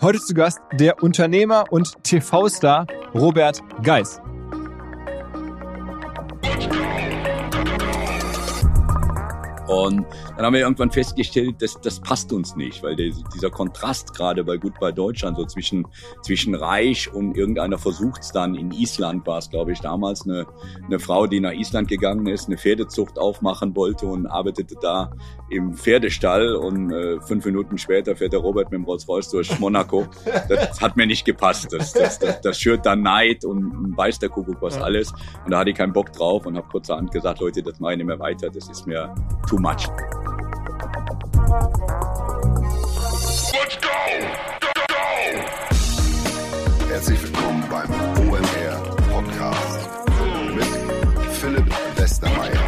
Heute zu Gast der Unternehmer und TV-Star Robert Geis. Und dann haben wir irgendwann festgestellt, dass das passt uns nicht, weil der, dieser Kontrast gerade bei Goodbye Deutschland so zwischen, zwischen Reich und irgendeiner versucht es dann, in Island war es, glaube ich, damals eine, eine Frau, die nach Island gegangen ist, eine Pferdezucht aufmachen wollte und arbeitete da im Pferdestall und äh, fünf Minuten später fährt der Robert mit dem Rolls-Royce durch Monaco. Das hat mir nicht gepasst. Das, das, das, das schürt dann Neid und weiß der Kuckuck was alles. Und da hatte ich keinen Bock drauf und habe kurzerhand gesagt, Leute, das mache ich nicht mehr weiter. Das ist mir too too much. Let's go! Go! Herzlich willkommen beim OMR Podcast mit Philipp Westermeier.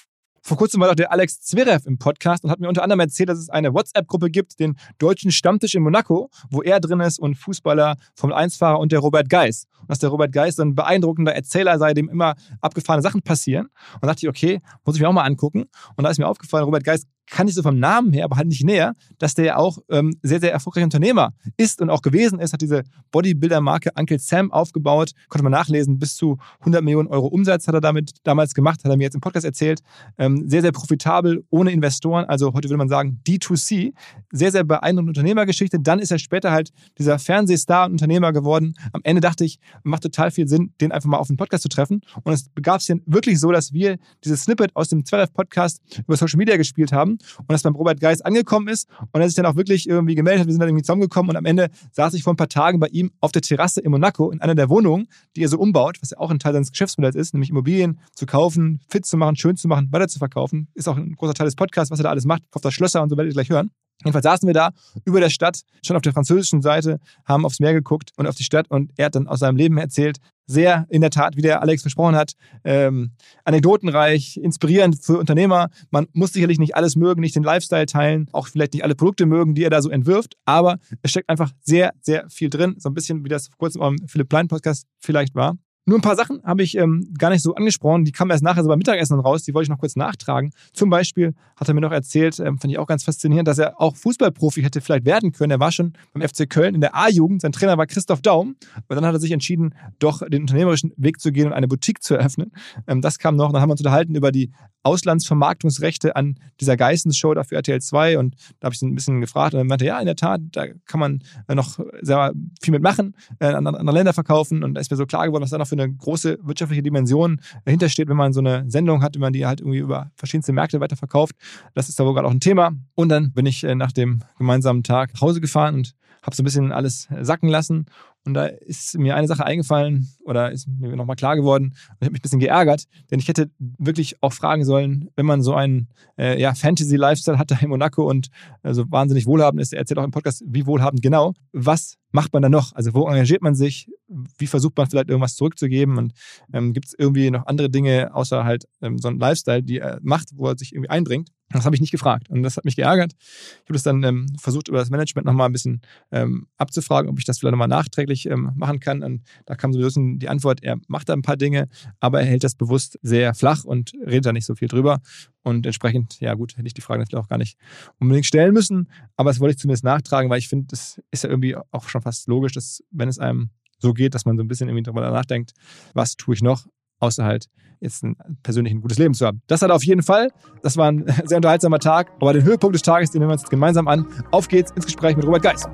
Vor kurzem war doch der Alex Zverev im Podcast und hat mir unter anderem erzählt, dass es eine WhatsApp-Gruppe gibt, den deutschen Stammtisch in Monaco, wo er drin ist und Fußballer, Formel-1-Fahrer und der Robert Geis. Und dass der Robert Geis ein beeindruckender Erzähler sei, dem immer abgefahrene Sachen passieren. Und dachte ich, okay, muss ich mir auch mal angucken. Und da ist mir aufgefallen, Robert Geis kann ich so vom Namen her, aber halt nicht näher, dass der ja auch ähm, sehr, sehr erfolgreicher Unternehmer ist und auch gewesen ist, hat diese Bodybuilder-Marke Uncle Sam aufgebaut, konnte man nachlesen, bis zu 100 Millionen Euro Umsatz hat er damit damals gemacht, hat er mir jetzt im Podcast erzählt. Ähm, sehr, sehr profitabel, ohne Investoren, also heute würde man sagen D2C. Sehr, sehr beeindruckende Unternehmergeschichte. Dann ist er später halt dieser Fernsehstar und Unternehmer geworden. Am Ende dachte ich, macht total viel Sinn, den einfach mal auf den Podcast zu treffen. Und es begab sich wirklich so, dass wir dieses Snippet aus dem 12-Podcast über Social Media gespielt haben und das beim Robert Geis angekommen ist und er sich dann auch wirklich irgendwie gemeldet hat. Wir sind dann irgendwie zusammengekommen und am Ende saß ich vor ein paar Tagen bei ihm auf der Terrasse in Monaco in einer der Wohnungen, die er so umbaut, was ja auch ein Teil seines Geschäftsmodells ist, nämlich Immobilien zu kaufen, fit zu machen, schön zu machen, weiter zu verkaufen. Ist auch ein großer Teil des Podcasts, was er da alles macht. Kauft das Schlösser und so werdet ihr gleich hören. Jedenfalls saßen wir da über der Stadt, schon auf der französischen Seite, haben aufs Meer geguckt und auf die Stadt und er hat dann aus seinem Leben erzählt. Sehr in der Tat, wie der Alex versprochen hat, ähm, anekdotenreich, inspirierend für Unternehmer. Man muss sicherlich nicht alles mögen, nicht den Lifestyle teilen, auch vielleicht nicht alle Produkte mögen, die er da so entwirft, aber es steckt einfach sehr, sehr viel drin. So ein bisschen wie das vor kurzem im Philipp Plein Podcast vielleicht war. Nur ein paar Sachen habe ich ähm, gar nicht so angesprochen. Die kamen erst nachher so beim Mittagessen raus. Die wollte ich noch kurz nachtragen. Zum Beispiel hat er mir noch erzählt, ähm, fand ich auch ganz faszinierend, dass er auch Fußballprofi hätte vielleicht werden können. Er war schon beim FC Köln in der A-Jugend. Sein Trainer war Christoph Daum. Aber dann hat er sich entschieden, doch den unternehmerischen Weg zu gehen und eine Boutique zu eröffnen. Ähm, das kam noch. Dann haben wir uns unterhalten über die Auslandsvermarktungsrechte an dieser Geissens-Show da für RTL 2 und da habe ich so ein bisschen gefragt und er meinte, ja, in der Tat, da kann man äh, noch sehr viel mitmachen, äh, an andere Länder verkaufen und da ist mir so klar geworden, was da noch für eine große wirtschaftliche Dimension dahinter steht, wenn man so eine Sendung hat, wenn man die halt irgendwie über verschiedenste Märkte weiterverkauft. Das ist da wohl gerade auch ein Thema. Und dann bin ich äh, nach dem gemeinsamen Tag nach Hause gefahren und habe so ein bisschen alles sacken lassen und da ist mir eine Sache eingefallen oder ist mir nochmal klar geworden und ich habe mich ein bisschen geärgert, denn ich hätte wirklich auch fragen sollen, wenn man so einen äh, ja, Fantasy-Lifestyle hat da in Monaco und äh, so wahnsinnig wohlhabend ist, er erzählt auch im Podcast, wie wohlhabend genau, was macht man da noch? Also wo engagiert man sich? Wie versucht man vielleicht irgendwas zurückzugeben? Und ähm, gibt es irgendwie noch andere Dinge außer halt ähm, so ein Lifestyle, die er macht, wo er sich irgendwie einbringt? Das habe ich nicht gefragt und das hat mich geärgert. Ich habe das dann ähm, versucht, über das Management nochmal ein bisschen ähm, abzufragen, ob ich das vielleicht nochmal nachträglich ähm, machen kann. Und da kam so ein bisschen die Antwort, er macht da ein paar Dinge, aber er hält das bewusst sehr flach und redet da nicht so viel drüber. Und entsprechend, ja gut, hätte ich die Frage vielleicht auch gar nicht unbedingt stellen müssen, aber das wollte ich zumindest nachtragen, weil ich finde, das ist ja irgendwie auch schon fast logisch, dass wenn es einem so geht, dass man so ein bisschen irgendwie darüber nachdenkt, was tue ich noch, außer halt jetzt ein persönlich ein gutes Leben zu haben. Das hat auf jeden Fall. Das war ein sehr unterhaltsamer Tag. Aber den Höhepunkt des Tages, den nehmen wir uns jetzt gemeinsam an. Auf geht's ins Gespräch mit Robert Geis.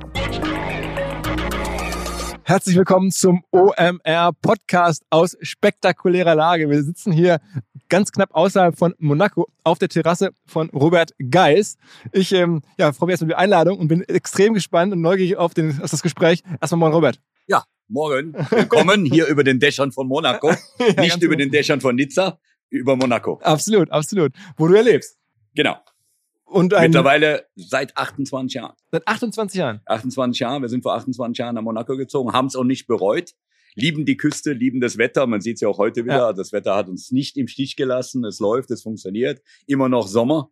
Herzlich willkommen zum OMR Podcast aus spektakulärer Lage. Wir sitzen hier ganz knapp außerhalb von Monaco auf der Terrasse von Robert Geis. Ich ähm, ja, freue mich erstmal über die Einladung und bin extrem gespannt und neugierig auf, den, auf das Gespräch. Erstmal moin Robert. Ja, morgen. Willkommen hier über den Dächern von Monaco. Ja, Nicht über genau. den Dächern von Nizza, über Monaco. Absolut, absolut. Wo du erlebst. Genau. Und ein, Mittlerweile seit 28 Jahren. seit 28 Jahren. 28 Jahren, wir sind vor 28 Jahren nach Monaco gezogen, haben es auch nicht bereut. Lieben die Küste, lieben das Wetter. Man sieht es ja auch heute wieder. Ja. Das Wetter hat uns nicht im Stich gelassen. Es läuft, es funktioniert. Immer noch Sommer.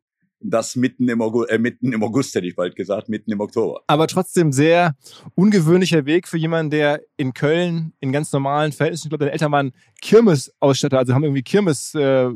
Das mitten im, August, äh, mitten im August, hätte ich bald gesagt, mitten im Oktober. aber trotzdem sehr ungewöhnlicher Weg für jemanden, der in Köln in ganz normalen Verhältnissen, ich glaube, deine Eltern waren Kirmesausstatter, also haben irgendwie Kirmes, äh,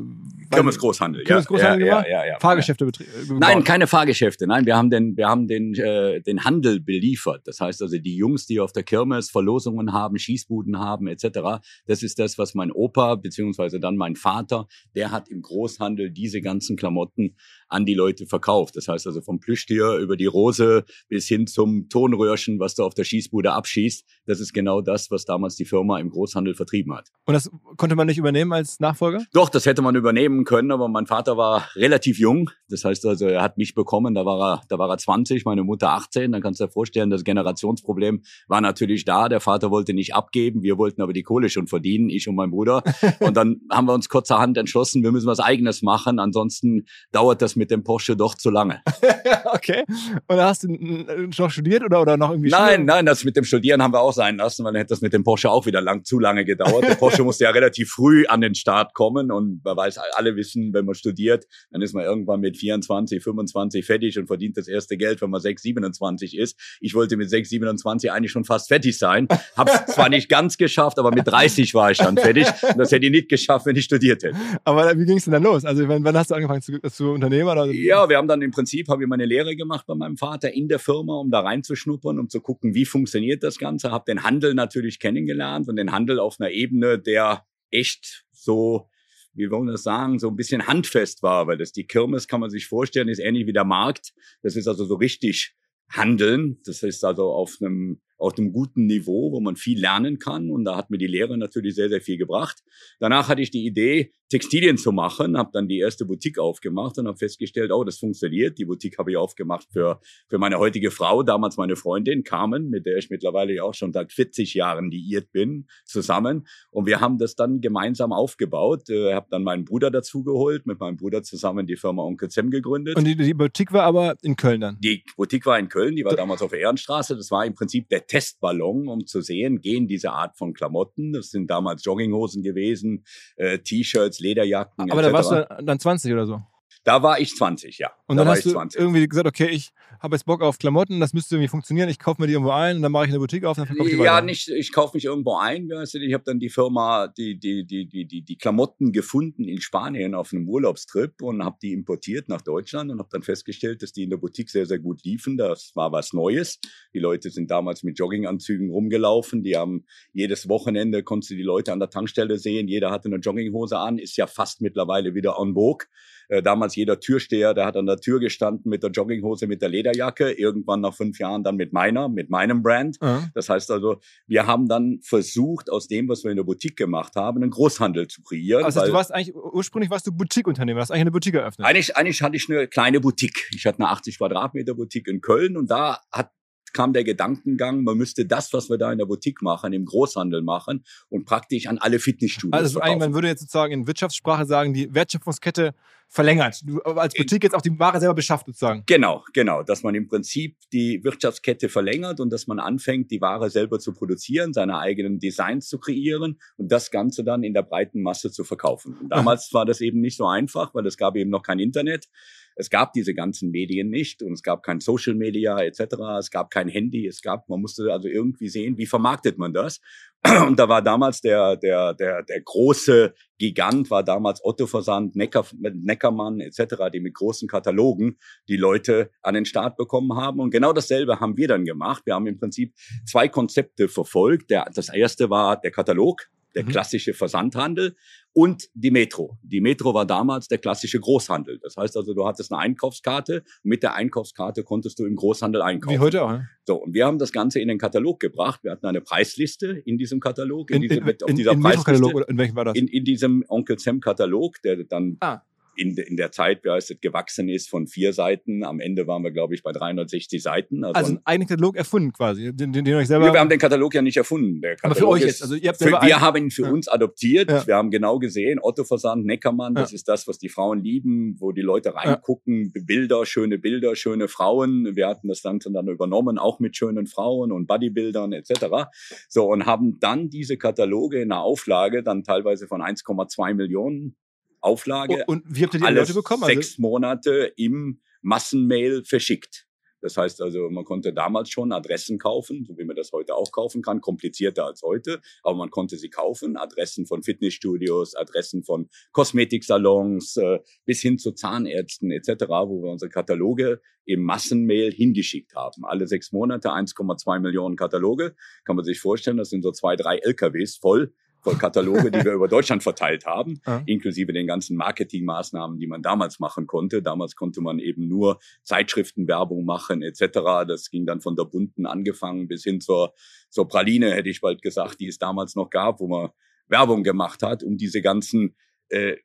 Kirmesgroßhandel. Kirmesgroßhandel ja, gemacht? ja, ja, ja. Fahrgeschäfte betrieben. Nein, keine Fahrgeschäfte. Nein, wir haben den, wir haben den, äh, den Handel beliefert. Das heißt also, die Jungs, die auf der Kirmes Verlosungen haben, Schießbuden haben, etc. Das ist das, was mein Opa beziehungsweise dann mein Vater, der hat im Großhandel diese ganzen Klamotten an die Leute verkauft. Das heißt also vom Plüschtier über die Rose bis hin zum Tonröhrchen, was du auf der Schießbude abschießt. Das ist genau das, was damals die Firma im Großhandel vertrieben hat. Und das konnte man nicht übernehmen als Nachfolger? Doch, das hätte man übernehmen können, aber mein Vater war relativ jung. Das heißt also, er hat mich bekommen, da war er, da war er 20, meine Mutter 18. Dann kannst du dir vorstellen, das Generationsproblem war natürlich da. Der Vater wollte nicht abgeben, wir wollten aber die Kohle schon verdienen, ich und mein Bruder. Und dann haben wir uns kurzerhand entschlossen, wir müssen was Eigenes machen, ansonsten dauert das mit dem Porsche doch zu lange. okay. Und da hast du noch studiert oder, oder noch irgendwie Nein, Schule? nein, das mit dem Studieren haben wir auch sein lassen, weil dann hätte das mit dem Porsche auch wieder lang, zu lange gedauert. Der Porsche musste ja relativ früh an den Start kommen und man weiß, alle wissen, wenn man studiert, dann ist man irgendwann mit 24, 25 fertig und verdient das erste Geld, wenn man 6, 27 ist. Ich wollte mit 6, 27 eigentlich schon fast fertig sein. Hab's zwar nicht ganz geschafft, aber mit 30 war ich dann fertig. Und das hätte ich nicht geschafft, wenn ich studiert hätte. Aber wie ging es denn dann los? Also wann, wann hast du angefangen zu, zu Unternehmer? Oder? Ja, wir haben dann im Prinzip, habe ich meine Lehre gemacht bei meinem Vater in der Firma, um da reinzuschnuppern, um zu gucken, wie funktioniert das Ganze. Habe den Handel natürlich kennengelernt und den Handel auf einer Ebene, der echt so, wie wollen wir das sagen, so ein bisschen handfest war, weil das die Kirmes, kann man sich vorstellen, ist ähnlich wie der Markt. Das ist also so richtig Handeln. Das ist also auf einem auf einem guten Niveau, wo man viel lernen kann. Und da hat mir die Lehre natürlich sehr, sehr viel gebracht. Danach hatte ich die Idee, Textilien zu machen, habe dann die erste Boutique aufgemacht und habe festgestellt, oh, das funktioniert. Die Boutique habe ich aufgemacht für, für meine heutige Frau, damals meine Freundin Carmen, mit der ich mittlerweile auch schon seit 40 Jahren liiert bin, zusammen. Und wir haben das dann gemeinsam aufgebaut. Äh, habe dann meinen Bruder dazugeholt, mit meinem Bruder zusammen die Firma Onkel Zem gegründet. Und die, die Boutique war aber in Köln dann? Die Boutique war in Köln, die war damals auf der Ehrenstraße. Das war im Prinzip der Testballon, um zu sehen, gehen diese Art von Klamotten. Das sind damals Jogginghosen gewesen, äh, T-Shirts, Lederjacken. Aber da etc. warst du dann 20 oder so. Da war ich 20, ja. Und da dann war hast ich du 20. irgendwie gesagt, okay, ich habe jetzt Bock auf Klamotten, das müsste irgendwie funktionieren, ich kaufe mir die irgendwo ein und dann mache ich eine Boutique auf dann verkaufe ich die Ja, weiter. nicht, ich kaufe mich irgendwo ein. Ich habe dann die Firma, die, die, die, die, die, die Klamotten gefunden in Spanien auf einem Urlaubstrip und habe die importiert nach Deutschland und habe dann festgestellt, dass die in der Boutique sehr, sehr gut liefen. Das war was Neues. Die Leute sind damals mit Jogginganzügen rumgelaufen. Die haben jedes Wochenende, konntest du die Leute an der Tankstelle sehen. Jeder hatte eine Jogginghose an, ist ja fast mittlerweile wieder en vogue. Äh, damals jeder Türsteher, der hat an der Tür gestanden mit der Jogginghose, mit der Lederjacke. Irgendwann nach fünf Jahren dann mit meiner, mit meinem Brand. Ja. Das heißt also, wir haben dann versucht, aus dem, was wir in der Boutique gemacht haben, einen Großhandel zu kreieren. Also du warst eigentlich, ursprünglich warst du Boutique-Unternehmer, hast eigentlich eine Boutique eröffnet. eigentlich, eigentlich hatte ich eine kleine Boutique. Ich hatte eine 80 Quadratmeter Boutique in Köln und da hat kam der Gedankengang, man müsste das, was wir da in der Boutique machen, im Großhandel machen und praktisch an alle Fitnessstudios Also verkaufen. eigentlich, man würde jetzt sozusagen in Wirtschaftssprache sagen, die Wertschöpfungskette verlängert. Du als Boutique jetzt auch die Ware selber beschafft sozusagen. Genau, genau, dass man im Prinzip die Wirtschaftskette verlängert und dass man anfängt, die Ware selber zu produzieren, seine eigenen Designs zu kreieren und das Ganze dann in der breiten Masse zu verkaufen. Und damals war das eben nicht so einfach, weil es gab eben noch kein Internet. Es gab diese ganzen Medien nicht und es gab kein Social Media etc. Es gab kein Handy. Es gab, man musste also irgendwie sehen, wie vermarktet man das. Und da war damals der der der der große Gigant war damals Otto Versand, Necker, Neckermann etc., die mit großen Katalogen die Leute an den Start bekommen haben. Und genau dasselbe haben wir dann gemacht. Wir haben im Prinzip zwei Konzepte verfolgt. Der, das erste war der Katalog, der Mhm. klassische Versandhandel und die Metro. Die Metro war damals der klassische Großhandel. Das heißt also, du hattest eine Einkaufskarte mit der Einkaufskarte konntest du im Großhandel einkaufen. Wie heute auch. Ne? So, und wir haben das Ganze in den Katalog gebracht. Wir hatten eine Preisliste in diesem Katalog, In, diesem, in, auf in, dieser in Preisliste, oder in welchem war das? in, in diesem Onkel Sam Katalog, der dann Ah. In, in der Zeit, wie heißt es, gewachsen ist von vier Seiten. Am Ende waren wir, glaube ich, bei 360 Seiten. Also, also einen Katalog erfunden quasi, den, den, den euch selber... wir, wir haben den Katalog ja nicht erfunden. Der Aber für euch ist, jetzt, also ihr habt für, wir haben ihn für Ja. uns adoptiert. Ja. Wir haben genau gesehen, Otto Versand, Neckermann, das Ja. ist das, was die Frauen lieben, wo die Leute reingucken, Bilder, schöne Bilder, schöne Frauen. Wir hatten das Ganze dann übernommen, auch mit schönen Frauen und Bodybuildern etc. So, und haben dann diese Kataloge in einer Auflage, dann teilweise von 1,2 Millionen Auflage, und, und wie habt ihr die alles Leute bekommen? Also, sechs Monate im Massenmail verschickt. Das heißt also, man konnte damals schon Adressen kaufen, so wie man das heute auch kaufen kann, komplizierter als heute, aber man konnte sie kaufen, Adressen von Fitnessstudios, Adressen von Kosmetiksalons, äh, bis hin zu Zahnärzten etc., wo wir unsere Kataloge im Massenmail hingeschickt haben. Alle sechs Monate 1,2 Millionen Kataloge, kann man sich vorstellen, das sind so zwei, drei LKWs voll voll Kataloge, die wir über Deutschland verteilt haben, Ja. inklusive den ganzen Marketingmaßnahmen, die man damals machen konnte. Damals konnte man eben nur Zeitschriftenwerbung machen etc. Das ging dann von der bunten angefangen bis hin zur, zur Praline, hätte ich bald gesagt, die es damals noch gab, wo man Werbung gemacht hat, um diese ganzen äh,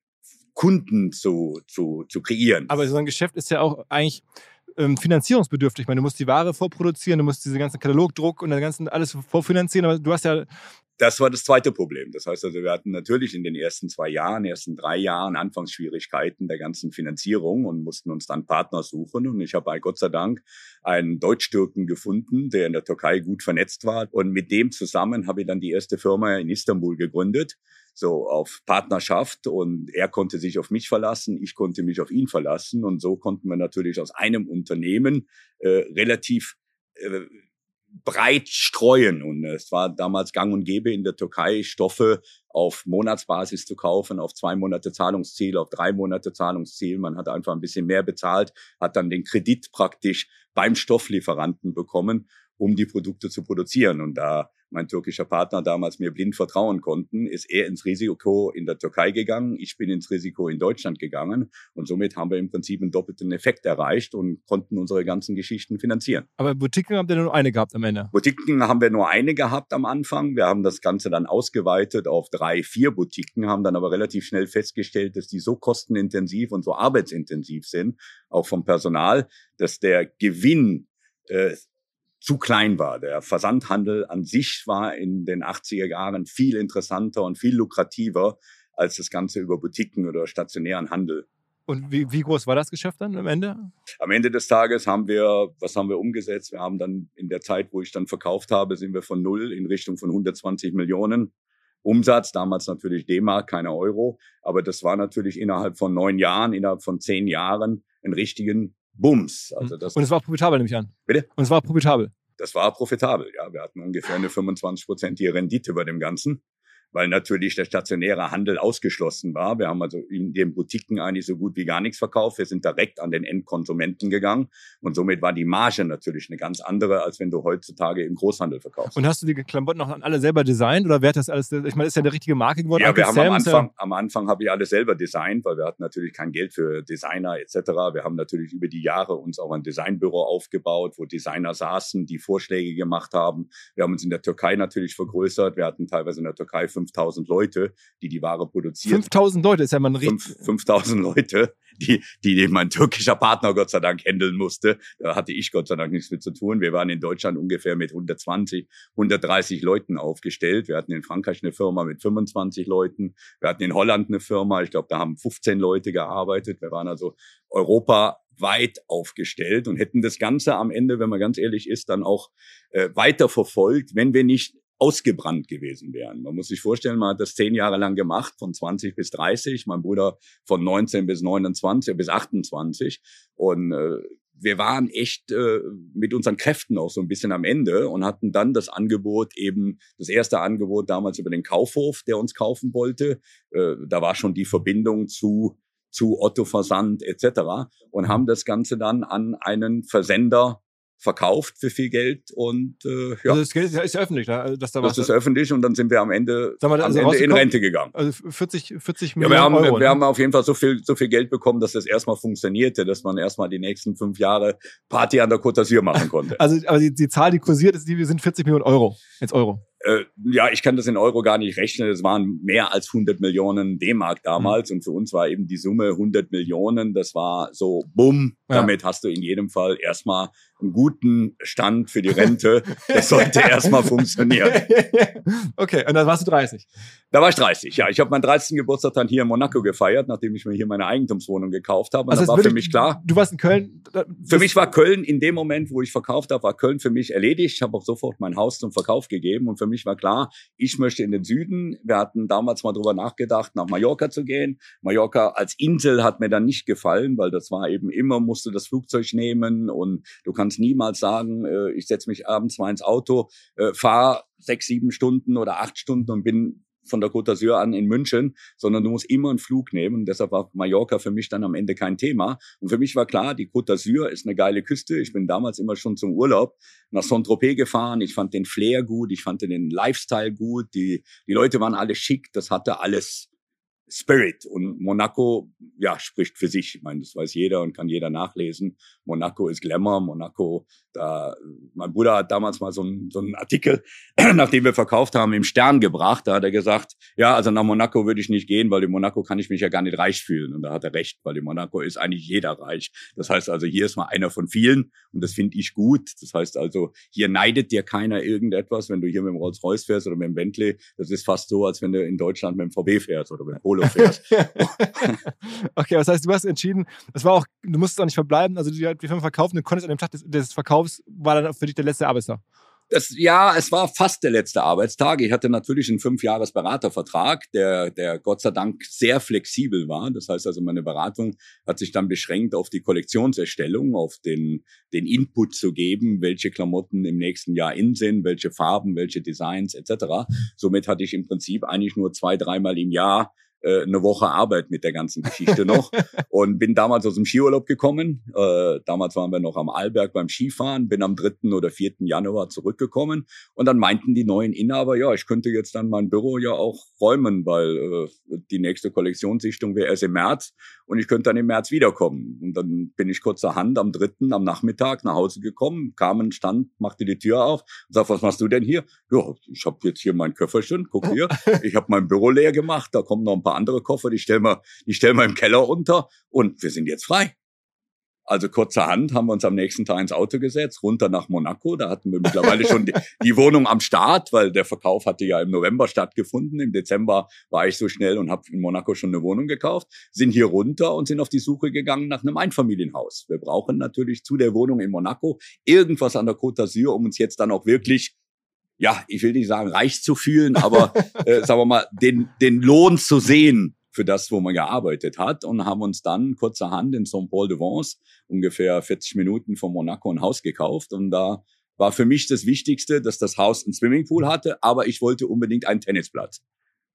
Kunden zu, zu, zu kreieren. aber so ein Geschäft ist ja auch eigentlich ähm, finanzierungsbedürftig. Ich meine, du musst die Ware vorproduzieren, du musst diese ganzen Katalogdruck und den ganzen alles vorfinanzieren, aber du hast ja Das war das zweite Problem. Das heißt also, wir hatten natürlich in den ersten zwei Jahren, ersten drei Jahren Anfangsschwierigkeiten der ganzen Finanzierung und mussten uns dann Partner suchen. Und ich habe Gott sei Dank einen Deutsch-Türken gefunden, der in der Türkei gut vernetzt war. Und mit dem zusammen habe ich dann die erste Firma in Istanbul gegründet. So auf Partnerschaft und er konnte sich auf mich verlassen, ich konnte mich auf ihn verlassen und so konnten wir natürlich aus einem Unternehmen äh, relativ äh, breit streuen. Und es war damals gang und gäbe in der Türkei, Stoffe auf Monatsbasis zu kaufen, auf zwei Monate Zahlungsziel, auf drei Monate Zahlungsziel. Man hat einfach ein bisschen mehr bezahlt, hat dann den Kredit praktisch beim Stofflieferanten bekommen, um die Produkte zu produzieren. Und da mein türkischer Partner damals mir blind vertrauen konnten, ist er ins Risiko in der Türkei gegangen, ich bin ins Risiko in Deutschland gegangen und somit haben wir im Prinzip einen doppelten Effekt erreicht und konnten unsere ganzen Geschichten finanzieren. Aber Boutiquen habt ihr nur eine gehabt am Ende. Boutiquen haben wir nur eine gehabt am Anfang. Wir haben das Ganze dann ausgeweitet auf drei, vier Boutiquen, haben dann aber relativ schnell festgestellt, dass die so kostenintensiv und so arbeitsintensiv sind, auch vom Personal, dass der Gewinn äh, zu klein war. Der Versandhandel an sich war in den 80er Jahren viel interessanter und viel lukrativer als das Ganze über Boutiquen oder stationären Handel. Und wie, wie groß war das Geschäft dann am Ende? Am Ende des Tages haben wir, was haben wir umgesetzt? Wir haben dann in der Zeit, wo ich dann verkauft habe, sind wir von null in Richtung von 120 Millionen Umsatz. Damals natürlich D-Mark, keine Euro. Aber das war natürlich innerhalb von neun Jahren, innerhalb von zehn Jahren einen richtigen Bums. Also das, Und es war profitabel, nehme ich an. Bitte? Und es war profitabel. das war profitabel. Ja, wir hatten ungefähr eine 25-prozentige Rendite bei dem Ganzen, weil natürlich der stationäre Handel ausgeschlossen war. Wir haben also in den Boutiquen eigentlich so gut wie gar nichts verkauft. Wir sind direkt an den Endkonsumenten gegangen und somit war die Marge natürlich eine ganz andere, als wenn du heutzutage im Großhandel verkaufst. Und hast du die Klamotten auch alle selber designt oder wer hat das alles? Ich meine, ist ja eine richtige Marke geworden. Ja, Uncle wir haben am Sam Anfang, am Anfang habe ich alles selber designt, weil wir hatten natürlich kein Geld für Designer etc. Wir haben natürlich über die Jahre uns auch ein Designbüro aufgebaut, wo Designer saßen, die Vorschläge gemacht haben. Wir haben uns in der Türkei natürlich vergrößert. Wir hatten teilweise in der Türkei 5000 Leute, die die Ware produzieren. 5000 Leute ist ja mal ein richtig. 5000 Leute, die, die mein türkischer Partner Gott sei Dank handeln musste. Da hatte ich Gott sei Dank nichts mit zu tun. Wir waren in Deutschland ungefähr mit 120, 130 Leuten aufgestellt. Wir hatten in Frankreich eine Firma mit 25 Leuten. Wir hatten in Holland eine Firma. Ich glaube, da haben 15 Leute gearbeitet. Wir waren also europaweit aufgestellt und hätten das Ganze am Ende, wenn man ganz ehrlich ist, dann auch äh, weiter verfolgt, wenn wir nicht ausgebrannt gewesen wären. Man muss sich vorstellen, man hat das zehn Jahre lang gemacht, von 20 bis 30, mein Bruder von 19 bis 29, bis 28. Und äh, wir waren echt äh, mit unseren Kräften auch so ein bisschen am Ende und hatten dann das Angebot eben, das erste Angebot damals über den Kaufhof, der uns kaufen wollte. Äh, da war schon die Verbindung zu zu Otto Versand etc. und haben das Ganze dann an einen Versender verkauft für viel Geld und äh, ja. Also das Geld ist öffentlich, ne? Also, dass da das was ist öffentlich und dann sind wir am Ende, also am Ende in Rente gegangen. Also 40, 40 Millionen ja, wir haben, Euro. Wir ne? haben auf jeden Fall so viel, so viel Geld bekommen, dass das erstmal funktionierte, dass man erstmal die nächsten fünf Jahre Party an der Côte d'Azur machen konnte. also aber die, die Zahl, die kursiert ist, die sind 40 Millionen Euro, jetzt Euro. Äh, ja, ich kann das in Euro gar nicht rechnen. Es waren mehr als 100 Millionen D-Mark damals mhm. und für uns war eben die Summe 100 Millionen. Das war so, bumm, ja. damit hast du in jedem Fall erstmal einen guten Stand für die Rente. Das sollte erstmal funktionieren. Okay, und dann warst du 30. Da war ich 30, ja. Ich habe meinen 30. Geburtstag dann hier in Monaco gefeiert, nachdem ich mir hier meine Eigentumswohnung gekauft habe. Und also das war für mich klar. Du warst in Köln? Für mich war Köln in dem Moment, wo ich verkauft habe, war Köln für mich erledigt. Ich habe auch sofort mein Haus zum Verkauf gegeben und für mich war klar, ich möchte in den Süden. Wir hatten damals mal drüber nachgedacht, nach Mallorca zu gehen. Mallorca als Insel hat mir dann nicht gefallen, weil das war eben immer, musst du das Flugzeug nehmen und du kannst niemals sagen, äh, ich setze mich abends mal ins Auto, äh, fahre sechs, sieben Stunden oder acht Stunden und bin von der Côte d'Azur an in München, sondern du musst immer einen Flug nehmen. Und deshalb war Mallorca für mich dann am Ende kein Thema. Und für mich war klar, die Côte d'Azur ist eine geile Küste. Ich bin damals immer schon zum Urlaub nach Saint-Tropez gefahren. Ich fand den Flair gut, ich fand den Lifestyle gut. Die, die Leute waren alle schick, das hatte alles Spirit. Und Monaco, ja, spricht für sich. Ich meine, das weiß jeder und kann jeder nachlesen. Monaco ist Glamour. Monaco, da, mein Bruder hat damals mal so einen, so einen Artikel, nachdem wir verkauft haben, im Stern gebracht. Da hat er gesagt, ja, also nach Monaco würde ich nicht gehen, weil in Monaco kann ich mich ja gar nicht reich fühlen. Und da hat er recht, weil in Monaco ist eigentlich jeder reich. Das heißt also, hier ist mal einer von vielen und das finde ich gut. Das heißt also, hier neidet dir keiner irgendetwas, wenn du hier mit dem Rolls-Royce fährst oder mit dem Bentley. Das ist fast so, als wenn du in Deutschland mit dem VW fährst oder mit dem Polo fährst. okay, das heißt, du hast entschieden, das war auch, du musstest auch nicht verbleiben, also du hast die Firma verkauft und du konntest an dem Tag des, des Verkaufs, war dann für dich der letzte Arbeitstag. Das, ja, es war fast der letzte Arbeitstag. Ich hatte natürlich einen fünfjahres Beratervertrag, der, der Gott sei Dank sehr flexibel war. Das heißt also, meine Beratung hat sich dann beschränkt auf die Kollektionserstellung, auf den, den Input zu geben, welche Klamotten im nächsten Jahr in sind, welche Farben, welche Designs etc. Somit hatte ich im Prinzip eigentlich nur zwei, dreimal im Jahr äh, eine Woche Arbeit mit der ganzen Geschichte noch und bin damals aus dem Skiurlaub gekommen. Äh, damals waren wir noch am Arlberg beim Skifahren, bin am 3. oder 4. Januar zurückgekommen und dann meinten die neuen Inhaber, ja, ich könnte jetzt dann mein Büro ja auch räumen, weil äh, die nächste Kollektionssichtung wäre erst im März und ich könnte dann im März wiederkommen. Und dann bin ich kurzerhand am 3. am Nachmittag nach Hause gekommen, kam ein Stand, machte die Tür auf und sagte, was machst du denn hier? Ja, ich habe jetzt hier mein Köfferchen, guck hier, ich habe mein Büro leer gemacht, da kommen noch ein paar andere Koffer, die stellen wir, die stellen wir im Keller unter und wir sind jetzt frei. Also kurzerhand haben wir uns am nächsten Tag ins Auto gesetzt, runter nach Monaco. Da hatten wir mittlerweile schon die, die, Wohnung am Start, weil der Verkauf hatte ja im November stattgefunden. Im Dezember war ich so schnell und habe in Monaco schon eine Wohnung gekauft. Sind hier runter und sind auf die Suche gegangen nach einem Einfamilienhaus. Wir brauchen natürlich zu der Wohnung in Monaco irgendwas an der Côte d'Azur, um uns jetzt dann auch wirklich ja, ich will nicht sagen reich zu fühlen, aber äh, sagen wir mal, den, den Lohn zu sehen für das, wo man gearbeitet hat und haben uns dann kurzerhand in Saint-Paul-de-Vence, ungefähr 40 Minuten von Monaco, ein Haus gekauft und da war für mich das Wichtigste, dass das Haus einen Swimmingpool hatte, aber ich wollte unbedingt einen Tennisplatz.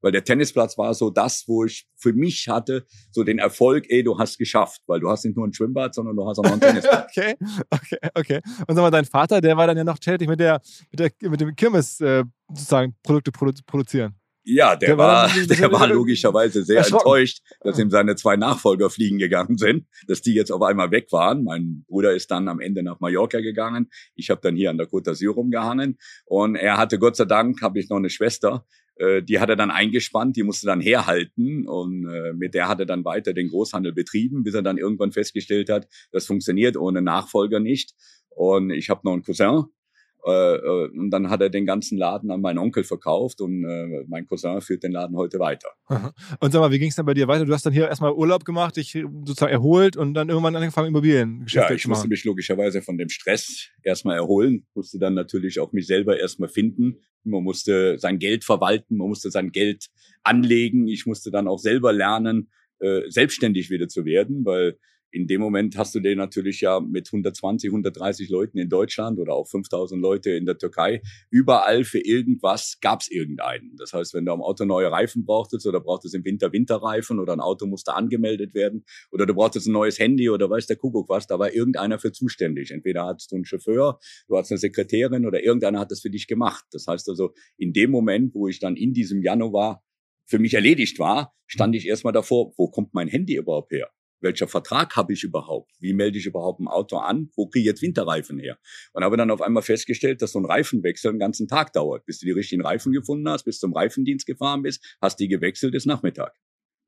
Weil der Tennisplatz war so das, wo ich für mich hatte, so den Erfolg, ey, du hast geschafft, weil du hast nicht nur ein Schwimmbad, sondern du hast auch noch einen Tennisplatz. okay, okay, okay. Und sag mal, dein Vater, der war dann ja noch tätig mit der, mit der, mit dem Kirmes, äh, sozusagen, Produkte produ produzieren. Ja, der, der war, war der war logischerweise sehr enttäuscht, dass ihm seine zwei Nachfolger fliegen gegangen sind, dass die jetzt auf einmal weg waren. Mein Bruder ist dann am Ende nach Mallorca gegangen. Ich habe dann hier an der Côte d'Azur rumgehangen und er hatte Gott sei Dank, habe ich noch eine Schwester, Äh, die hat er dann eingespannt, die musste dann herhalten und äh, mit der hat er dann weiter den Großhandel betrieben, bis er dann irgendwann festgestellt hat, das funktioniert ohne Nachfolger nicht. Und ich habe noch einen Cousin, und dann hat er den ganzen Laden an meinen Onkel verkauft und äh, mein Cousin führt den Laden heute weiter. Und sag mal, wie ging es dann bei dir weiter? Du hast dann hier erstmal Urlaub gemacht, dich sozusagen erholt und dann irgendwann angefangen, Immobiliengeschäfte ja, ich musste mich logischerweise von dem Stress erstmal erholen, musste dann natürlich auch mich selber erstmal finden. Man musste sein Geld verwalten, man musste sein Geld anlegen. Ich musste dann auch selber lernen, äh, selbstständig wieder zu werden, weil in dem Moment hast du den natürlich ja mit 120, 130 Leuten in Deutschland oder auch 5000 Leute in der Türkei. Überall für irgendwas gab es irgendeinen. Das heißt, wenn du am Auto neue Reifen brauchtest oder brauchtest im Winter Winterreifen oder ein Auto musste angemeldet werden oder du brauchtest ein neues Handy oder weiß der Kuckuck was, da war irgendeiner für zuständig. Entweder hattest du einen Chauffeur, du hattest eine Sekretärin oder irgendeiner hat das für dich gemacht. Das heißt also, in dem Moment, wo ich dann in diesem Januar für mich erledigt war, stand ich erstmal davor, wo kommt mein Handy überhaupt her? Welcher Vertrag habe ich überhaupt? Wie melde ich überhaupt ein Auto an? Wo kriege ich jetzt Winterreifen her? Und habe dann auf einmal festgestellt, dass so ein Reifenwechsel einen ganzen Tag dauert, bis du die richtigen Reifen gefunden hast, bis zum Reifendienst gefahren bist, hast die gewechselt, ist Nachmittag.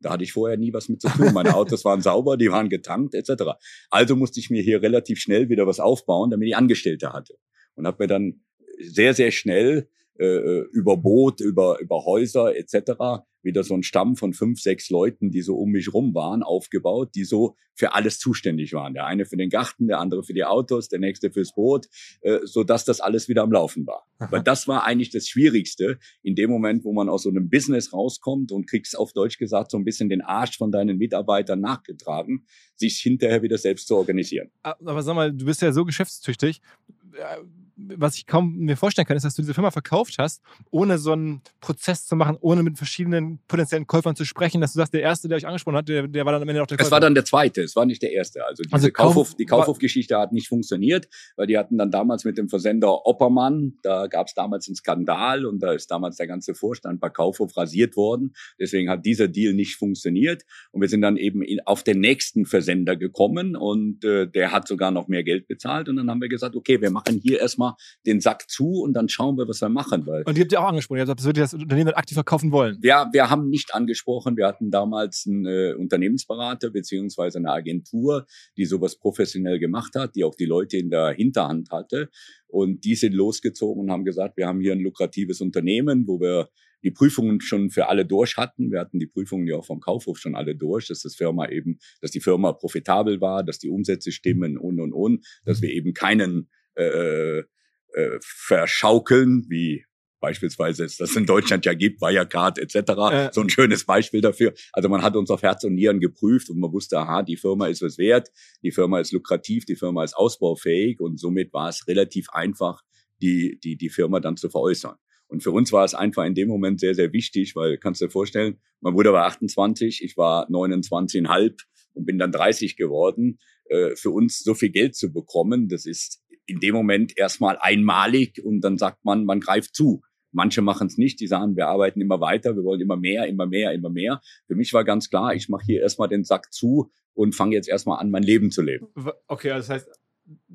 Da hatte ich vorher nie was mit zu tun. Meine Autos waren sauber, die waren getankt etc. Also musste ich mir hier relativ schnell wieder was aufbauen, damit ich Angestellte hatte. Und habe mir dann sehr, sehr schnell äh, äh über Boot, über, über Häuser etc wieder so ein Stamm von fünf, sechs Leuten, die so um mich rum waren, aufgebaut, die so für alles zuständig waren. Der eine für den Garten, der andere für die Autos, der nächste fürs Boot, äh, so dass das alles wieder am Laufen war. Aha. Weil das war eigentlich das Schwierigste in dem Moment, wo man aus so einem Business rauskommt und kriegst auf Deutsch gesagt so ein bisschen den Arsch von deinen Mitarbeitern nachgetragen, sich hinterher wieder selbst zu organisieren. Aber sag mal, du bist ja so geschäftstüchtig was ich kaum mir vorstellen kann, ist, dass du diese Firma verkauft hast, ohne so einen Prozess zu machen, ohne mit verschiedenen potenziellen Käufern zu sprechen, dass du sagst, der erste, der euch angesprochen hat, der, der war dann am Ende auch der Käufer. Es war dann der zweite, es war nicht der erste. Also diese also Kaufhof, die Kaufhofgeschichte hat nicht funktioniert, weil die hatten dann damals mit dem Versender Oppermann, da gab es damals einen Skandal und da ist damals der ganze Vorstand bei Kaufhof rasiert worden. Deswegen hat dieser Deal nicht funktioniert und wir sind dann eben auf den nächsten Versender gekommen und äh, der hat sogar noch mehr Geld bezahlt und dann haben wir gesagt, okay, wir machen hier erstmal den Sack zu und dann schauen wir, was wir machen. Weil und ihr habt ja auch angesprochen, ihr habt gesagt, das Unternehmen aktiv verkaufen wollen. Ja, wir haben nicht angesprochen. Wir hatten damals einen äh, Unternehmensberater beziehungsweise eine Agentur, die sowas professionell gemacht hat, die auch die Leute in der Hinterhand hatte. Und die sind losgezogen und haben gesagt, wir haben hier ein lukratives Unternehmen, wo wir die Prüfungen schon für alle durch hatten. Wir hatten die Prüfungen ja auch vom Kaufhof schon alle durch, dass das Firma eben, dass die Firma profitabel war, dass die Umsätze stimmen und und und, dass wir eben keinen äh, äh, verschaukeln, wie beispielsweise es das in Deutschland ja gibt, Wirecard etc. Äh. So ein schönes Beispiel dafür. Also man hat uns auf Herz und Nieren geprüft und man wusste, aha, die Firma ist was wert, die Firma ist lukrativ, die Firma ist ausbaufähig und somit war es relativ einfach, die, die, die Firma dann zu veräußern. Und für uns war es einfach in dem Moment sehr, sehr wichtig, weil kannst du dir vorstellen, mein Bruder war 28, ich war 29,5 und bin dann 30 geworden. Äh, für uns so viel Geld zu bekommen, das ist in dem Moment erstmal einmalig und dann sagt man, man greift zu. Manche machen es nicht, die sagen, wir arbeiten immer weiter, wir wollen immer mehr, immer mehr, immer mehr. Für mich war ganz klar, ich mache hier erstmal den Sack zu und fange jetzt erstmal an, mein Leben zu leben. Okay, also das heißt,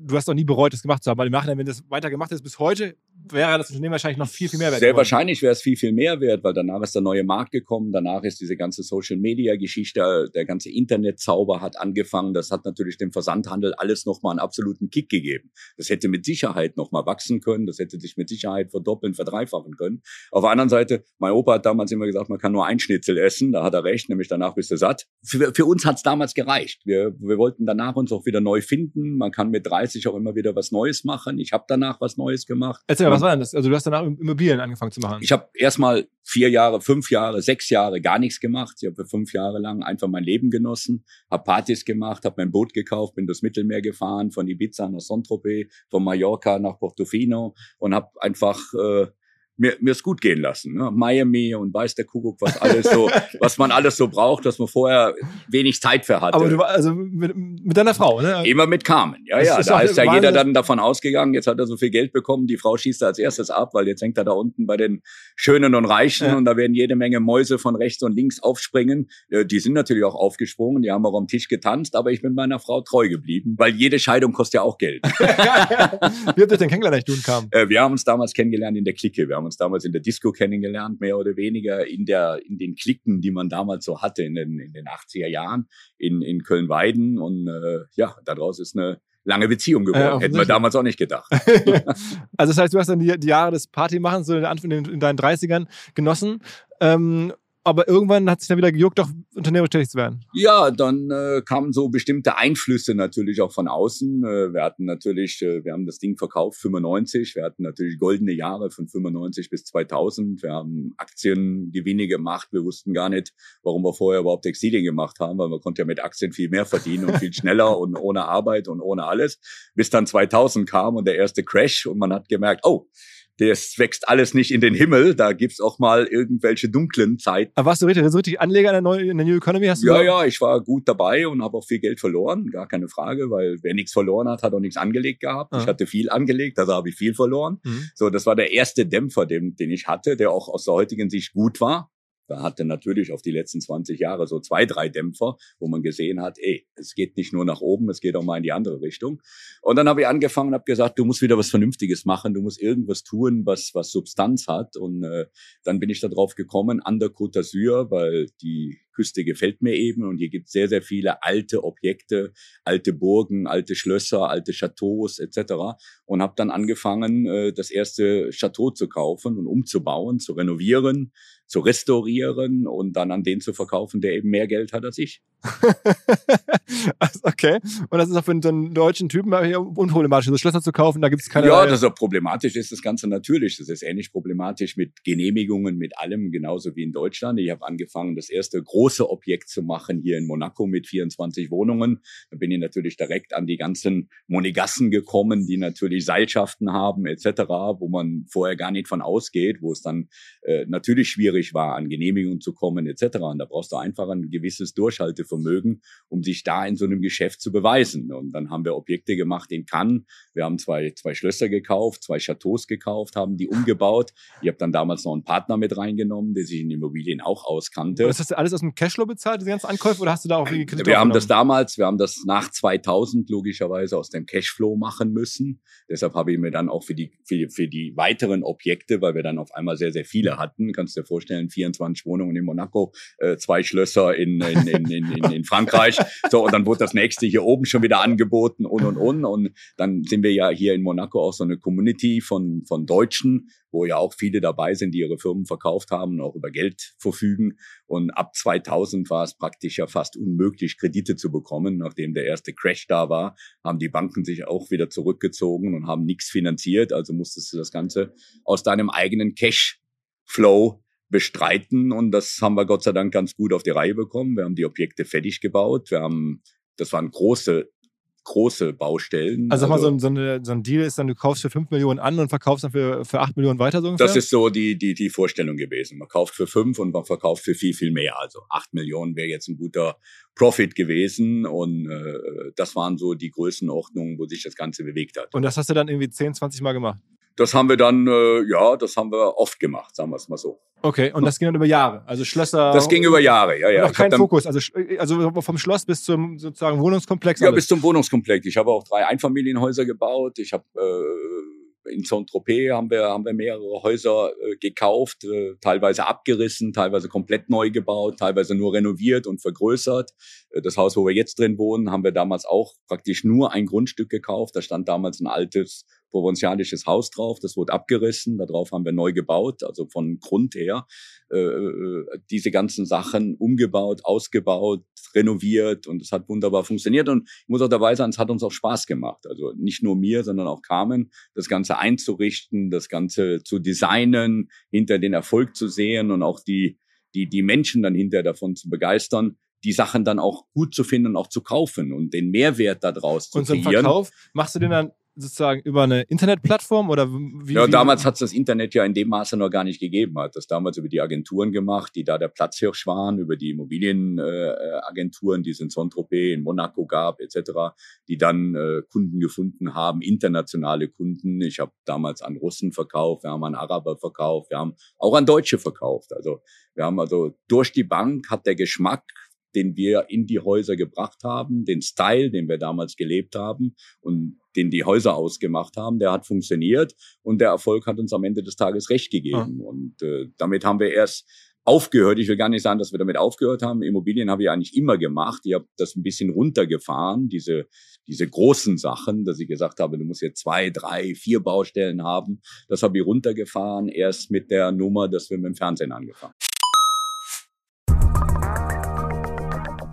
du hast doch nie bereut, das gemacht zu haben, weil im Nachhinein, wenn das weiter gemacht ist bis heute, wäre das Unternehmen wahrscheinlich noch viel, viel mehr wert. Sehr geworden. wahrscheinlich wäre es viel, viel mehr wert, weil danach ist der neue Markt gekommen, danach ist diese ganze Social-Media-Geschichte, der ganze Internetzauber hat angefangen, das hat natürlich dem Versandhandel alles nochmal einen absoluten Kick gegeben. Das hätte mit Sicherheit nochmal wachsen können, das hätte sich mit Sicherheit verdoppeln, verdreifachen können. Auf der anderen Seite, mein Opa hat damals immer gesagt, man kann nur ein Schnitzel essen, da hat er recht, nämlich danach bist du satt. Für, für uns hat es damals gereicht. Wir, wir wollten danach uns auch wieder neu finden, man kann mit 30 auch immer wieder was Neues machen. Ich habe danach was Neues gemacht. Erzähl mal, was war denn das? Also du hast danach Immobilien angefangen zu machen. Ich habe erstmal vier Jahre, fünf Jahre, sechs Jahre gar nichts gemacht. Ich habe fünf Jahre lang einfach mein Leben genossen, habe Partys gemacht, habe mein Boot gekauft, bin das Mittelmeer gefahren, von Ibiza nach Saint-Tropez, von Mallorca nach Portofino und habe einfach äh, mir, mir es gut gehen lassen. Ne? Miami und weiß der Kuckuck, was alles so, was man alles so braucht, dass man vorher wenig Zeit für hatte. Aber du war also mit, mit deiner Frau, ne? Immer mit Carmen, ja, ja. Da ist ja jeder dann davon ausgegangen, jetzt hat er so viel Geld bekommen, die Frau schießt er als erstes ab, weil jetzt hängt er da unten bei den Schönen und Reichen ja. und da werden jede Menge Mäuse von rechts und links aufspringen. Äh, die sind natürlich auch aufgesprungen, die haben auch am Tisch getanzt, aber ich bin meiner Frau treu geblieben, weil jede Scheidung kostet ja auch Geld. Wie habt ihr denn kennengelernt, als du kam? Äh, wir haben uns damals kennengelernt in der Clique. Wir haben uns damals in der Disco kennengelernt, mehr oder weniger in der, in den Klicken, die man damals so hatte in den, in den 80er Jahren in, in Köln-Weiden. Und äh, ja, daraus ist eine lange Beziehung geworden. Äh, Hätten wir damals auch nicht gedacht. also das heißt, du hast dann die, die Jahre des Partymachens so in, in, in deinen 30ern genossen. Ähm, aber irgendwann hat sich dann wieder gejuckt, doch unternehmerisch tätig zu werden. Ja, dann äh, kamen so bestimmte Einflüsse natürlich auch von außen. Äh, wir hatten natürlich, äh, wir haben das Ding verkauft 95, wir hatten natürlich goldene Jahre von 95 bis 2000. Wir haben Aktiengewinne gemacht. Wir wussten gar nicht, warum wir vorher überhaupt Textilien gemacht haben, weil man konnte ja mit Aktien viel mehr verdienen und viel schneller und ohne Arbeit und ohne alles. Bis dann 2000 kam und der erste Crash und man hat gemerkt, oh, das wächst alles nicht in den Himmel. Da gibt's auch mal irgendwelche dunklen Zeiten. Aber warst du richtig, so richtig Anleger in der, Neu in der New Economy? Hast du ja, ja, ich war gut dabei und habe auch viel Geld verloren. Gar keine Frage, weil wer nichts verloren hat, hat auch nichts angelegt gehabt. Ah. Ich hatte viel angelegt, also habe ich viel verloren. Mhm. So, das war der erste Dämpfer, den, den ich hatte, der auch aus der heutigen Sicht gut war. Da hatte natürlich auf die letzten 20 Jahre so zwei, drei Dämpfer, wo man gesehen hat, ey, es geht nicht nur nach oben, es geht auch mal in die andere Richtung. Und dann habe ich angefangen und habe gesagt, du musst wieder was Vernünftiges machen, du musst irgendwas tun, was, was Substanz hat. Und äh, dann bin ich da drauf gekommen, an der Côte d'Azur, weil die Küste gefällt mir eben und hier gibt es sehr, sehr viele alte Objekte, alte Burgen, alte Schlösser, alte Chateaus etc. Und habe dann angefangen, äh, das erste Chateau zu kaufen und umzubauen, zu renovieren, zu restaurieren und dann an den zu verkaufen, der eben mehr Geld hat als ich. okay. Und das ist auch für einen deutschen Typen unproblematisch, so Schlösser zu kaufen, da gibt es keine. Ja, das ist auch problematisch ist das Ganze natürlich. Das ist ähnlich problematisch mit Genehmigungen, mit allem, genauso wie in Deutschland. Ich habe angefangen, das erste große Objekt zu machen hier in Monaco mit 24 Wohnungen. Da bin ich natürlich direkt an die ganzen Monegassen gekommen, die natürlich Seilschaften haben etc., wo man vorher gar nicht von ausgeht, wo es dann äh, natürlich schwierig war, an Genehmigungen zu kommen etc. Und da brauchst du einfach ein gewisses Durchhalte Vermögen, um sich da in so einem Geschäft zu beweisen. Und dann haben wir Objekte gemacht in Cannes. Wir haben zwei, zwei Schlösser gekauft, zwei Chateaus gekauft, haben die umgebaut. Ich habe dann damals noch einen Partner mit reingenommen, der sich in Immobilien auch auskannte. Und hast du alles aus dem Cashflow bezahlt, diese ganzen Ankäufe, oder hast du da auch Kredite Wir haben das damals, wir haben das nach 2000 logischerweise aus dem Cashflow machen müssen. Deshalb habe ich mir dann auch für die, für, für die weiteren Objekte, weil wir dann auf einmal sehr, sehr viele hatten, kannst du dir vorstellen, 24 Wohnungen in Monaco, äh, zwei Schlösser in, in, in, in, in, in Frankreich. So, und dann wurde das nächste hier oben schon wieder angeboten und und und. Und dann sind wir ja hier in Monaco auch so eine Community von, von Deutschen, wo ja auch viele dabei sind, die ihre Firmen verkauft haben und auch über Geld verfügen. Und ab 2000 war es praktisch ja fast unmöglich, Kredite zu bekommen. Nachdem der erste Crash da war, haben die Banken sich auch wieder zurückgezogen und haben nichts finanziert. Also musstest du das Ganze aus deinem eigenen Cash-Flow bestreiten und das haben wir Gott sei Dank ganz gut auf die Reihe bekommen. Wir haben die Objekte fertig gebaut. Wir haben, das waren große große Baustellen. Also sag mal, also, so, ein, so, eine, so ein Deal ist dann, du kaufst für 5 Millionen an und verkaufst dann für, für 8 Millionen weiter so ungefähr? Das ist so die, die, die Vorstellung gewesen. Man kauft für 5 und man verkauft für viel, viel mehr. Also 8 Millionen wäre jetzt ein guter Profit gewesen und äh, das waren so die Größenordnungen, wo sich das Ganze bewegt hat. Und das hast du dann irgendwie 10, 20 Mal gemacht? Das haben wir dann, äh, ja, das haben wir oft gemacht, sagen wir es mal so. Okay, und das ging dann über Jahre, also Schlösser. Das ging über Jahre, ja, ja. Noch kein Fokus, also, also vom Schloss bis zum sozusagen Wohnungskomplex. Ja, alles. bis zum Wohnungskomplex. Ich habe auch drei Einfamilienhäuser gebaut. Ich habe äh, in Saint-Tropez haben wir, haben wir mehrere Häuser äh, gekauft, äh, teilweise abgerissen, teilweise komplett neu gebaut, teilweise nur renoviert und vergrößert. Äh, das Haus, wo wir jetzt drin wohnen, haben wir damals auch praktisch nur ein Grundstück gekauft. Da stand damals ein altes provinzialisches Haus drauf, das wurde abgerissen, darauf haben wir neu gebaut, also von Grund her. Äh, äh, diese ganzen Sachen umgebaut, ausgebaut, renoviert und es hat wunderbar funktioniert. Und ich muss auch dabei sein, es hat uns auch Spaß gemacht. Also nicht nur mir, sondern auch Carmen, das Ganze einzurichten, das Ganze zu designen, hinter den Erfolg zu sehen und auch die, die, die Menschen dann hinter davon zu begeistern die Sachen dann auch gut zu finden und auch zu kaufen und den Mehrwert daraus zu kreieren. Und zum Verkauf machst du den dann sozusagen über eine Internetplattform oder wie? Ja, wie? damals hat es das Internet ja in dem Maße noch gar nicht gegeben. Hat das damals über die Agenturen gemacht, die da der Platzhirsch waren, über die Immobilienagenturen, äh, die es in Saint-Tropez, in Monaco gab, etc., die dann äh, Kunden gefunden haben, internationale Kunden. Ich habe damals an Russen verkauft, wir haben an Araber verkauft, wir haben auch an Deutsche verkauft. Also wir haben also durch die Bank hat der Geschmack den wir in die Häuser gebracht haben, den Style, den wir damals gelebt haben und den die Häuser ausgemacht haben, der hat funktioniert und der Erfolg hat uns am Ende des Tages recht gegeben. Ja. Und äh, damit haben wir erst aufgehört. Ich will gar nicht sagen, dass wir damit aufgehört haben. Immobilien habe ich eigentlich immer gemacht. Ich habe das ein bisschen runtergefahren, diese, diese großen Sachen, dass ich gesagt habe, du musst jetzt zwei, drei, vier Baustellen haben. Das habe ich runtergefahren, erst mit der Nummer, dass wir mit dem Fernsehen angefangen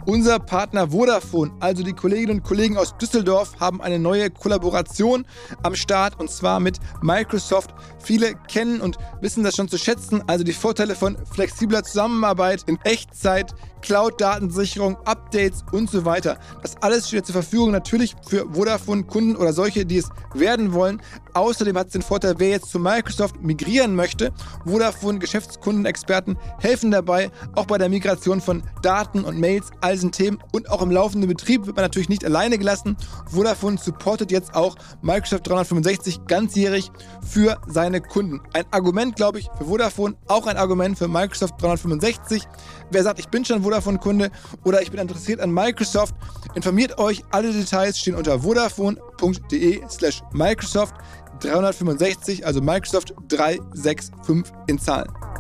Unser Partner Vodafone, also die Kolleginnen und Kollegen aus Düsseldorf, haben eine neue Kollaboration am Start und zwar mit Microsoft. Viele kennen und wissen das schon zu schätzen, also die Vorteile von flexibler Zusammenarbeit in Echtzeit, Cloud-Datensicherung, Updates und so weiter. Das alles steht zur Verfügung natürlich für Vodafone-Kunden oder solche, die es werden wollen. Außerdem hat es den Vorteil, wer jetzt zu Microsoft migrieren möchte. Vodafone Geschäftskundenexperten helfen dabei, auch bei der Migration von Daten und Mails, diesen Themen und auch im laufenden Betrieb wird man natürlich nicht alleine gelassen. Vodafone supportet jetzt auch Microsoft 365 ganzjährig für seine Kunden. Ein Argument, glaube ich, für Vodafone, auch ein Argument für Microsoft 365. Wer sagt, ich bin schon Vodafone-Kunde oder ich bin interessiert an Microsoft, informiert euch. Alle Details stehen unter vodafone.de slash Microsoft 365, also Microsoft 365 in Zahlen.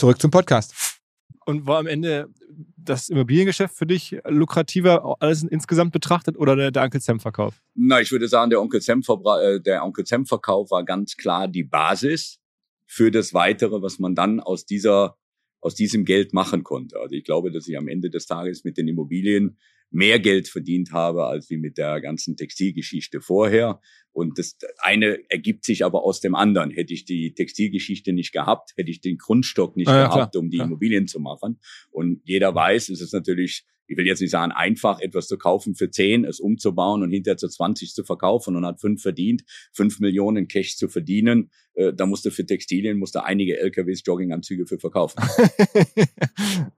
Zurück zum Podcast. Und war am Ende das Immobiliengeschäft für dich lukrativer, alles insgesamt betrachtet, oder der, der Onkel Sam-Verkauf? Na, ich würde sagen, der Onkel Sam-Verkauf äh, war ganz klar die Basis für das Weitere, was man dann aus dieser aus diesem Geld machen konnte. Also ich glaube, dass ich am Ende des Tages mit den Immobilien mehr Geld verdient habe als wie mit der ganzen Textilgeschichte vorher. Und das eine ergibt sich aber aus dem anderen. Hätte ich die Textilgeschichte nicht gehabt, hätte ich den Grundstock nicht ja, gehabt, klar, um die klar. Immobilien zu machen. Und jeder weiß, es ist natürlich ich will jetzt nicht sagen, einfach etwas zu kaufen für 10, es umzubauen und hinterher zu 20 zu verkaufen und hat fünf verdient, fünf Millionen Cash zu verdienen. Äh, da musste für Textilien, musste einige LKWs Jogginganzüge für verkaufen.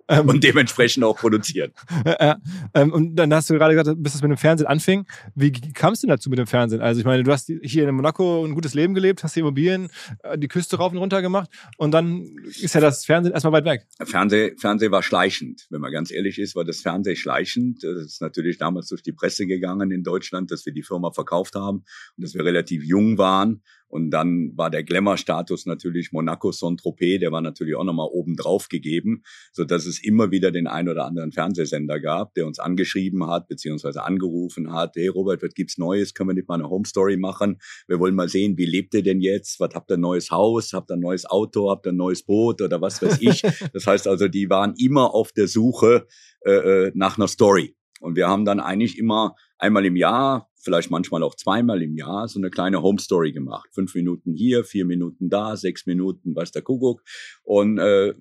Ähm. und dementsprechend auch produzieren. Ja, ähm, und dann hast du gerade gesagt, bis es mit dem Fernsehen anfing. Wie kamst du dazu mit dem Fernsehen? Also ich meine, du hast hier in Monaco ein gutes Leben gelebt, hast die Immobilien, äh, die Küste rauf und runter gemacht und dann ist ja das Fernsehen erstmal weit weg. Fernsehen, Fernsehen war schleichend. Wenn man ganz ehrlich ist, war das Fernsehen Fernsehen schleichend. Das ist natürlich damals durch die Presse gegangen in Deutschland, dass wir die Firma verkauft haben und dass wir relativ jung waren. Und dann war der Glamour-Status natürlich Monaco Saint-Tropez, der war natürlich auch nochmal oben drauf gegeben, so dass es immer wieder den ein oder anderen Fernsehsender gab, der uns angeschrieben hat, beziehungsweise angerufen hat, hey Robert, was gibt's Neues? Können wir nicht mal eine Home Story machen? Wir wollen mal sehen, wie lebt ihr denn jetzt? Was habt ihr ein neues Haus? Habt ihr ein neues Auto? Habt ihr ein neues Boot oder was weiß ich? das heißt also, die waren immer auf der Suche äh, äh, nach einer Story. Und wir haben dann eigentlich immer einmal im Jahr, vielleicht manchmal auch zweimal im Jahr, so eine kleine Home Story gemacht. Fünf Minuten hier, vier Minuten da, sechs Minuten, weiß der Kuckuck. Und äh,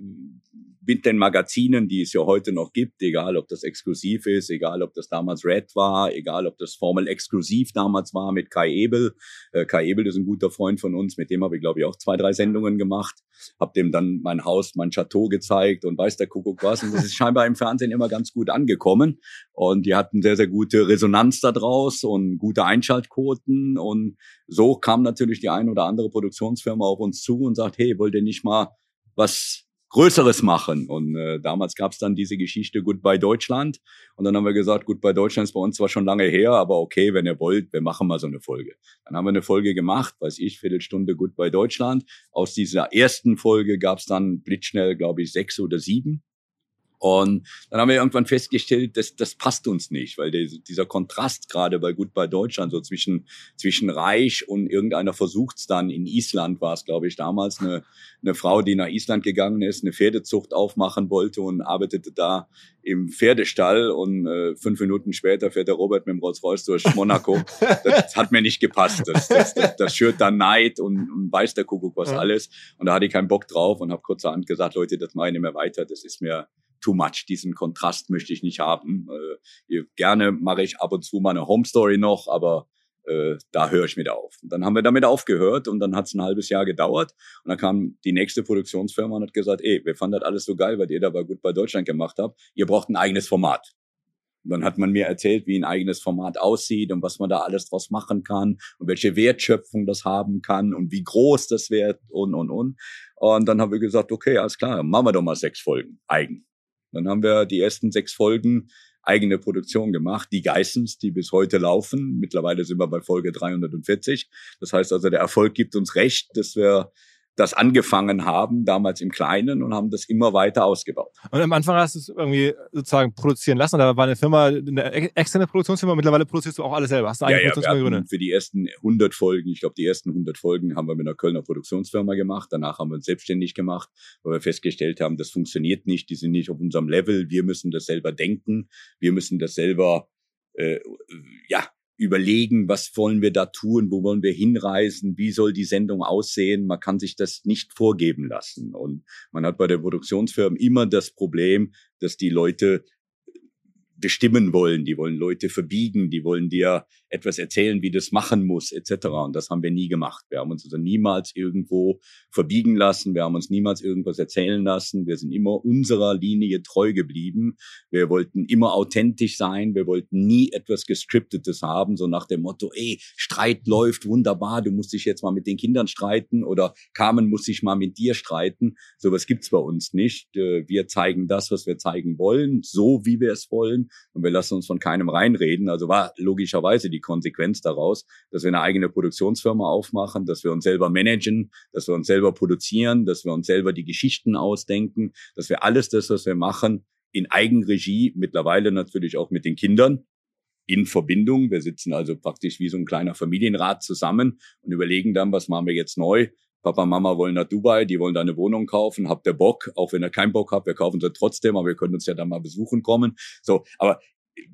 mit den Magazinen, die es ja heute noch gibt, egal ob das exklusiv ist, egal ob das damals Red war, egal ob das Formel exklusiv damals war mit Kai Ebel. Äh, Kai Ebel ist ein guter Freund von uns, mit dem habe ich glaube ich auch zwei, drei Sendungen gemacht, habe dem dann mein Haus, mein Chateau gezeigt und weiß der Kuckuck was. Und das ist scheinbar im Fernsehen immer ganz gut angekommen und die hatten sehr, sehr gute Resonanz daraus und gute Einschaltquoten und so kam natürlich die ein oder andere Produktionsfirma auf uns zu und sagt, hey, wollt ihr nicht mal was Größeres machen. Und äh, damals gab es dann diese Geschichte Goodbye Deutschland. Und dann haben wir gesagt, Goodbye Deutschland ist bei uns zwar schon lange her, aber okay, wenn ihr wollt, wir machen mal so eine Folge. Dann haben wir eine Folge gemacht, weiß ich, Viertelstunde Goodbye Deutschland. Aus dieser ersten Folge gab es dann blitzschnell, glaube ich, sechs oder sieben. Und dann haben wir irgendwann festgestellt, dass das passt uns nicht, weil der, dieser Kontrast gerade bei Gut bei Deutschland so zwischen zwischen Reich und irgendeiner versucht's dann in Island war es, glaube ich, damals eine eine Frau, die nach Island gegangen ist, eine Pferdezucht aufmachen wollte und arbeitete da im Pferdestall und äh, fünf Minuten später fährt der Robert mit dem Rolls-Royce durch Monaco. das hat mir nicht gepasst. Das, das, das, das schürt dann Neid und, und weiß der Kuckuck was ja. alles. Und da hatte ich keinen Bock drauf und habe kurzerhand gesagt, Leute, das mache ich nicht mehr weiter. Das ist mir too much. Diesen Kontrast möchte ich nicht haben. Äh, gerne mache ich ab und zu mal eine Home Story noch, aber äh, da höre ich mit auf. Und dann haben wir damit aufgehört und dann hat es ein halbes Jahr gedauert und dann kam die nächste Produktionsfirma und hat gesagt, ey, wir fanden das alles so geil, was ihr dabei gut bei Deutschland gemacht habt. Ihr braucht ein eigenes Format. Und dann hat man mir erzählt, wie ein eigenes Format aussieht und was man da alles draus machen kann und welche Wertschöpfung das haben kann und wie groß das wird und, und, und. Und dann haben wir gesagt, okay, alles klar, machen wir doch mal sechs Folgen eigen. Dann haben wir die ersten sechs Folgen eigene Produktion gemacht, die Geissens, die bis heute laufen. Mittlerweile sind wir bei Folge 340. Das heißt also, der Erfolg gibt uns recht, dass wir das angefangen haben, damals im Kleinen und haben das immer weiter ausgebaut. Und am Anfang hast du es irgendwie sozusagen produzieren lassen. Da war eine Firma, eine externe Produktionsfirma. Mittlerweile produzierst du auch alles selber. Hast du ja, ja, wir für die ersten 100 Folgen, ich glaube, die ersten 100 Folgen haben wir mit einer Kölner Produktionsfirma gemacht. Danach haben wir uns selbstständig gemacht, weil wir festgestellt haben, das funktioniert nicht. Die sind nicht auf unserem Level. Wir müssen das selber denken. Wir müssen das selber äh, ja, überlegen, was wollen wir da tun, wo wollen wir hinreisen, wie soll die Sendung aussehen. Man kann sich das nicht vorgeben lassen. Und man hat bei der Produktionsfirma immer das Problem, dass die Leute bestimmen wollen, die wollen Leute verbiegen, die wollen dir etwas erzählen, wie das machen muss, etc. Und das haben wir nie gemacht. Wir haben uns also niemals irgendwo verbiegen lassen, wir haben uns niemals irgendwas erzählen lassen. Wir sind immer unserer Linie treu geblieben. Wir wollten immer authentisch sein, wir wollten nie etwas gescriptetes haben, so nach dem Motto, ey, Streit läuft wunderbar, du musst dich jetzt mal mit den Kindern streiten oder Carmen muss sich mal mit dir streiten. Sowas gibt's bei uns nicht. Äh, wir zeigen das, was wir zeigen wollen, so wie wir es wollen und wir lassen uns von keinem reinreden. Also war logischerweise die Konsequenz daraus, dass wir eine eigene Produktionsfirma aufmachen, dass wir uns selber managen, dass wir uns selber produzieren, dass wir uns selber die Geschichten ausdenken, dass wir alles das, was wir machen, in Eigenregie, mittlerweile natürlich auch mit den Kindern, in Verbindung. Wir sitzen also praktisch wie so ein kleiner Familienrat zusammen und überlegen dann, was machen wir jetzt neu, Papa, Mama wollen nach Dubai, die wollen da eine Wohnung kaufen, habt ihr Bock? Auch wenn ihr keinen Bock habt, wir kaufen sie trotzdem, aber wir können uns ja dann mal besuchen kommen. So, aber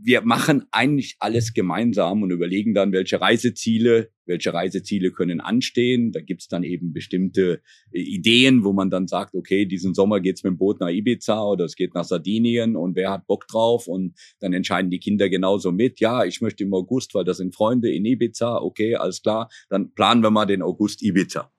wir machen eigentlich alles gemeinsam und überlegen dann, welche Reiseziele, welche Reiseziele können anstehen. Da gibt's dann eben bestimmte äh, Ideen, wo man dann sagt, okay, diesen Sommer geht's mit dem Boot nach Ibiza oder es geht nach Sardinien und wer hat Bock drauf? Und dann entscheiden die Kinder genauso mit. Ja, ich möchte im August, weil das sind Freunde in Ibiza. Okay, alles klar. Dann planen wir mal den August Ibiza.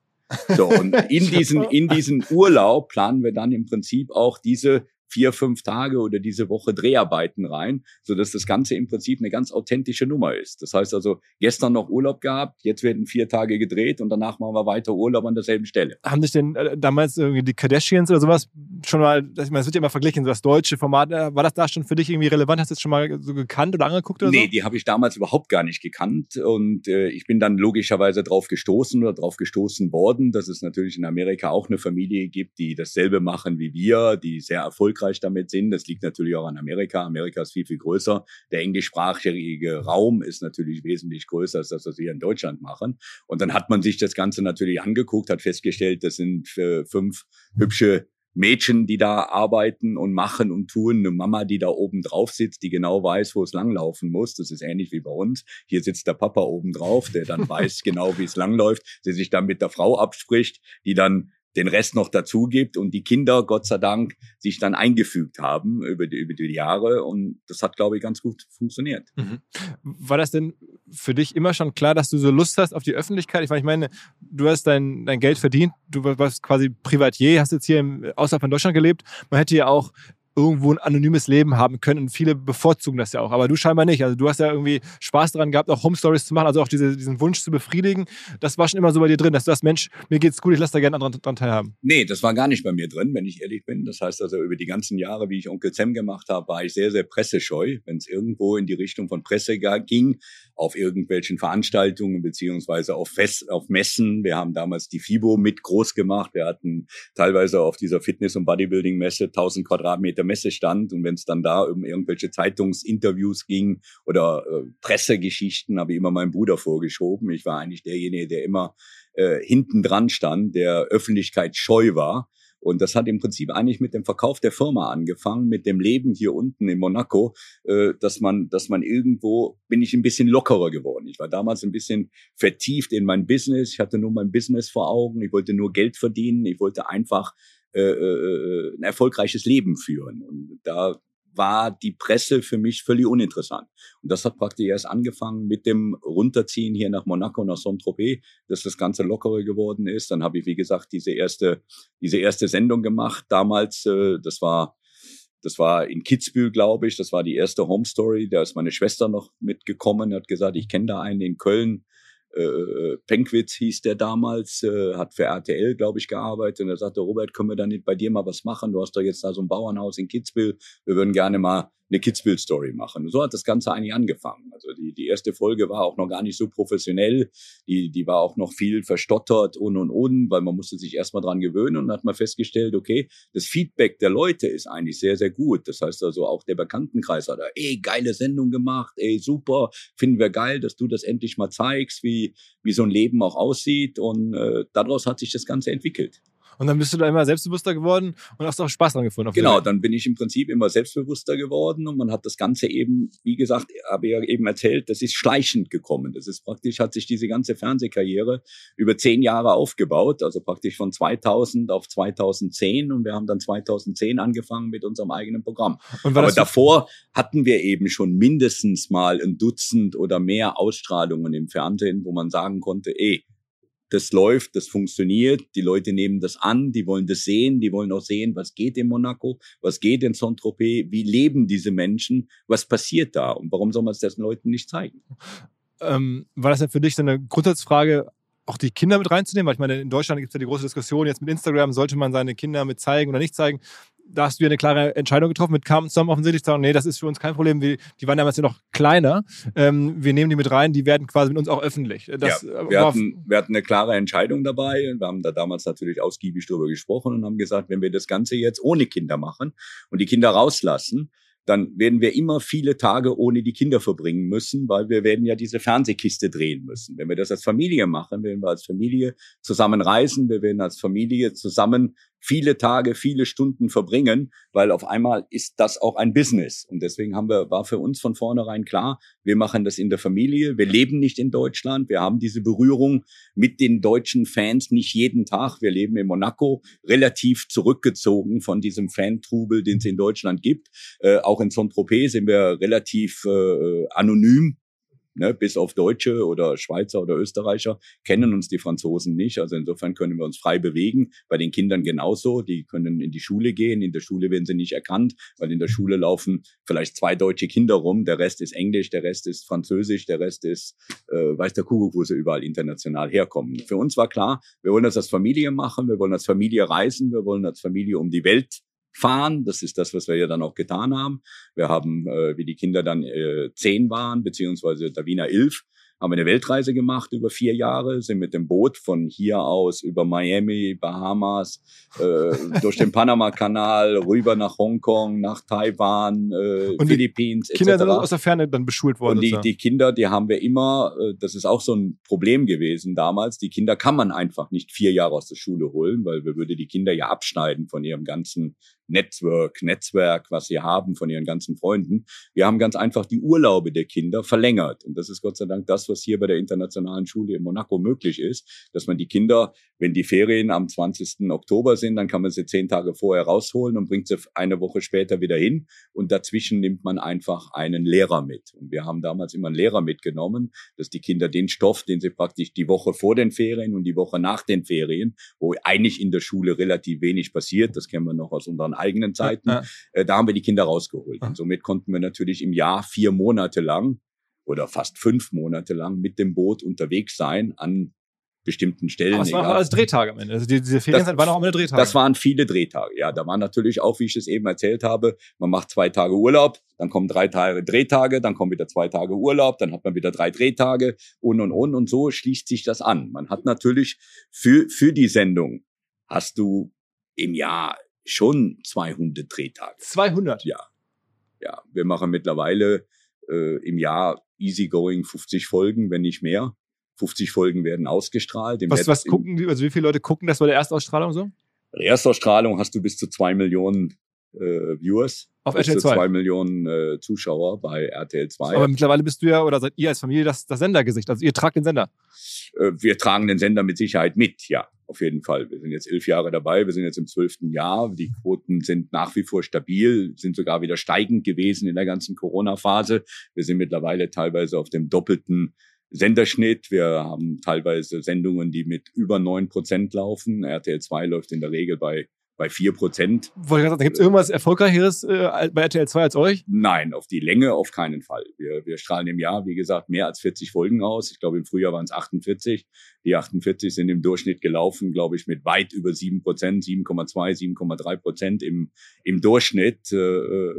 So, und in diesen, in diesen Urlaub planen wir dann im Prinzip auch diese vier, fünf Tage oder diese Woche Dreharbeiten rein, so dass das Ganze im Prinzip eine ganz authentische Nummer ist. Das heißt also, gestern noch Urlaub gehabt, jetzt werden vier Tage gedreht und danach machen wir weiter Urlaub an derselben Stelle. Haben sich denn äh, damals irgendwie die Kardashians oder sowas schon mal, ich meine, es wird ja immer verglichen, so das deutsche Format, äh, war das da schon für dich irgendwie relevant? Hast du das schon mal so gekannt oder angeguckt oder nee, so? Nee, die habe ich damals überhaupt gar nicht gekannt und äh, ich bin dann logischerweise drauf gestoßen oder drauf gestoßen worden, dass es natürlich in Amerika auch eine Familie gibt, die dasselbe machen wie wir, die sehr erfolgreich erfolgreich damit sind. Das liegt natürlich auch an Amerika. Amerika ist viel, viel größer. Der englischsprachige Raum ist natürlich wesentlich größer als das, was wir in Deutschland machen. Und dann hat man sich das Ganze natürlich angeguckt, hat festgestellt, das sind fünf hübsche Mädchen, die da arbeiten und machen und tun, eine Mama, die da oben drauf sitzt, die genau weiß, wo es langlaufen muss. Das ist ähnlich wie bei uns. Hier sitzt der Papa oben drauf, der dann weiß genau, wie es langläuft, der sich dann mit der Frau abspricht, die dann den Rest noch dazu gibt und die Kinder, Gott sei Dank, sich dann eingefügt haben über die, über die Jahre und das hat, glaube ich, ganz gut funktioniert. Mhm. War das denn für dich immer schon klar, dass du so Lust hast auf die Öffentlichkeit? Ich meine, du hast dein, dein Geld verdient, du warst quasi Privatier, hast jetzt hier im, außerhalb von Deutschland gelebt. Man hätte ja auch irgendwo ein anonymes Leben haben können. Und viele bevorzugen das ja auch. Aber du scheinbar nicht. Also du hast ja irgendwie Spaß daran gehabt, auch Home Stories zu machen, also auch diese, diesen Wunsch zu befriedigen. Das war schon immer so bei dir drin, dass du sagst, Mensch, mir geht's gut, ich lasse da gerne anderen dran teilhaben. Nee, das war gar nicht bei mir drin, wenn ich ehrlich bin. Das heißt also, über die ganzen Jahre, wie ich Onkel Sam gemacht habe, war ich sehr, sehr pressescheu. Wenn es irgendwo in die Richtung von Presse ging, auf irgendwelchen Veranstaltungen beziehungsweise auf, Fest, auf Messen. Wir haben damals die FIBO mit groß gemacht. Wir hatten teilweise auf dieser Fitness- und Bodybuilding-Messe 1000 Quadratmeter Messe stand und wenn es dann da um irgendwelche Zeitungsinterviews ging oder äh, Pressegeschichten, habe ich immer meinen Bruder vorgeschoben. Ich war eigentlich derjenige, der immer äh, hinten dran stand, der Öffentlichkeit scheu war. Und das hat im Prinzip eigentlich mit dem Verkauf der Firma angefangen, mit dem Leben hier unten in Monaco, äh, dass man, dass man irgendwo bin ich ein bisschen lockerer geworden. Ich war damals ein bisschen vertieft in mein Business. Ich hatte nur mein Business vor Augen. Ich wollte nur Geld verdienen. Ich wollte einfach äh, äh, äh, ein erfolgreiches Leben führen. Und da war die Presse für mich völlig uninteressant. Und das hat praktisch erst angefangen mit dem Runterziehen hier nach Monaco, nach Saint-Tropez, dass das Ganze lockerer geworden ist. Dann habe ich, wie gesagt, diese erste, diese erste Sendung gemacht. Damals, äh, das war das war in Kitzbühel, glaube ich. Das war die erste Home Story. Da ist meine Schwester noch mitgekommen, hat gesagt, ich kenne da einen in Köln, äh, Penkwitz hieß der damals, äh, hat für RTL, glaube ich, gearbeitet. Und er sagte, Robert, können wir da nicht bei dir mal was machen? Du hast doch jetzt da so ein Bauernhaus in Kitzbühel. Wir würden gerne mal eine Kitzbühel-Story machen. Und so hat das Ganze eigentlich angefangen. Also die, die erste Folge war auch noch gar nicht so professionell. Die, die war auch noch viel verstottert und und und, weil man musste sich erstmal dran gewöhnen und dann hat man festgestellt, okay, das Feedback der Leute ist eigentlich sehr, sehr gut. Das heißt also auch der Bekanntenkreis hat, ey, geile Sendung gemacht, ey, super, finden wir geil, dass du das endlich mal zeigst, wie, wie so ein Leben auch aussieht. Und äh, daraus hat sich das Ganze entwickelt. Und dann bist du da immer selbstbewusster geworden und hast auch Spaß dran gefunden. genau, dann bin ich im Prinzip immer selbstbewusster geworden und man hat das Ganze eben, wie gesagt, habe ich ja eben erzählt, das ist schleichend gekommen. Das ist praktisch, hat sich diese ganze Fernsehkarriere über zehn Jahre aufgebaut, also praktisch von 2000 auf 2010 und wir haben dann 2010 angefangen mit unserem eigenen Programm. Aber davor hatten wir eben schon mindestens mal ein Dutzend oder mehr Ausstrahlungen im Fernsehen, wo man sagen konnte, eh, das läuft, das funktioniert, die Leute nehmen das an, die wollen das sehen, die wollen auch sehen, was geht in Monaco, was geht in Saint-Tropez, wie leben diese Menschen, was passiert da und warum soll man es den Leuten nicht zeigen? Ähm, war das denn für dich so eine Grundsatzfrage, auch die Kinder mit reinzunehmen? Weil ich meine, in Deutschland gibt es ja die große Diskussion jetzt mit Instagram, sollte man seine Kinder mit zeigen oder nicht zeigen? Da hast du ja eine klare Entscheidung getroffen mit Carmen zusammen offensichtlich zu sagen, nee, das ist für uns kein Problem. Wir, die waren damals ja noch kleiner. Ähm, wir nehmen die mit rein, die werden quasi mit uns auch öffentlich. Das, ja, äh, wir, hatten, wir hatten eine klare Entscheidung dabei. Wir haben da damals natürlich ausgiebig drüber gesprochen und haben gesagt, wenn wir das Ganze jetzt ohne Kinder machen und die Kinder rauslassen, dann werden wir immer viele Tage ohne die Kinder verbringen müssen, weil wir werden ja diese Fernsehkiste drehen müssen. Wenn wir das als Familie machen, werden wir als Familie zusammen reisen, wir werden als Familie zusammen viele Tage, viele Stunden verbringen, weil auf einmal ist das auch ein Business. Und deswegen haben wir, war für uns von vornherein klar, wir machen das in der Familie. Wir leben nicht in Deutschland. Wir haben diese Berührung mit den deutschen Fans nicht jeden Tag. Wir leben in Monaco, relativ zurückgezogen von diesem Fantrubel, den es in Deutschland gibt. Äh, auch in Saint-Tropez sind wir relativ äh, anonym ne, bis auf Deutsche oder Schweizer oder Österreicher kennen uns die Franzosen nicht. Also insofern können wir uns frei bewegen. Bei den Kindern genauso. Die können in die Schule gehen. In der Schule werden sie nicht erkannt, weil in der Schule laufen vielleicht zwei deutsche Kinder rum. Der Rest ist Englisch, der Rest ist Französisch, der Rest ist, äh, weiß der Kuckuck, wo sie überall international herkommen. Für uns war klar, wir wollen das als Familie machen, wir wollen als Familie reisen, wir wollen als Familie um die Welt fahren. Das ist das, was wir ja dann auch getan haben. Wir haben, äh, wie die Kinder dann äh, zehn waren, beziehungsweise Davina elf, haben eine Weltreise gemacht über vier Jahre, sind mit dem Boot von hier aus über Miami, Bahamas, äh, durch den Panama-Kanal, rüber nach Hongkong, nach Taiwan, äh, und Philippines etc. Kinder sind aus der Ferne dann beschult worden. Und die, die Kinder, die haben wir immer, äh, das ist auch so ein Problem gewesen damals, die Kinder kann man einfach nicht vier Jahre aus der Schule holen, weil wir würde die Kinder ja abschneiden von ihrem ganzen Network, Netzwerk, was sie haben von ihren ganzen Freunden. Wir haben ganz einfach die Urlaube der Kinder verlängert. Und das ist Gott sei Dank das, was hier bei der internationalen Schule in Monaco möglich ist, dass man die Kinder, wenn die Ferien am 20. Oktober sind, dann kann man sie zehn Tage vorher rausholen und bringt sie eine Woche später wieder hin. Und dazwischen nimmt man einfach einen Lehrer mit. Und wir haben damals immer einen Lehrer mitgenommen, dass die Kinder den Stoff, den sie praktisch die Woche vor den Ferien und die Woche nach den Ferien, wo eigentlich in der Schule relativ wenig passiert, das kennen wir noch aus unseren eigenen Zeiten, äh, da haben wir die Kinder rausgeholt. Und somit konnten wir natürlich im Jahr vier Monate lang oder fast fünf Monate lang mit dem Boot unterwegs sein an bestimmten Stellen. Aber es waren alles Drehtage am Ende. Also diese Ferienzeit waren auch immer Drehtage. Das waren viele Drehtage, ja. Da waren natürlich auch, wie ich es eben erzählt habe, man macht zwei Tage Urlaub, dann kommen drei Tage Drehtage, dann kommen wieder zwei Tage Urlaub, dann hat man wieder drei Drehtage und und und und so schließt sich das an. Man hat natürlich für, für die Sendung hast du im Jahr schon 200 Drehtage. 200? Ja. Ja, wir machen mittlerweile äh, im Jahr easygoing 50 Folgen, wenn nicht mehr. 50 Folgen werden ausgestrahlt. was, was gucken die, also wie viele Leute gucken das bei der Erstausstrahlung so? Bei der Erstausstrahlung hast du bis zu zwei Millionen äh, Viewers. Auf RTL 2. zwei Millionen äh, Zuschauer bei RTL 2. Aber mittlerweile bist du ja, oder seid ihr als Familie das, das Sendergesicht. Also ihr tragt den Sender. Äh, wir tragen den Sender mit Sicherheit mit, ja, auf jeden Fall. Wir sind jetzt elf Jahre dabei, wir sind jetzt im zwölften Jahr. Die Quoten sind nach wie vor stabil, sind sogar wieder steigend gewesen in der ganzen Corona-Phase. Wir sind mittlerweile teilweise auf dem doppelten Senderschnitt. Wir haben teilweise Sendungen, die mit über neun Prozent laufen. RTL 2 läuft in der Regel bei bei vier Prozent. Wollte ich sagen, gibt es irgendwas Erfolgreicheres äh, bei RTL 2 als euch? Nein, auf die Länge auf keinen Fall. Wir, wir strahlen im Jahr, wie gesagt, mehr als 40 Folgen aus. Ich glaube, im Frühjahr waren es 48. Die 48 sind im Durchschnitt gelaufen, glaube ich, mit weit über sieben Prozent, 7,2, 7,3 Prozent im, im Durchschnitt. Äh,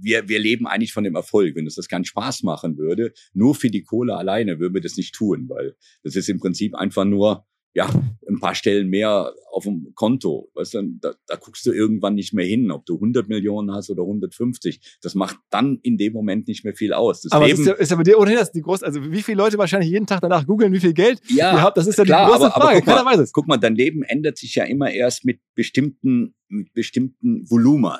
wir, wir leben eigentlich von dem Erfolg. Wenn uns das keinen Spaß machen würde, nur für die Kohle alleine würden wir das nicht tun, weil das ist im Prinzip einfach nur ja, ein paar Stellen mehr auf dem Konto. Weißt du, da, da guckst du irgendwann nicht mehr hin, ob du 100 Millionen hast oder 150. Das macht dann in dem Moment nicht mehr viel aus. Das aber Leben, ist, ja, ist ja bei dir ohnehin das die große, also wie viele Leute wahrscheinlich jeden Tag danach googeln, wie viel Geld ja, ihr habt, das ist ja klar, die große aber, aber Frage. guck, mal, Keiner weiß es. guck mal, dein Leben ändert sich ja immer erst mit bestimmten, mit bestimmten Volumen.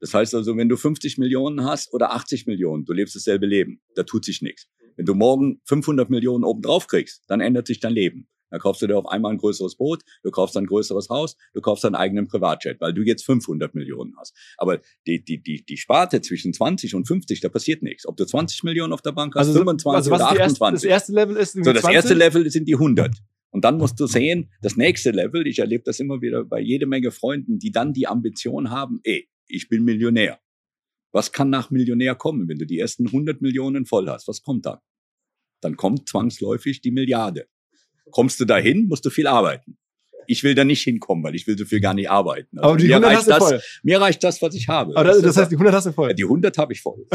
Das heißt also, wenn du 50 Millionen hast oder 80 Millionen, du lebst dasselbe Leben. Da tut sich nichts. Wenn du morgen 500 Millionen obendrauf kriegst, dann ändert sich dein Leben. Dann kaufst du dir auf einmal ein größeres Boot, du kaufst ein größeres Haus, du kaufst deinen eigenen Privatjet, weil du jetzt 500 Millionen hast. Aber die, die, die, die Sparte zwischen 20 und 50, da passiert nichts. Ob du 20 Millionen auf der Bank hast, Also, 25 also oder ist die erste, 28. das erste Level ist So, das 20? erste Level sind die 100. Und dann musst du sehen, das nächste Level, ich erlebe das immer wieder bei jede Menge Freunden, die dann die Ambition haben, ey, ich bin Millionär. Was kann nach Millionär kommen, wenn du die ersten 100 Millionen voll hast? Was kommt dann? Dann kommt zwangsläufig die Milliarde. Kommst du dahin, musst du viel arbeiten. Ich will da nicht hinkommen, weil ich will so viel gar nicht arbeiten. Also aber die mir, 100 reicht hast du das, voll. mir reicht das, was ich habe. Aber das, das heißt, die 100 hast du voll. Ja, die 100 habe ich voll.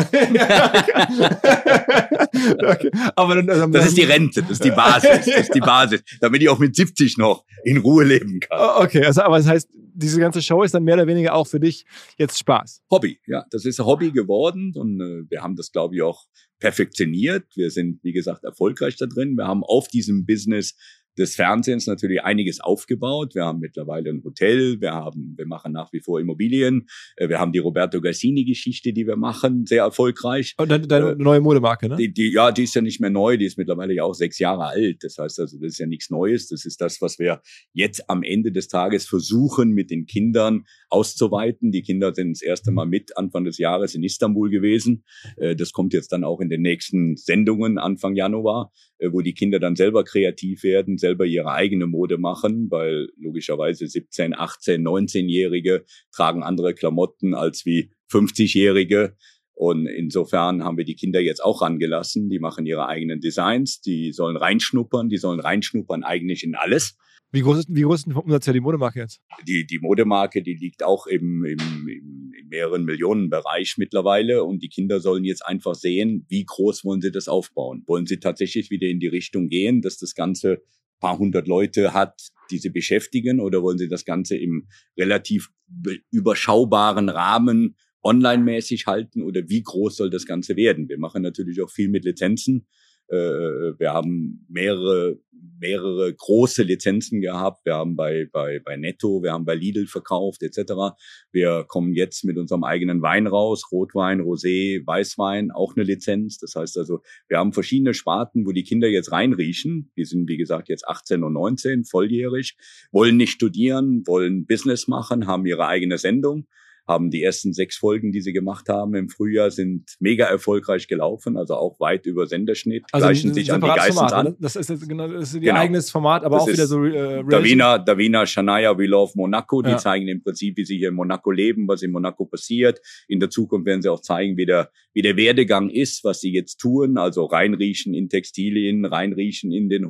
okay. Aber dann, also, Das ist die Rente, das ist die Basis, das ist die Basis, damit ich auch mit 70 noch in Ruhe leben kann. Oh, Okay, also, aber das heißt, diese ganze Show ist dann mehr oder weniger auch für dich jetzt Spaß. Hobby, ja, das ist ein Hobby geworden und äh, wir haben das, glaube ich, auch perfektioniert. Wir sind, wie gesagt, erfolgreich da drin. Wir haben auf diesem Business des Fernsehens natürlich einiges aufgebaut. Wir haben mittlerweile ein Hotel, wir haben, wir machen nach wie vor Immobilien, äh, wir haben die Roberto Gassini-Geschichte, die wir machen, sehr erfolgreich. Und dann deine Äh, neue Modemarke, ne? Die, die, ja, die ist ja nicht mehr neu, die ist mittlerweile ja auch sechs Jahre alt. Das heißt also, das ist ja nichts Neues. Das ist das, was wir jetzt am Ende des Tages versuchen, mit den Kindern auszuweiten. Die Kinder sind das erste Mal mit Anfang des Jahres in Istanbul gewesen. Äh, Das kommt jetzt dann auch in den nächsten Sendungen Anfang Januar, wo die Kinder dann selber kreativ werden, selber ihre eigene Mode machen, weil logischerweise 17, 18, 19-Jährige tragen andere Klamotten als wie 50-Jährige. Und insofern haben wir die Kinder jetzt auch rangelassen. Die machen ihre eigenen Designs, die sollen reinschnuppern, die sollen reinschnuppern eigentlich in alles. Wie groß ist, wie groß ist denn vom Umsatz her die Modemarke jetzt? Die, die Modemarke, die liegt auch im, im, im, im mehreren Millionen Bereich mittlerweile. Und die Kinder sollen jetzt einfach sehen, wie groß wollen sie das aufbauen. Wollen sie tatsächlich wieder in die Richtung gehen, dass das Ganze paar hundert Leute hat, die sie beschäftigen, oder wollen sie das Ganze im relativ be- überschaubaren Rahmen online-mäßig halten oder wie groß soll das Ganze werden? Wir machen natürlich auch viel mit Lizenzen. Äh, Wir haben mehrere, mehrere große Lizenzen gehabt. Wir haben bei, bei, bei Netto, wir haben bei Lidl verkauft etc. Wir kommen jetzt mit unserem eigenen Wein raus, Rotwein, Rosé, Weißwein, auch eine Lizenz. Das heißt also, wir haben verschiedene Sparten, wo die Kinder jetzt reinriechen. Die sind, wie gesagt, jetzt 18 und 19, volljährig, wollen nicht studieren, wollen Business machen, haben ihre eigene Sendung haben die ersten sechs Folgen, die sie gemacht haben im Frühjahr, sind mega erfolgreich gelaufen, also auch weit über Senderschnitt, gleichen ein sich an die Format, an. ne? Das ist jetzt genau, das ist ihr Genau. eigenes Format, aber Das auch wieder so äh. Davina, Davina, Shania, We Love Monaco, die Ja. zeigen im Prinzip, wie sie hier in Monaco leben, was in Monaco passiert. In der Zukunft werden sie auch zeigen, wie der, wie der Werdegang ist, was sie jetzt tun, also reinriechen in Textilien, reinriechen in den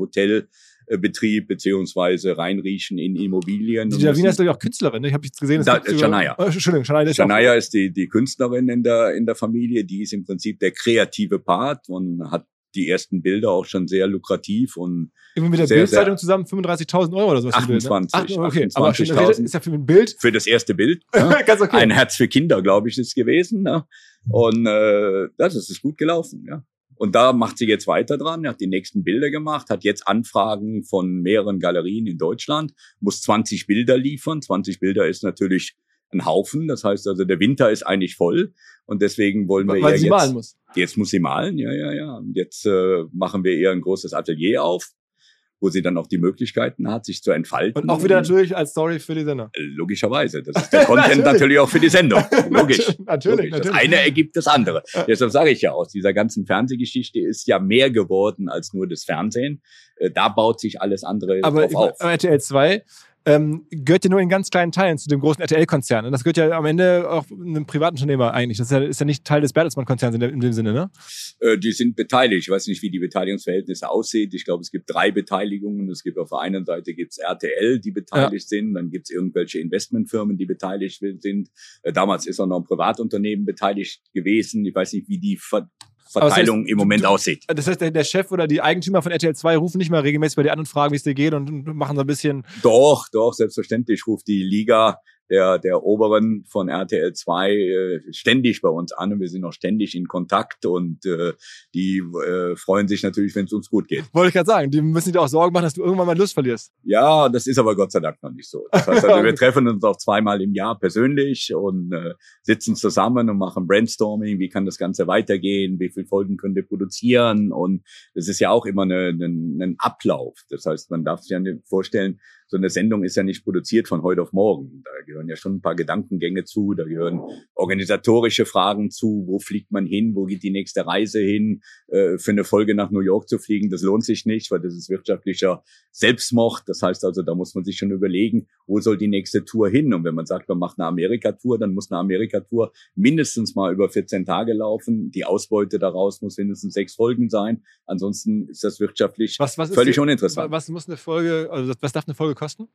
Hotelbetrieb, beziehungsweise reinriechen in Immobilien. Die Davina ist, glaube ich, auch Künstlerin. Ne? Ich habe jetzt gesehen, es Da- gibt. Äh, Entschuldigung, Shania. ist Shania ist die, die Künstlerin in der, in der Familie, die ist im Prinzip der kreative Part und hat die ersten Bilder auch schon sehr lukrativ und irgendwie mit der Bildzeitung zusammen 35.000 Euro oder sowas. für ein Bild, 28, Ne? Ach, okay, aber schon, 28.000. ist ja für ein Bild für das erste Bild. ne? ganz okay. Ein Herz für Kinder, glaube ich, ist gewesen. Ne? Und äh, das ist gut gelaufen, ja. Und da macht sie jetzt weiter dran, hat die nächsten Bilder gemacht, hat jetzt Anfragen von mehreren Galerien in Deutschland, muss 20 Bilder liefern. 20 Bilder ist natürlich ein Haufen. Das heißt also, der Winter ist eigentlich voll. Und deswegen wollen wir weil ihr sie jetzt, malen muss. jetzt muss sie malen, ja, ja, ja. Und jetzt äh, machen wir ihr ein großes Atelier auf, wo sie dann auch die Möglichkeiten hat, sich zu entfalten. Und auch wieder natürlich als Story für die Sender. Logischerweise. Das ist der Content natürlich auch für die Sendung. Logisch. Natürlich, Logisch. Das natürlich. eine ergibt das andere. Deshalb sage ich ja, aus dieser ganzen Fernsehgeschichte ist ja mehr geworden als nur das Fernsehen. Äh, Da baut sich alles andere aber drauf auf. RTL 2 ähm, gehört ja nur in ganz kleinen Teilen zu dem großen RTL-Konzern. Und das gehört ja am Ende auch einem Privatunternehmer eigentlich. Das ist ja, ist ja nicht Teil des Bertelsmann-Konzerns in, in, dem Sinne, ne? Äh, die sind beteiligt. Ich weiß nicht, wie die Beteiligungsverhältnisse aussehen. Ich glaube, es gibt drei Beteiligungen. Es gibt auf der einen Seite gibt's RTL, die beteiligt ja. sind. Dann gibt's irgendwelche Investmentfirmen, die beteiligt sind. Äh, damals ist auch noch ein Privatunternehmen beteiligt gewesen. Ich weiß nicht, wie die Verteilung das heißt, im Moment du, aussieht. Das heißt, der, der, Chef oder die Eigentümer von RTL 2 rufen nicht mal regelmäßig bei dir an und fragen, wie es dir geht und machen so ein bisschen. Doch, doch, selbstverständlich ruft die Liga der, der Oberen von RTL 2 äh, ständig bei uns an und wir sind auch ständig in Kontakt und äh, die äh, freuen sich natürlich, wenn es uns gut geht. Wollte ich gerade sagen, die müssen dir auch Sorgen machen, dass du irgendwann mal Lust verlierst. Ja, das ist aber Gott sei Dank noch nicht so. Das heißt also, wir treffen uns auch zweimal im Jahr persönlich und äh, sitzen zusammen und machen Brainstorming, wie kann das Ganze weitergehen, wie viele Folgen können wir produzieren und das ist ja auch immer eine, eine, ein Ablauf. Das heißt, man darf sich ja nicht vorstellen, so eine Sendung ist ja nicht produziert von heute auf morgen. Da gehören ja schon ein paar Gedankengänge zu, da gehören organisatorische Fragen zu, wo fliegt man hin, wo geht die nächste Reise hin, äh, für eine Folge nach New York zu fliegen, das lohnt sich nicht, weil das ist wirtschaftlicher Selbstmord. Das heißt also, da muss man sich schon überlegen, wo soll die nächste Tour hin? Und wenn man sagt, man macht eine Amerika-Tour, dann muss eine Amerika-Tour mindestens mal über 14 Tage laufen. Die Ausbeute daraus muss mindestens sechs Folgen sein. Ansonsten ist das wirtschaftlich was, was völlig die, uninteressant. Was muss eine Folge, also was darf eine Folge kosten?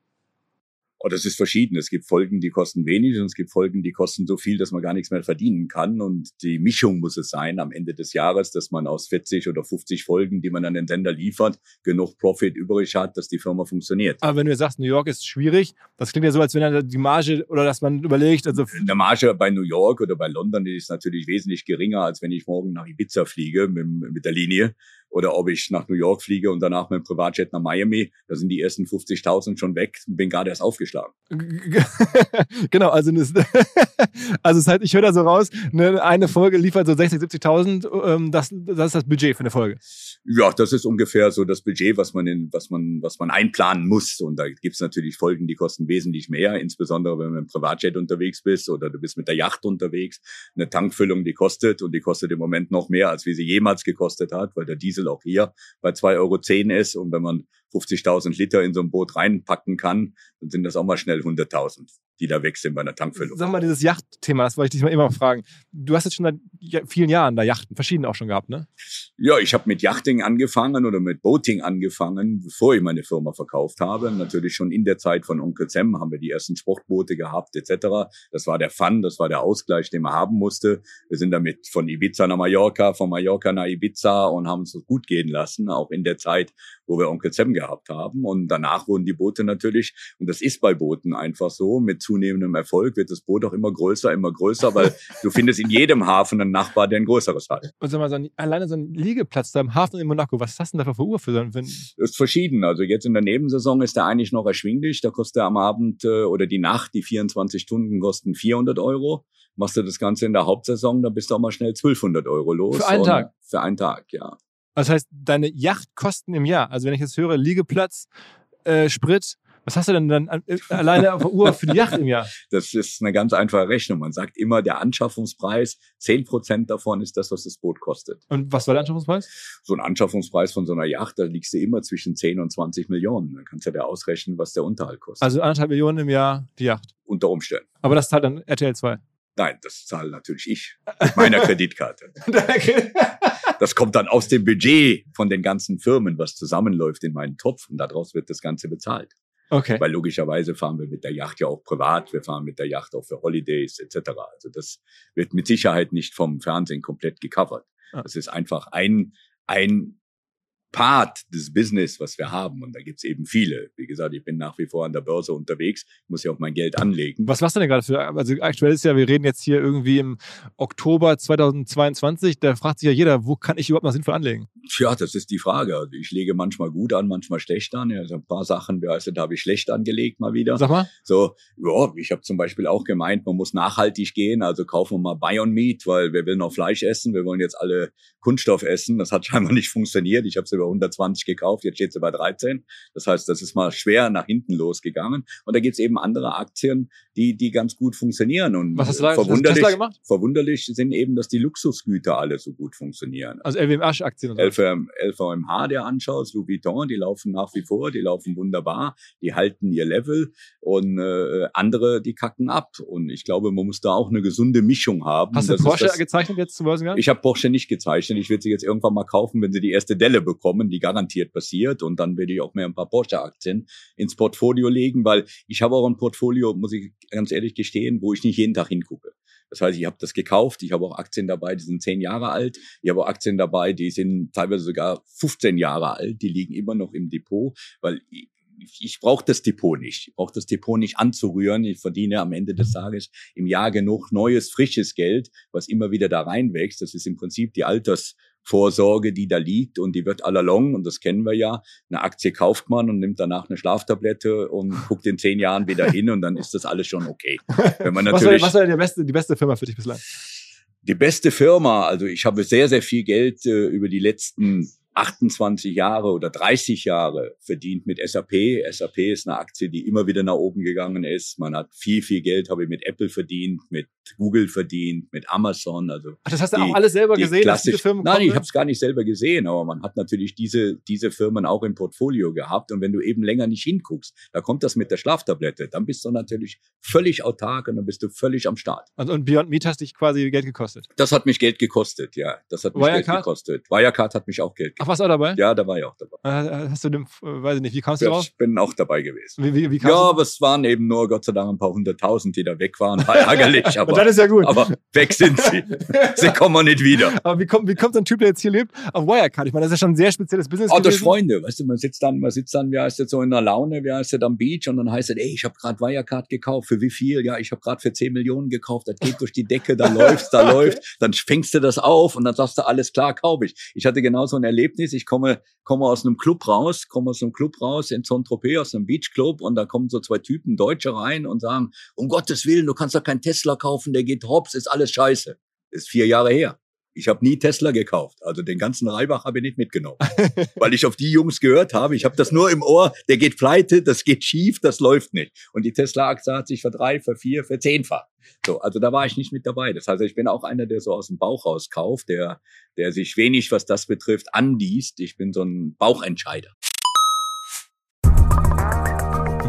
Oh, das ist verschieden. Es gibt Folgen, die kosten wenig und es gibt Folgen, die kosten so viel, dass man gar nichts mehr verdienen kann. Und die Mischung muss es sein am Ende des Jahres, dass man aus 40 oder 50 Folgen, die man an den Sender liefert, genug Profit übrig hat, dass die Firma funktioniert. Aber wenn du sagst, New York ist schwierig, das klingt ja so, als wenn dann die Marge oder dass man überlegt, also. Eine Marge bei New York oder bei London ist natürlich wesentlich geringer, als wenn ich morgen nach Ibiza fliege mit, mit der Linie oder ob ich nach New York fliege und danach mit dem Privatjet nach Miami, da sind die ersten 50.000 schon weg bin gerade erst aufgeschlagen. genau, also das, also das heißt, ich höre da so raus, ne, eine Folge liefert so 60, 70.000, ähm, das, das ist das Budget für eine Folge. Ja, das ist ungefähr so das Budget, was man in, was man, was man einplanen muss. Und da gibt's natürlich Folgen, die kosten wesentlich mehr, insbesondere wenn mit dem Privatjet unterwegs bist oder du bist mit der Yacht unterwegs. Eine Tankfüllung, die kostet und die kostet im Moment noch mehr, als wie sie jemals gekostet hat, weil der Diesel auch hier bei 2,10 Euro ist. Und wenn man 50.000 Liter in so ein Boot reinpacken kann, dann sind das auch mal schnell 100.000 die da weg sind bei einer Tankfüllung. Sag mal, dieses Yachtthema, das wollte ich dich mal immer fragen. Du hast jetzt schon seit vielen Jahren da Yachten, verschiedene auch schon gehabt, ne? Ja, ich habe mit Yachting angefangen oder mit Boating angefangen, bevor ich meine Firma verkauft habe. Natürlich schon in der Zeit von Onkel Sam haben wir die ersten Sportboote gehabt etc. Das war der Fun, das war der Ausgleich, den man haben musste. Wir sind damit von Ibiza nach Mallorca, von Mallorca nach Ibiza und haben es gut gehen lassen, auch in der Zeit, wo wir Onkel Sam gehabt haben. Und danach wurden die Boote natürlich, und das ist bei Booten einfach so, mit zunehmendem Erfolg wird das Boot auch immer größer, immer größer, weil du findest in jedem Hafen einen Nachbar, der ein größeres hat. Und sag mal, so ein, alleine so ein Liegeplatz da im Hafen in Monaco, was hast du denn da für Uhr für so ein Das ist verschieden. Also jetzt in der Nebensaison ist der eigentlich noch erschwinglich. Da kostet er am Abend äh, oder die Nacht, die 24 Stunden kosten 400 Euro. Machst du das Ganze in der Hauptsaison, da bist du auch mal schnell 1200 Euro los. Für einen Tag? Für einen Tag, ja. Das heißt, deine Yachtkosten im Jahr, also wenn ich jetzt höre, Liegeplatz, äh, Sprit, was hast du denn dann äh, alleine auf der Uhr für die Yacht im Jahr? Das ist eine ganz einfache Rechnung. Man sagt immer, der Anschaffungspreis, zehn Prozent davon ist das, was das Boot kostet. Und was war der Anschaffungspreis? So ein Anschaffungspreis von so einer Yacht, da liegst du immer zwischen 10 und 20 Millionen. Dann kannst du ja ausrechnen, was der Unterhalt kostet. Also anderthalb Millionen im Jahr die Yacht? Unter Umständen. Aber das zahlt dann RTL 2? Nein, das zahle natürlich ich mit meiner Kreditkarte. das kommt dann aus dem Budget von den ganzen Firmen, was zusammenläuft in meinen Topf und daraus wird das Ganze bezahlt. Okay. Weil logischerweise fahren wir mit der Yacht ja auch privat, wir fahren mit der Yacht auch für Holidays etc. Also das wird mit Sicherheit nicht vom Fernsehen komplett gecovert. Ah. Das ist einfach ein, ein Part des Business, was wir haben. Und da gibt's eben viele. Wie gesagt, ich bin nach wie vor an der Börse unterwegs, muss ja auch mein Geld anlegen. Was warst du denn gerade für? Also aktuell ist ja, wir reden jetzt hier irgendwie im Oktober 2022. Da fragt sich ja jeder, wo kann ich überhaupt noch sinnvoll anlegen? Tja, das ist die Frage. Also ich lege manchmal gut an, manchmal schlecht an. Also ein paar Sachen, wie heißt da habe ich schlecht angelegt mal wieder. Sag mal. So, ja, ich habe zum Beispiel auch gemeint, man muss nachhaltig gehen. Also kaufen wir mal Bion Meat, weil wir wollen noch Fleisch essen. Wir wollen jetzt alle Kunststoff essen. Das hat scheinbar nicht funktioniert. Ich habe es über 120 gekauft, jetzt steht sie bei 13. Das heißt, das ist mal schwer nach hinten losgegangen. Und da gibt's eben andere Aktien, die, die ganz gut funktionieren. Und Was hast du da hast du verwunderlich, gemacht? verwunderlich sind eben, dass die Luxusgüter alle so gut funktionieren. Also LWMH-Aktien und so. LVM, LVMH, der anschaut, Louis Vuitton, die laufen nach wie vor, die laufen wunderbar, die halten ihr Level und äh, andere, die kacken ab. Und ich glaube, man muss da auch eine gesunde Mischung haben. Hast du Das Porsche gezeichnet jetzt zum Börsengang? ich habe Porsche nicht gezeichnet. Ich werde sie jetzt irgendwann mal kaufen, wenn sie die erste Delle bekommen, die garantiert passiert. Und dann werde ich auch mehr ein paar Porsche-Aktien ins Portfolio legen, weil ich habe auch ein Portfolio, muss ich ganz ehrlich gestehen, wo ich nicht jeden Tag hingucke. Das heißt, ich habe das gekauft. Ich habe auch Aktien dabei, die sind zehn Jahre alt. Ich habe auch Aktien dabei, die sind teilweise sogar 15 Jahre alt. Die liegen immer noch im Depot, weil ich, ich brauche das Depot nicht. Ich brauche das Depot nicht anzurühren. Ich verdiene am Ende des Tages im Jahr genug neues, frisches Geld, was immer wieder da reinwächst. Das ist im Prinzip die Altersvorsorge, die da liegt und die wird allalong und das kennen wir ja. Eine Aktie kauft man und nimmt danach eine Schlaftablette und guckt in zehn Jahren wieder hin und dann ist das alles schon okay. Wenn man was war, natürlich was war denn die beste, die beste Firma für dich bislang? die beste Firma, also ich habe sehr, sehr viel Geld äh, über die letzten 28 Jahre oder 30 Jahre verdient mit SAP. SAP ist eine Aktie, die immer wieder nach oben gegangen ist. Man hat viel, viel Geld, habe ich mit Apple verdient, mit Google verdient, mit Amazon. Also Ach, das hast du Die- auch alles selber gesehen, dass diese klassisch- Firmen Nein, kommen? ich habe es gar nicht selber gesehen, aber man hat natürlich diese, diese Firmen auch im Portfolio gehabt. Und wenn du eben länger nicht hinguckst, da kommt das mit der Schlaftablette, dann bist du natürlich völlig autark und dann bist du völlig am Start. Und, und Beyond Meat hast dich quasi Geld gekostet. Das hat mich Geld gekostet, ja. Das hat mich Wirecard? Geld gekostet. Wirecard hat mich auch Geld Ach, gekostet. warst du auch dabei? Ja, da war ich auch dabei. Äh, Hast du dem, äh, weiß ich nicht, wie kamst du drauf? ich bin auch dabei gewesen. Wie, wie, wie kamst Ja, du? aber es waren eben nur Gott sei Dank ein paar hunderttausend, die da weg waren. War ärgerlich, Und aber, dann ist ja gut. aber weg sind sie. Sie kommen nicht wieder. Aber wie kommt, wie kommt so ein Typ, der jetzt hier lebt, auf Wirecard? Ich meine, das ist ja schon ein sehr spezielles Business Oh, durch. Freunde, weißt du, man sitzt dann, man sitzt dann, wie heißt das so in der Laune, wie heißt das am Beach und dann heißt es, ey, ich habe gerade Wirecard gekauft, für wie viel? Ja, ich habe gerade für 10 Millionen gekauft, das geht durch die Decke, da läuft's, da läuft, dann fängst du das auf und dann sagst du, alles klar, kaufe ich. Ich hatte genau so ein Erlebnis, ich komme, komme aus einem Club raus, komme aus einem Club raus in Saint-Tropez, aus einem Beachclub und da kommen so zwei Typen, Deutsche rein und sagen, um Gottes Willen, du kannst doch keinen Tesla kaufen, der geht hops, ist alles scheiße. ist vier Jahre her. Ich habe nie Tesla gekauft. Also den ganzen Reibach habe ich nicht mitgenommen. weil ich auf die Jungs gehört habe. Ich habe das nur im Ohr, der geht pleite, das geht schief, das läuft nicht. Und die Tesla-Aktie hat sich verdrei, vervier, verzehnfacht. So, also da war ich nicht mit dabei. Das heißt, ich bin auch einer, der so aus dem Bauch raus kauft, der, der sich wenig, was das betrifft, anliest. Ich bin so ein Bauchentscheider.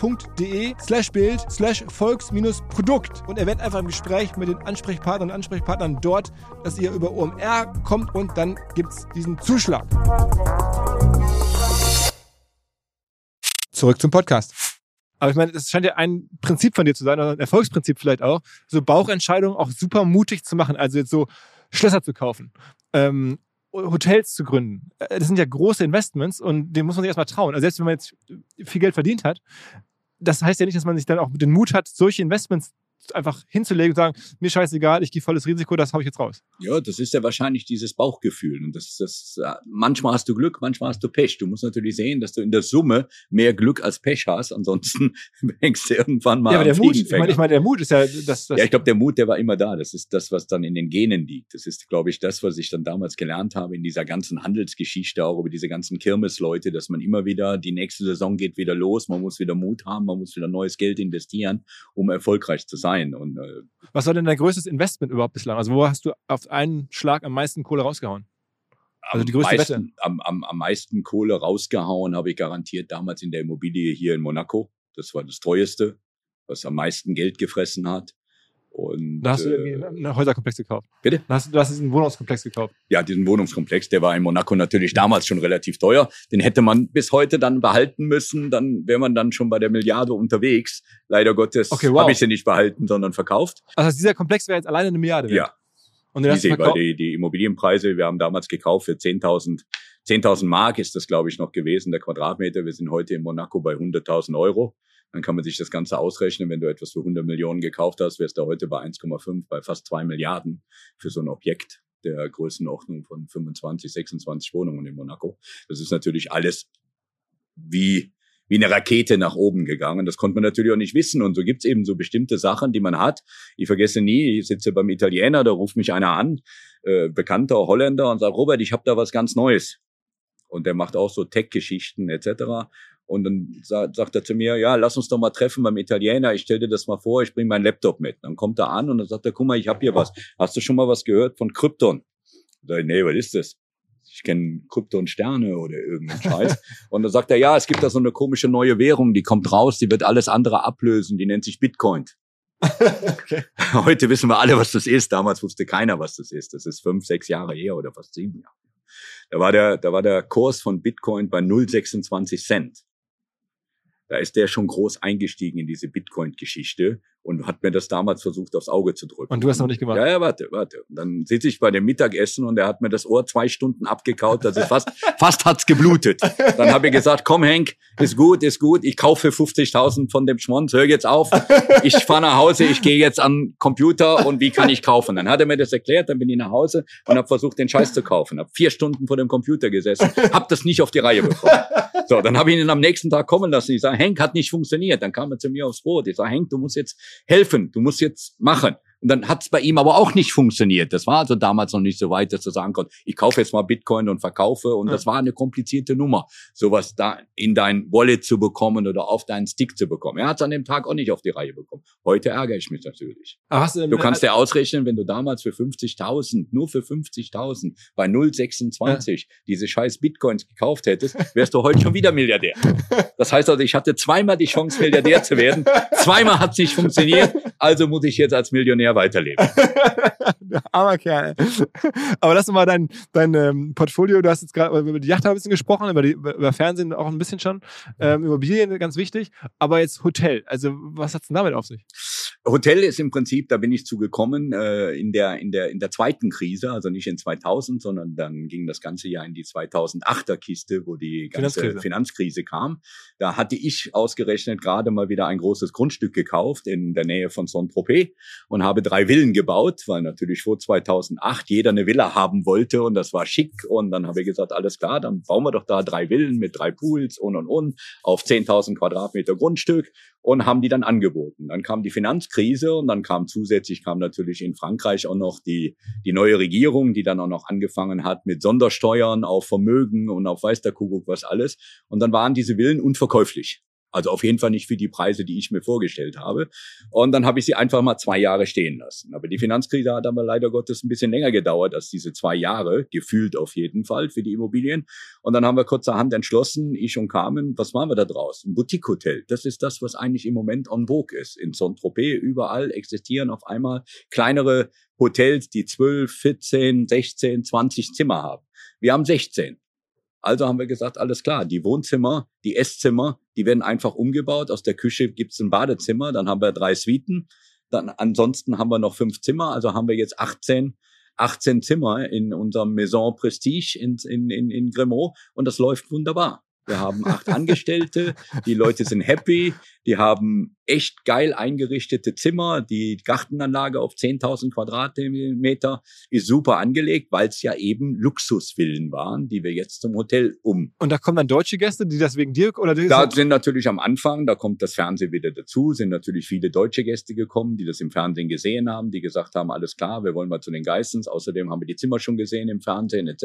Wort.de slash Bild slash Volks-Produkt und erwähnt einfach im Gespräch mit den Ansprechpartnern und Ansprechpartnern dort, dass ihr über OMR kommt und dann gibt's diesen Zuschlag. Zurück zum Podcast. Aber ich meine, das scheint ja ein Prinzip von dir zu sein, oder ein Erfolgsprinzip vielleicht auch, so Bauchentscheidungen auch super mutig zu machen. Also jetzt so Schlösser zu kaufen, ähm, Hotels zu gründen. Äh, Das sind ja große Investments und dem muss man sich erstmal trauen. Also selbst wenn man jetzt viel Geld verdient hat, das heißt ja nicht, dass man sich dann auch den Mut hat, solche Investments einfach hinzulegen und sagen, mir scheißegal, ich gehe volles Risiko, das habe ich jetzt raus. Ja, das ist ja wahrscheinlich dieses Bauchgefühl. Und das, das, manchmal hast du Glück, manchmal hast du Pech. Du musst natürlich sehen, dass du in der Summe mehr Glück als Pech hast. Ansonsten hängst du irgendwann mal ja, aber der Mut, ich meine, ich mein, der Mut ist ja das. das ja, ich glaube, der Mut, der war immer da. Das ist das, was dann in den Genen liegt. Das ist, glaube ich, das, was ich dann damals gelernt habe in dieser ganzen Handelsgeschichte, auch über diese ganzen Kirmesleute, dass man immer wieder, die nächste Saison geht wieder los, man muss wieder Mut haben, man muss wieder neues Geld investieren, um erfolgreich zu sein. Und äh, was war denn dein größtes Investment überhaupt bislang? Also wo hast du auf einen Schlag am meisten Kohle rausgehauen? Also die größte meisten, Wette? Am, am, am meisten Kohle rausgehauen habe ich garantiert damals in der Immobilie hier in Monaco. Das war das teuerste, was am meisten Geld gefressen hat. Und, da hast du irgendwie äh, einen Häuserkomplex gekauft. Bitte? Da hast, du hast diesen Wohnungskomplex gekauft. Ja, diesen Wohnungskomplex, der war in Monaco natürlich damals schon relativ teuer. Den hätte man bis heute dann behalten müssen. Dann wäre man dann schon bei der Milliarde unterwegs. Leider Gottes okay, wow. habe ich sie nicht behalten, sondern verkauft. Also dieser Komplex wäre jetzt alleine eine Milliarde wert? Ja. Und den Easy, weil die, die Immobilienpreise, wir haben damals gekauft für 10.000 10.000 Mark ist das, glaube ich, noch gewesen, der Quadratmeter. Wir sind heute in Monaco bei 100.000 Euro. Dann kann man sich das Ganze ausrechnen. Wenn du etwas für 100 Millionen gekauft hast, wärst du heute bei 1,5, bei fast 2 Milliarden für so ein Objekt der Größenordnung von 25, 26 Wohnungen in Monaco. Das ist natürlich alles wie wie eine Rakete nach oben gegangen. Das konnte man natürlich auch nicht wissen. Und so gibt's eben so bestimmte Sachen, die man hat. Ich vergesse nie, ich sitze beim Italiener, da ruft mich einer an, äh, bekannter Holländer, und sagt, Robert, ich habe da was ganz Neues. Und der macht auch so Tech-Geschichten etc. Und dann sagt er zu mir, ja, lass uns doch mal treffen beim Italiener. Ich stell dir das mal vor, ich bringe meinen Laptop mit. Dann kommt er an und dann sagt er, guck mal, ich habe hier was. Hast du schon mal was gehört von Krypton? Sag ich, nee, was ist das? Ich kenne Krypton Sterne oder irgendeinen Scheiß. und dann sagt er, ja, es gibt da so eine komische neue Währung, die kommt raus, die wird alles andere ablösen, die nennt sich Bitcoin. okay. Heute wissen wir alle, was das ist. Damals wusste keiner, was das ist. Das ist fünf, sechs Jahre her oder fast sieben Jahre. Da war der, da war der Kurs von Bitcoin bei 0,26 Cent da ist der schon groß eingestiegen in diese Bitcoin-Geschichte und hat mir das damals versucht, aufs Auge zu drücken. Und du hast noch nicht gemacht? Ja, ja, warte, warte. Und dann sitze ich bei dem Mittagessen und er hat mir das Ohr zwei Stunden abgekaut, es fast, fast hat's geblutet. Dann habe ich gesagt, komm Henk, ist gut, ist gut, ich kaufe 50.000 von dem Schmonz, hör jetzt auf, ich fahre nach Hause, ich gehe jetzt an Computer und wie kann ich kaufen? Dann hat er mir das erklärt, dann bin ich nach Hause und habe versucht, den Scheiß zu kaufen. Habe vier Stunden vor dem Computer gesessen, habe das nicht auf die Reihe bekommen. So, dann habe ich ihn am nächsten Tag kommen lassen. Ich sage, Henk hat nicht funktioniert. Dann kam er zu mir aufs Boot. Ich sage, Henk, du musst jetzt helfen, du musst jetzt machen. Und dann hat es bei ihm aber auch nicht funktioniert. Das war also damals noch nicht so weit, dass er sagen konnte, ich kaufe jetzt mal Bitcoin und verkaufe. Und ja. das war eine komplizierte Nummer, sowas da in dein Wallet zu bekommen oder auf deinen Stick zu bekommen. Er hat es an dem Tag auch nicht auf die Reihe bekommen. Heute ärgere ich mich natürlich. Du, du, kannst dir ausrechnen, wenn du damals für 50.000, nur für 50.000 bei 0,26 ja. diese scheiß Bitcoins gekauft hättest, wärst du heute schon wieder Milliardär. Das heißt also, ich hatte zweimal die Chance, Milliardär zu werden. Zweimal hat es nicht funktioniert. Also muss ich jetzt als Millionär weiterleben. Armer Kerl. Aber lass uns mal dein, dein ähm, Portfolio, du hast jetzt gerade über die Yacht ein bisschen gesprochen, über, die, über Fernsehen auch ein bisschen schon, ähm, Immobilien ganz wichtig, aber jetzt Hotel, also was hat's denn damit auf sich? Hotel ist im Prinzip, da bin ich zugekommen äh, in der in der in der zweiten Krise, also nicht in 2000, sondern dann ging das ganze Jahr in die 2008er Kiste, wo die ganze Finanzkrise, Finanzkrise kam. Da hatte ich ausgerechnet gerade mal wieder ein großes Grundstück gekauft in der Nähe von Saint-Tropez und habe drei Villen gebaut, weil natürlich vor 2008 jeder eine Villa haben wollte und das war schick. Und dann habe ich gesagt, alles klar, dann bauen wir doch da drei Villen mit drei Pools und und und auf 10.000 Quadratmeter Grundstück und haben die dann angeboten. Dann kam die Finanzkrise und dann kam zusätzlich kam natürlich in Frankreich auch noch die, die neue Regierung, die dann auch noch angefangen hat mit Sondersteuern auf Vermögen und auf weiß der Kuckuck was alles. Und dann waren diese Villen unverkäuflich. Also auf jeden Fall nicht für die Preise, die ich mir vorgestellt habe. Und dann habe ich sie einfach mal zwei Jahre stehen lassen. Aber die Finanzkrise hat aber leider Gottes ein bisschen länger gedauert als diese zwei Jahre, gefühlt auf jeden Fall für die Immobilien. Und dann haben wir kurzerhand entschlossen, ich und Carmen, was machen wir da draus? Ein Boutique-Hotel. Das ist das, was eigentlich im Moment en vogue ist. In Saint-Tropez überall existieren auf einmal kleinere Hotels, die 12, 14, 16, 20 Zimmer haben. Wir haben 16. Also haben wir gesagt, alles klar, die Wohnzimmer, die Esszimmer, die werden einfach umgebaut. Aus der Küche gibt's ein Badezimmer, dann haben wir drei Suiten. Dann ansonsten haben wir noch fünf Zimmer, also haben wir jetzt 18 18 Zimmer in unserem Maison Prestige in, in, in, in Grimaud und das läuft wunderbar. Wir haben acht Angestellte, die Leute sind happy, die haben echt geil eingerichtete Zimmer. Die Gartenanlage auf 10.000 Quadratmeter ist super angelegt, weil es ja eben Luxusvillen waren, die wir jetzt zum Hotel um. Und da kommen dann deutsche Gäste, die das wegen dir oder Da sind natürlich am Anfang, da kommt das Fernsehen wieder dazu, sind natürlich viele deutsche Gäste gekommen, die das im Fernsehen gesehen haben, die gesagt haben, alles klar, wir wollen mal zu den Geissens. Außerdem haben wir die Zimmer schon gesehen im Fernsehen etc.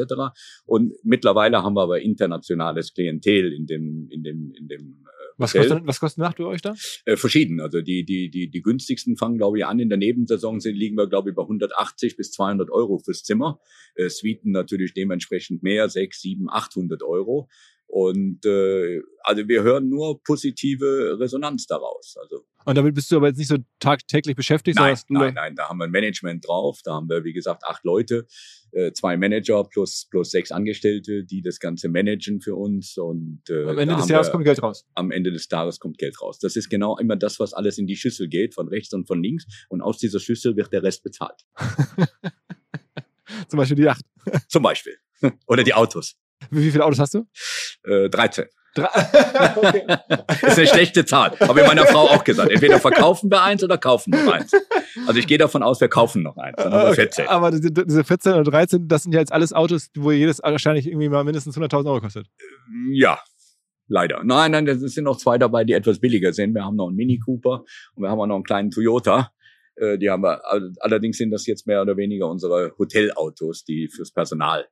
Und mittlerweile haben wir aber internationales Klientel in dem in dem in dem äh, was kostet, was kostet Nacht euch da? Äh, verschieden. Also die, die, die, die günstigsten fangen, glaube ich, an. In der Nebensaison sind, liegen wir, glaube ich, bei 180 bis 200 Euro fürs Zimmer. Äh, Suiten natürlich dementsprechend mehr, 6, 7, 800 Euro. Und äh, also wir hören nur positive Resonanz daraus. Also und damit bist du aber jetzt nicht so tagtäglich beschäftigt? Nein, nein, nein, da haben wir ein Management drauf. Da haben wir, wie gesagt, acht Leute, äh, zwei Manager plus plus sechs Angestellte, die das Ganze managen für uns. Und äh, am Ende des Jahres wir, kommt Geld raus. Am Ende des Tages kommt Geld raus. Das ist genau immer das, was alles in die Schüssel geht, von rechts und von links. Und aus dieser Schüssel wird der Rest bezahlt. Zum Beispiel die Yacht. Zum Beispiel. Oder die Autos. Wie viele Autos hast du? Äh, 13. okay. ist eine schlechte Zahl. Habe ich meiner Frau auch gesagt. Entweder verkaufen wir eins oder kaufen noch eins. Also ich gehe davon aus, wir kaufen noch eins. Dann haben wir 14. Aber diese 14 oder 13, das sind ja jetzt alles Autos, wo jedes wahrscheinlich irgendwie mal mindestens 100.000 Euro kostet. Ja, leider. Nein, nein, es sind noch zwei dabei, die etwas billiger sind. Wir haben noch einen Mini Cooper und wir haben auch noch einen kleinen Toyota. Äh, die haben wir, allerdings sind das jetzt mehr oder weniger unsere Hotelautos, die fürs Personal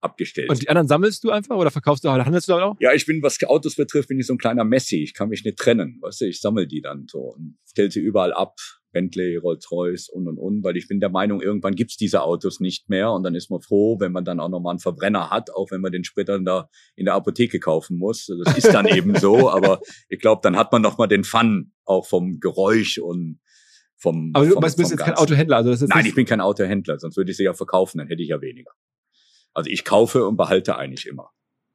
abgestellt. Und die anderen sammelst du einfach oder verkaufst du handelst du auch? Ja, ich bin, was Autos betrifft, bin ich so ein kleiner Messi. Ich kann mich nicht trennen. Weißt du, ich sammle die dann so und stelle sie überall ab. Bentley, Rolls-Royce und und und, weil ich bin der Meinung, irgendwann gibt's diese Autos nicht mehr und dann ist man froh, wenn man dann auch nochmal einen Verbrenner hat, auch wenn man den Sprit dann da in der Apotheke kaufen muss. Das ist dann eben so, aber ich glaube, dann hat man nochmal den Fun auch vom Geräusch und vom. Aber du vom, bist jetzt kein Autohändler, also das ist Nein, ich bin kein Autohändler, sonst würde ich sie ja verkaufen, dann hätte ich ja weniger. Also ich kaufe und behalte eigentlich immer.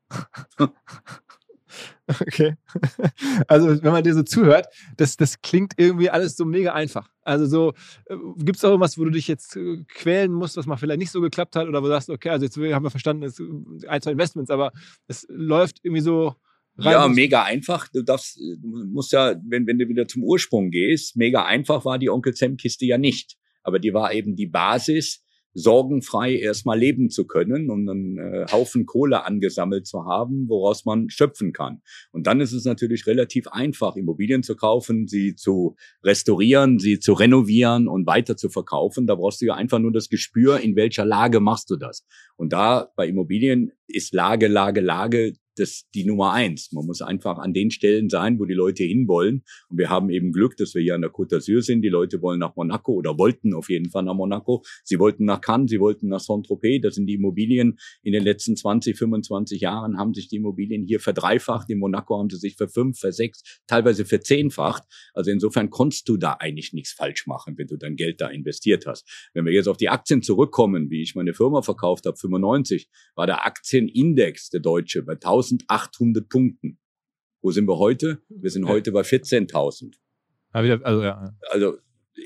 Okay. Also wenn man dir so zuhört, das, das klingt irgendwie alles so mega einfach. Also so, äh, gibt es auch irgendwas, wo du dich jetzt äh, quälen musst, was mal vielleicht nicht so geklappt hat oder wo du sagst, okay, also jetzt haben wir verstanden, es sind ein, zwei Investments, aber es läuft irgendwie so rein. Ja, mega einfach. Du darfst, du musst ja, wenn, wenn du wieder zum Ursprung gehst, mega einfach war die Onkel Sam Kiste ja nicht. Aber die war eben die Basis, sorgenfrei erstmal leben zu können und einen äh, Haufen Kohle angesammelt zu haben, woraus man schöpfen kann. Und dann ist es natürlich relativ einfach, Immobilien zu kaufen, sie zu restaurieren, sie zu renovieren und weiter zu verkaufen. Da brauchst du ja einfach nur das Gespür, in welcher Lage machst du das. Und da bei Immobilien ist Lage, Lage, Lage das die Nummer eins. Man muss einfach an den Stellen sein, wo die Leute hinwollen. Und wir haben eben Glück, dass wir hier an der Côte d'Azur sind. Die Leute wollen nach Monaco oder wollten auf jeden Fall nach Monaco. Sie wollten nach Cannes, sie wollten nach Saint-Tropez. Das sind die Immobilien. In den letzten 20, 25 Jahren haben sich die Immobilien hier verdreifacht. In Monaco haben sie sich für fünf, für sechs, teilweise für zehnfacht. Also insofern konntest du da eigentlich nichts falsch machen, wenn du dein Geld da investiert hast. Wenn wir jetzt auf die Aktien zurückkommen, wie ich meine Firma verkauft habe, 95, war der Aktienindex, der deutsche, bei 1000 1800 Punkten. Wo sind wir heute? Wir sind heute bei 14.000. Also, ja. also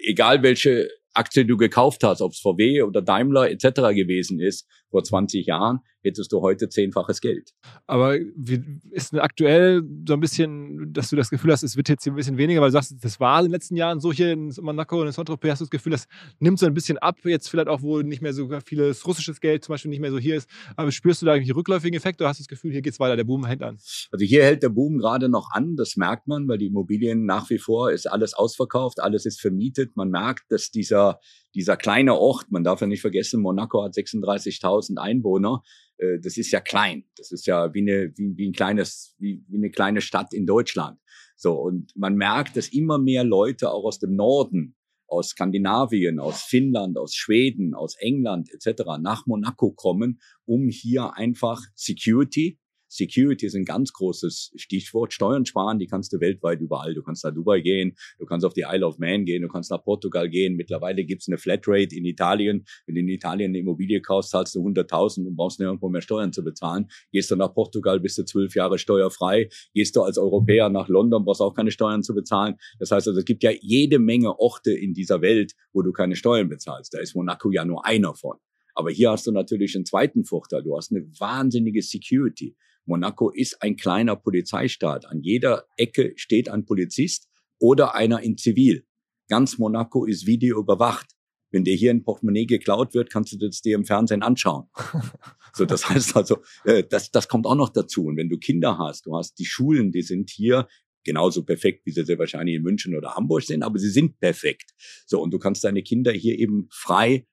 egal welche Aktie du gekauft hast, ob es VW oder Daimler etc. gewesen ist, vor 20 Jahren, hättest du heute zehnfaches Geld. Aber wie ist denn aktuell so ein bisschen, dass du das Gefühl hast, es wird jetzt hier ein bisschen weniger, weil du sagst, das war in den letzten Jahren so hier in Monaco und in Saint-Tropez, hast du das Gefühl, das nimmt so ein bisschen ab, jetzt vielleicht auch, wo nicht mehr so vieles russisches Geld zum Beispiel nicht mehr so hier ist. Aber spürst du da eigentlich rückläufigen Effekte oder hast du das Gefühl, hier geht's weiter, der Boom hält an? Also hier hält der Boom gerade noch an, das merkt man, weil die Immobilien nach wie vor ist alles ausverkauft, alles ist vermietet. Man merkt, dass dieser, dieser kleine Ort, man darf ja nicht vergessen, Monaco hat 36.000 Einwohner, äh, das ist ja klein. Das ist ja wie eine, wie, wie ein kleines, wie, wie eine kleine Stadt in Deutschland. So, und man merkt, dass immer mehr Leute auch aus dem Norden, aus Skandinavien, aus Finnland, aus Schweden, aus England etc. nach Monaco kommen, um hier einfach Security, Security ist ein ganz großes Stichwort. Steuern sparen, die kannst du weltweit überall. Du kannst nach Dubai gehen, du kannst auf die Isle of Man gehen, du kannst nach Portugal gehen. Mittlerweile gibt's eine Flatrate in Italien. Wenn du in Italien eine Immobilie kaufst, zahlst du 100.000 und brauchst nirgendwo mehr Steuern zu bezahlen. Gehst du nach Portugal, bist du zwölf Jahre steuerfrei. Gehst du als Europäer nach London, brauchst auch keine Steuern zu bezahlen. Das heißt also, es gibt ja jede Menge Orte in dieser Welt, wo du keine Steuern bezahlst. Da ist Monaco ja nur einer von. Aber hier hast du natürlich einen zweiten Vorteil. Du hast eine wahnsinnige Security. Monaco ist ein kleiner Polizeistaat. An jeder Ecke steht ein Polizist oder einer in Zivil. Ganz Monaco ist Video überwacht. Wenn dir hier ein Portemonnaie geklaut wird, kannst du das dir im Fernsehen anschauen. so, das heißt also, äh, das, das kommt auch noch dazu. Und wenn du Kinder hast, du hast die Schulen, die sind hier genauso perfekt, wie sie sehr wahrscheinlich in München oder Hamburg sind, aber sie sind perfekt. So, und du kannst deine Kinder hier eben frei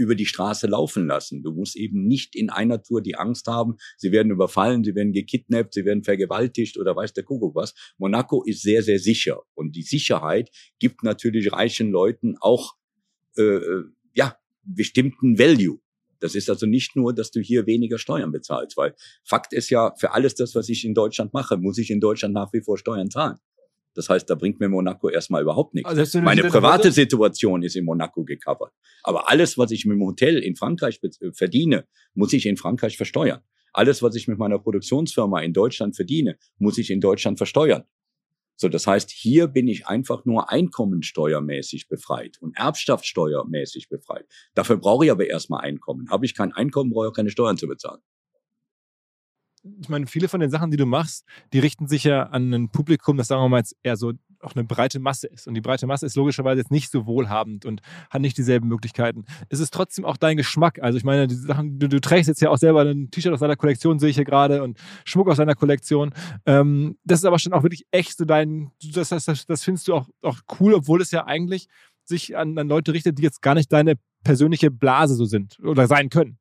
über die Straße laufen lassen. Du musst eben nicht in einer Tour die Angst haben, sie werden überfallen, sie werden gekidnappt, sie werden vergewaltigt oder weiß der Kuckuck was. Monaco ist sehr, sehr sicher. Und die Sicherheit gibt natürlich reichen Leuten auch äh, äh, ja, bestimmten Value. Das ist also nicht nur, dass du hier weniger Steuern bezahlst, weil Fakt ist ja, für alles das, was ich in Deutschland mache, muss ich in Deutschland nach wie vor Steuern zahlen. Das heißt, da bringt mir Monaco erstmal überhaupt nichts. Also Meine private Situation ist in Monaco gecovert. Aber alles, was ich mit dem Hotel in Frankreich äh, verdiene, muss ich in Frankreich versteuern. Alles, was ich mit meiner Produktionsfirma in Deutschland verdiene, muss ich in Deutschland versteuern. So, das heißt, hier bin ich einfach nur einkommensteuermäßig befreit und erbschaftssteuermäßig befreit. Dafür brauche ich aber erstmal Einkommen. Habe ich kein Einkommen, brauche ich auch keine Steuern zu bezahlen ich meine, viele von den Sachen, die du machst, die richten sich ja an ein Publikum, das sagen wir mal jetzt eher so auch eine breite Masse ist. Und die breite Masse ist logischerweise jetzt nicht so wohlhabend und hat nicht dieselben Möglichkeiten. Es ist trotzdem auch dein Geschmack. Also ich meine, die Sachen, du, du trägst jetzt ja auch selber ein T-Shirt aus deiner Kollektion, sehe ich hier gerade, und Schmuck aus deiner Kollektion. Ähm, das ist aber schon auch wirklich echt so dein, das, das, das, das findest du auch, auch cool, obwohl es ja eigentlich sich an, an Leute richtet, die jetzt gar nicht deine persönliche Blase so sind oder sein können.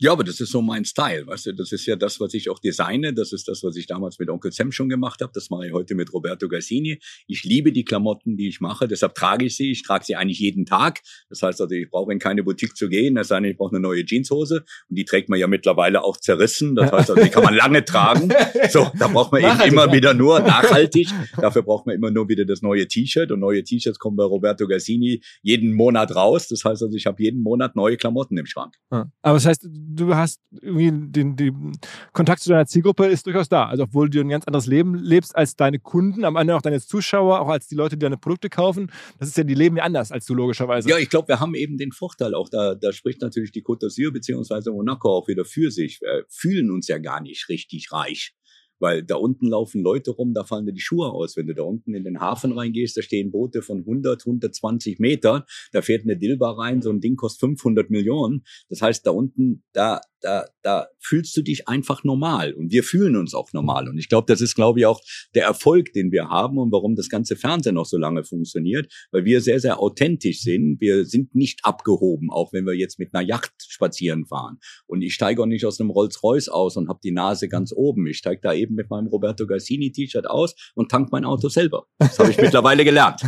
Ja, aber das ist so mein Style, weißt du, das ist ja das, was ich auch designe, das ist das, was ich damals mit Onkel Sam schon gemacht habe, das mache ich heute mit Roberto Gassini. Ich liebe die Klamotten, die ich mache, deshalb trage ich sie, ich trage sie eigentlich jeden Tag. Das heißt also, ich brauche in keine Boutique zu gehen, sei denn, ich brauche eine neue Jeanshose. Und die trägt man ja mittlerweile auch zerrissen, das heißt also, die kann man lange tragen. So, da braucht man eben immer wieder nur nachhaltig, dafür braucht man immer nur wieder das neue T-Shirt. Und neue T-Shirts kommen bei Roberto Gassini jeden Monat raus, das heißt also, ich habe jeden Monat neue Klamotten im Schrank. Aber das heißt, du hast irgendwie den, den Kontakt zu deiner Zielgruppe ist durchaus da. Also obwohl du ein ganz anderes Leben lebst als deine Kunden, am Ende auch deine Zuschauer, auch als die Leute, die deine Produkte kaufen. Das ist ja, die leben ja anders als du logischerweise. Ja, ich glaube, wir haben eben den Vorteil auch, da, da spricht natürlich die Côte d'Azur beziehungsweise Monaco auch wieder für sich. Wir fühlen uns ja gar nicht richtig reich. Weil da unten laufen Leute rum, da fallen dir die Schuhe aus. Wenn du da unten in den Hafen reingehst, da stehen Boote von 100, 120 Meter, da fährt eine Dilba rein, so ein Ding kostet 500 Millionen. Das heißt, da unten, da, da, da fühlst du dich einfach normal und wir fühlen uns auch normal. Und ich glaube, das ist, glaube ich, auch der Erfolg, den wir haben und warum das ganze Fernsehen noch so lange funktioniert, weil wir sehr, sehr authentisch sind. Wir sind nicht abgehoben, auch wenn wir jetzt mit einer Yacht spazieren fahren. Und ich steige auch nicht aus einem Rolls-Royce aus und habe die Nase ganz oben. Ich steige da eben mit meinem Roberto Gassini T-Shirt aus und tank mein Auto selber. Das habe ich mittlerweile gelernt,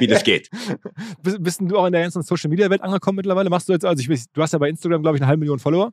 wie das geht. Bist, du auch in der ganzen Social-Media-Welt angekommen mittlerweile? Machst du jetzt, also ich, du hast ja bei Instagram, glaube ich, eine halbe Million Follower.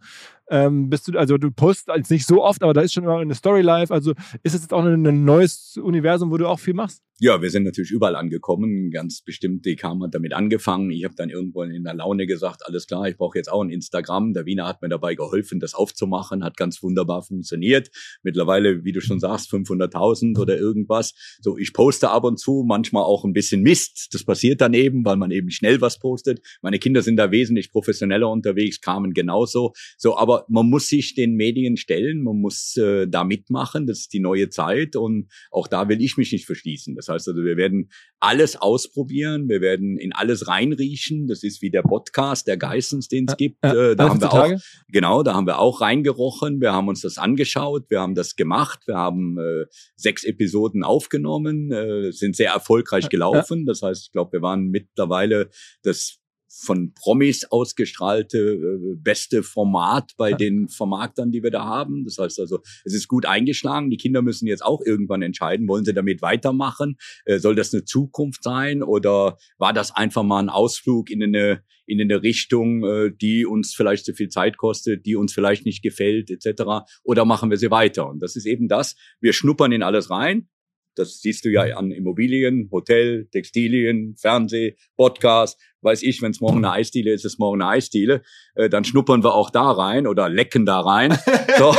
Ähm, bist du, also du postest als nicht so oft, aber da ist schon immer eine Story live. Also ist es jetzt auch ein, ein neues Universum, wo du auch viel machst? Ja, wir sind natürlich überall angekommen. Ganz bestimmt, DKM hat damit angefangen. Ich habe dann irgendwann in der Laune gesagt, alles klar, ich brauche jetzt auch ein Instagram. Der Wiener hat mir dabei geholfen, das aufzumachen. Hat ganz wunderbar funktioniert. Mittlerweile, wie du schon sagst, 500.000 oder irgendwas. So, ich poste ab und zu, manchmal auch ein bisschen Mist. Das passiert dann eben, weil man eben schnell was postet. Meine Kinder sind da wesentlich professioneller unterwegs, kamen genauso. So, aber man muss sich den Medien stellen, man muss äh, da mitmachen. Das ist die neue Zeit und auch da will ich mich nicht verschließen. Das heißt also, wir werden alles ausprobieren, wir werden in alles reinriechen. Das ist wie der Podcast der Geissens, den es gibt. Ja, äh, da haben wir auch, genau, da haben wir auch reingerochen. Wir haben uns das angeschaut, wir haben das gemacht, wir haben äh, sechs Episoden aufgenommen, äh, sind sehr erfolgreich gelaufen. Das heißt, ich glaube, wir waren mittlerweile das von Promis ausgestrahlte äh, beste Format bei den Vermarktern, die wir da haben. Das heißt also, es ist gut eingeschlagen. Die Kinder müssen jetzt auch irgendwann entscheiden, wollen sie damit weitermachen? Äh, soll das eine Zukunft sein oder war das einfach mal ein Ausflug in eine in eine Richtung, äh, die uns vielleicht zu viel Zeit kostet, die uns vielleicht nicht gefällt, etc. Oder machen wir sie weiter? Und das ist eben das. Wir schnuppern in alles rein, das siehst du ja an Immobilien, Hotel, Textilien, Fernseh, Podcast. Weiß ich, wenn es morgen eine Eisdiele ist, ist es morgen eine Eisdiele. Äh, dann schnuppern wir auch da rein oder lecken da rein. So.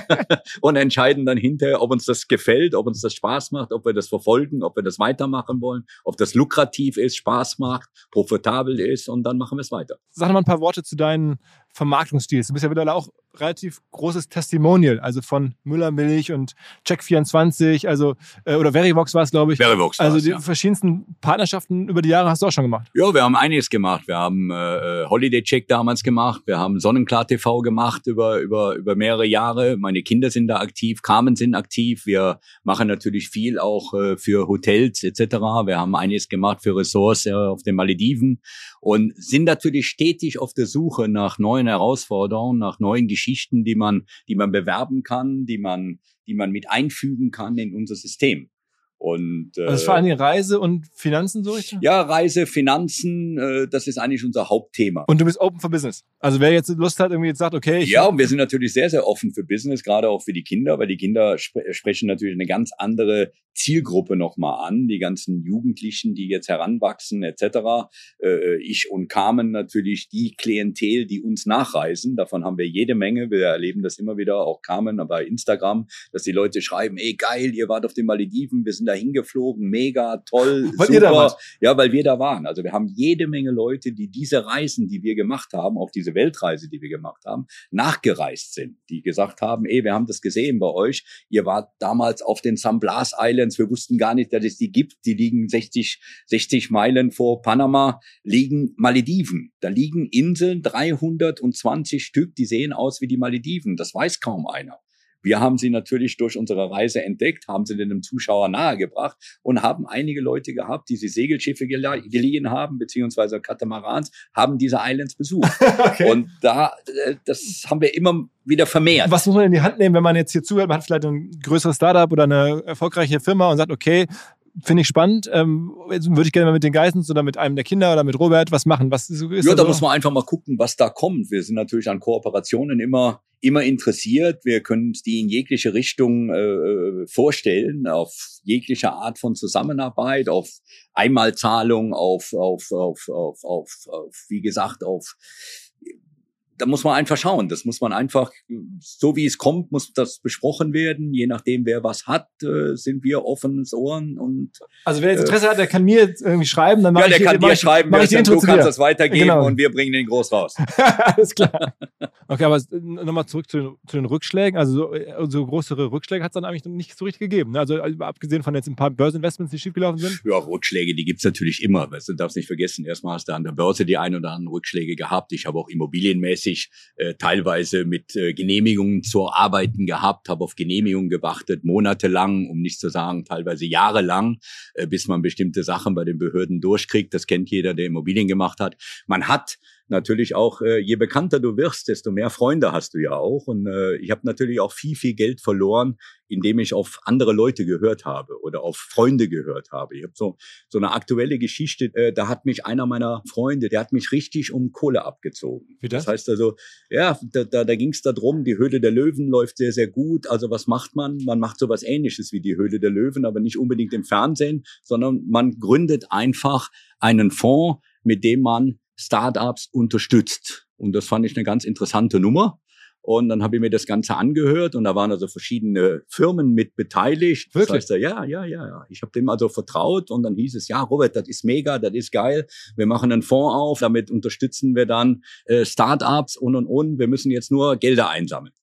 und entscheiden dann hinterher, ob uns das gefällt, ob uns das Spaß macht, ob wir das verfolgen, ob wir das weitermachen wollen, ob das lukrativ ist, Spaß macht, profitabel ist und dann machen wir es weiter. Sag mal ein paar Worte zu deinen Vermarktungsstils. Du bist ja mittlerweile auch relativ großes Testimonial, also von Müller Milch und Check24, also äh, oder Verivox war es, glaube ich. Verivox Also die ja. verschiedensten Partnerschaften über die Jahre hast du auch schon gemacht. Ja, wir haben einiges gemacht. Wir haben äh, Holiday Check damals gemacht. Wir haben Sonnenklar TV gemacht über über über mehrere Jahre. Meine Kinder sind da aktiv, Carmen sind aktiv. Wir machen natürlich viel auch äh, für Hotels etc. Wir haben einiges gemacht für Ressorts äh, auf den Malediven und sind natürlich stetig auf der Suche nach neuen Herausforderungen, nach neuen Geschichten, die man die man bewerben kann, die man die man mit einfügen kann in unser System. Und, äh, Also das ist vor allem Reise und Finanzen so richtig? ja, Reise, Finanzen, äh, das ist eigentlich unser Hauptthema. Und du bist open for business. Also wer jetzt Lust hat, irgendwie jetzt sagt, okay, ich Ja, und wir sind natürlich sehr, sehr offen für Business, gerade auch für die Kinder, weil die Kinder spre sprechen natürlich eine ganz andere Zielgruppe nochmal an, die ganzen Jugendlichen, die jetzt heranwachsen etc. Äh, ich und Carmen natürlich die Klientel, die uns nachreisen. Davon haben wir jede Menge. Wir erleben das immer wieder, auch Carmen bei Instagram, dass die Leute schreiben, ey geil, ihr wart auf den Malediven, wir sind da hingeflogen, mega, toll, Weil super. ihr da wart. Ja, weil wir da waren. Also wir haben jede Menge Leute, die diese Reisen, die wir gemacht haben, auch diese Weltreise, die wir gemacht haben, nachgereist sind. Die gesagt haben, ey, wir haben das gesehen bei euch. Ihr wart damals auf den San Blas Islands. Wir wussten gar nicht, dass es die gibt. Die liegen 60, 60 Meilen vor Panama, liegen Malediven. Da liegen Inseln, 320 Stück, die sehen aus wie die Malediven. Das weiß kaum einer. Wir haben sie natürlich durch unsere Reise entdeckt, haben sie dem Zuschauer nahegebracht und haben einige Leute gehabt, die sie Segelschiffe gele- geliehen haben, beziehungsweise Katamarans, haben diese Islands besucht. okay. Und da, äh, das haben wir immer wieder vermehrt. Was muss man in die Hand nehmen, wenn man jetzt hier zuhört? Man hat vielleicht ein größeres Startup oder eine erfolgreiche Firma und sagt, okay, finde ich spannend, ähm, jetzt würde ich gerne mal mit den Geissens oder mit einem der Kinder oder mit Robert was machen. Was ist, ist Ja, da so? muss man einfach mal gucken, was da kommt. Wir sind natürlich an Kooperationen immer immer interessiert. Wir können uns die in jegliche Richtung äh, vorstellen, auf jegliche Art von Zusammenarbeit, auf Einmalzahlung, auf auf auf auf auf, auf wie gesagt auf da muss man einfach schauen. Das muss man einfach, so wie es kommt, muss das besprochen werden. Je nachdem, wer was hat, äh, sind wir offenes Ohren und Also wer jetzt Interesse hat, der kann mir jetzt irgendwie schreiben, dann mache ja, der ich kann mach dir schreiben, mach ich die Intro du kannst dir. das weitergeben Genau. und wir bringen den groß raus. Alles klar. Okay, aber nochmal zurück zu den, zu den Rückschlägen. Also so, äh, so größere Rückschläge hat es dann eigentlich nicht so richtig gegeben. Ne? Also äh, abgesehen von jetzt ein paar Börseninvestments, die schiefgelaufen sind. Ja, Rückschläge, die gibt's natürlich immer. Weißt du darfst nicht vergessen, erstmal hast du an der Börse die ein oder anderen Rückschläge gehabt. Ich habe auch immobilienmäßig äh, teilweise mit äh, Genehmigungen zu arbeiten gehabt, habe auf Genehmigungen gewartet, monatelang, um nicht zu sagen teilweise jahrelang, äh, bis man bestimmte Sachen bei den Behörden durchkriegt. Das kennt jeder, der Immobilien gemacht hat. Man hat natürlich auch, äh, je bekannter du wirst, desto mehr Freunde hast du ja auch. Und äh, ich habe natürlich auch viel, viel Geld verloren, indem ich auf andere Leute gehört habe oder auf Freunde gehört habe. Ich habe so so eine aktuelle Geschichte, äh, da hat mich einer meiner Freunde, der hat mich richtig um Kohle abgezogen. Wie das? Das heißt also, ja, da, da, da ging es darum, die Höhle der Löwen läuft sehr, sehr gut. Also was macht man? Man macht sowas ähnliches wie die Höhle der Löwen, aber nicht unbedingt im Fernsehen, sondern man gründet einfach einen Fonds, mit dem man Startups unterstützt. Und das fand ich eine ganz interessante Nummer. Und dann habe ich mir das Ganze angehört und da waren also verschiedene Firmen mit beteiligt. Das Wirklich? heißt, ja, ja, ja, ja. Ich habe dem also vertraut und dann hieß es, ja, Robert, das ist mega, das ist geil. Wir machen einen Fonds auf, damit unterstützen wir dann äh, Startups und und und. Wir müssen jetzt nur Gelder einsammeln.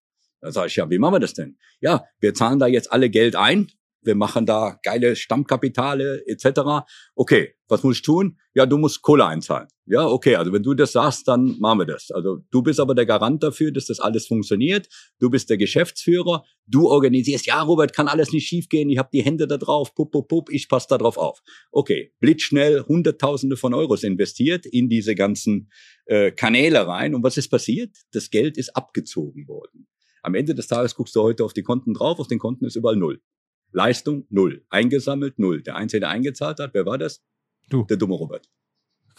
Da sage ich, ja, wie machen wir das denn? Ja, wir zahlen da jetzt alle Geld ein. Wir machen da geile Stammkapitale etc. Okay, was muss ich tun? Ja, du musst Kohle einzahlen. Ja, okay, also wenn du das sagst, dann machen wir das. Also du bist aber der Garant dafür, dass das alles funktioniert. Du bist der Geschäftsführer. Du organisierst, ja, Robert, kann alles nicht schiefgehen. Ich habe die Hände da drauf, pup, pup, pup, ich passe da drauf auf. Okay, blitzschnell Hunderttausende von Euros investiert in diese ganzen äh, Kanäle rein. Und was ist passiert? Das Geld ist abgezogen worden. Am Ende des Tages guckst du heute auf die Konten drauf, auf den Konten ist überall null. Leistung null. Eingesammelt null. Der Einzige, der eingezahlt hat, wer war das? Du. Der dumme Robert.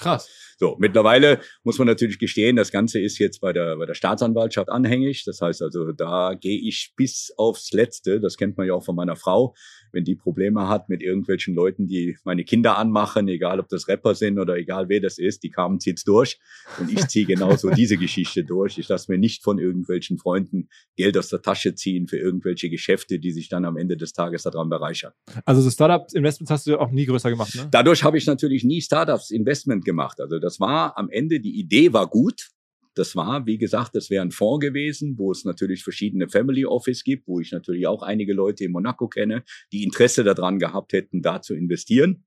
Krass. So, mittlerweile muss man natürlich gestehen, das Ganze ist jetzt bei der, bei der Staatsanwaltschaft anhängig. Das heißt also, da gehe ich bis aufs Letzte. Das kennt man ja auch von meiner Frau. Wenn die Probleme hat mit irgendwelchen Leuten, die meine Kinder anmachen, egal ob das Rapper sind oder egal wer das ist, die kamen, zieht's durch. Und ich ziehe genauso diese Geschichte durch. Ich lasse mir nicht von irgendwelchen Freunden Geld aus der Tasche ziehen für irgendwelche Geschäfte, die sich dann am Ende des Tages daran bereichern. Also so Startup-Investments hast du auch nie größer gemacht, ne? Dadurch habe ich natürlich nie Startups Investment gemacht. Also das war am Ende, die Idee war gut. Das war, wie gesagt, das wäre ein Fonds gewesen, wo es natürlich verschiedene Family Office gibt, wo ich natürlich auch einige Leute in Monaco kenne, die Interesse daran gehabt hätten, da zu investieren.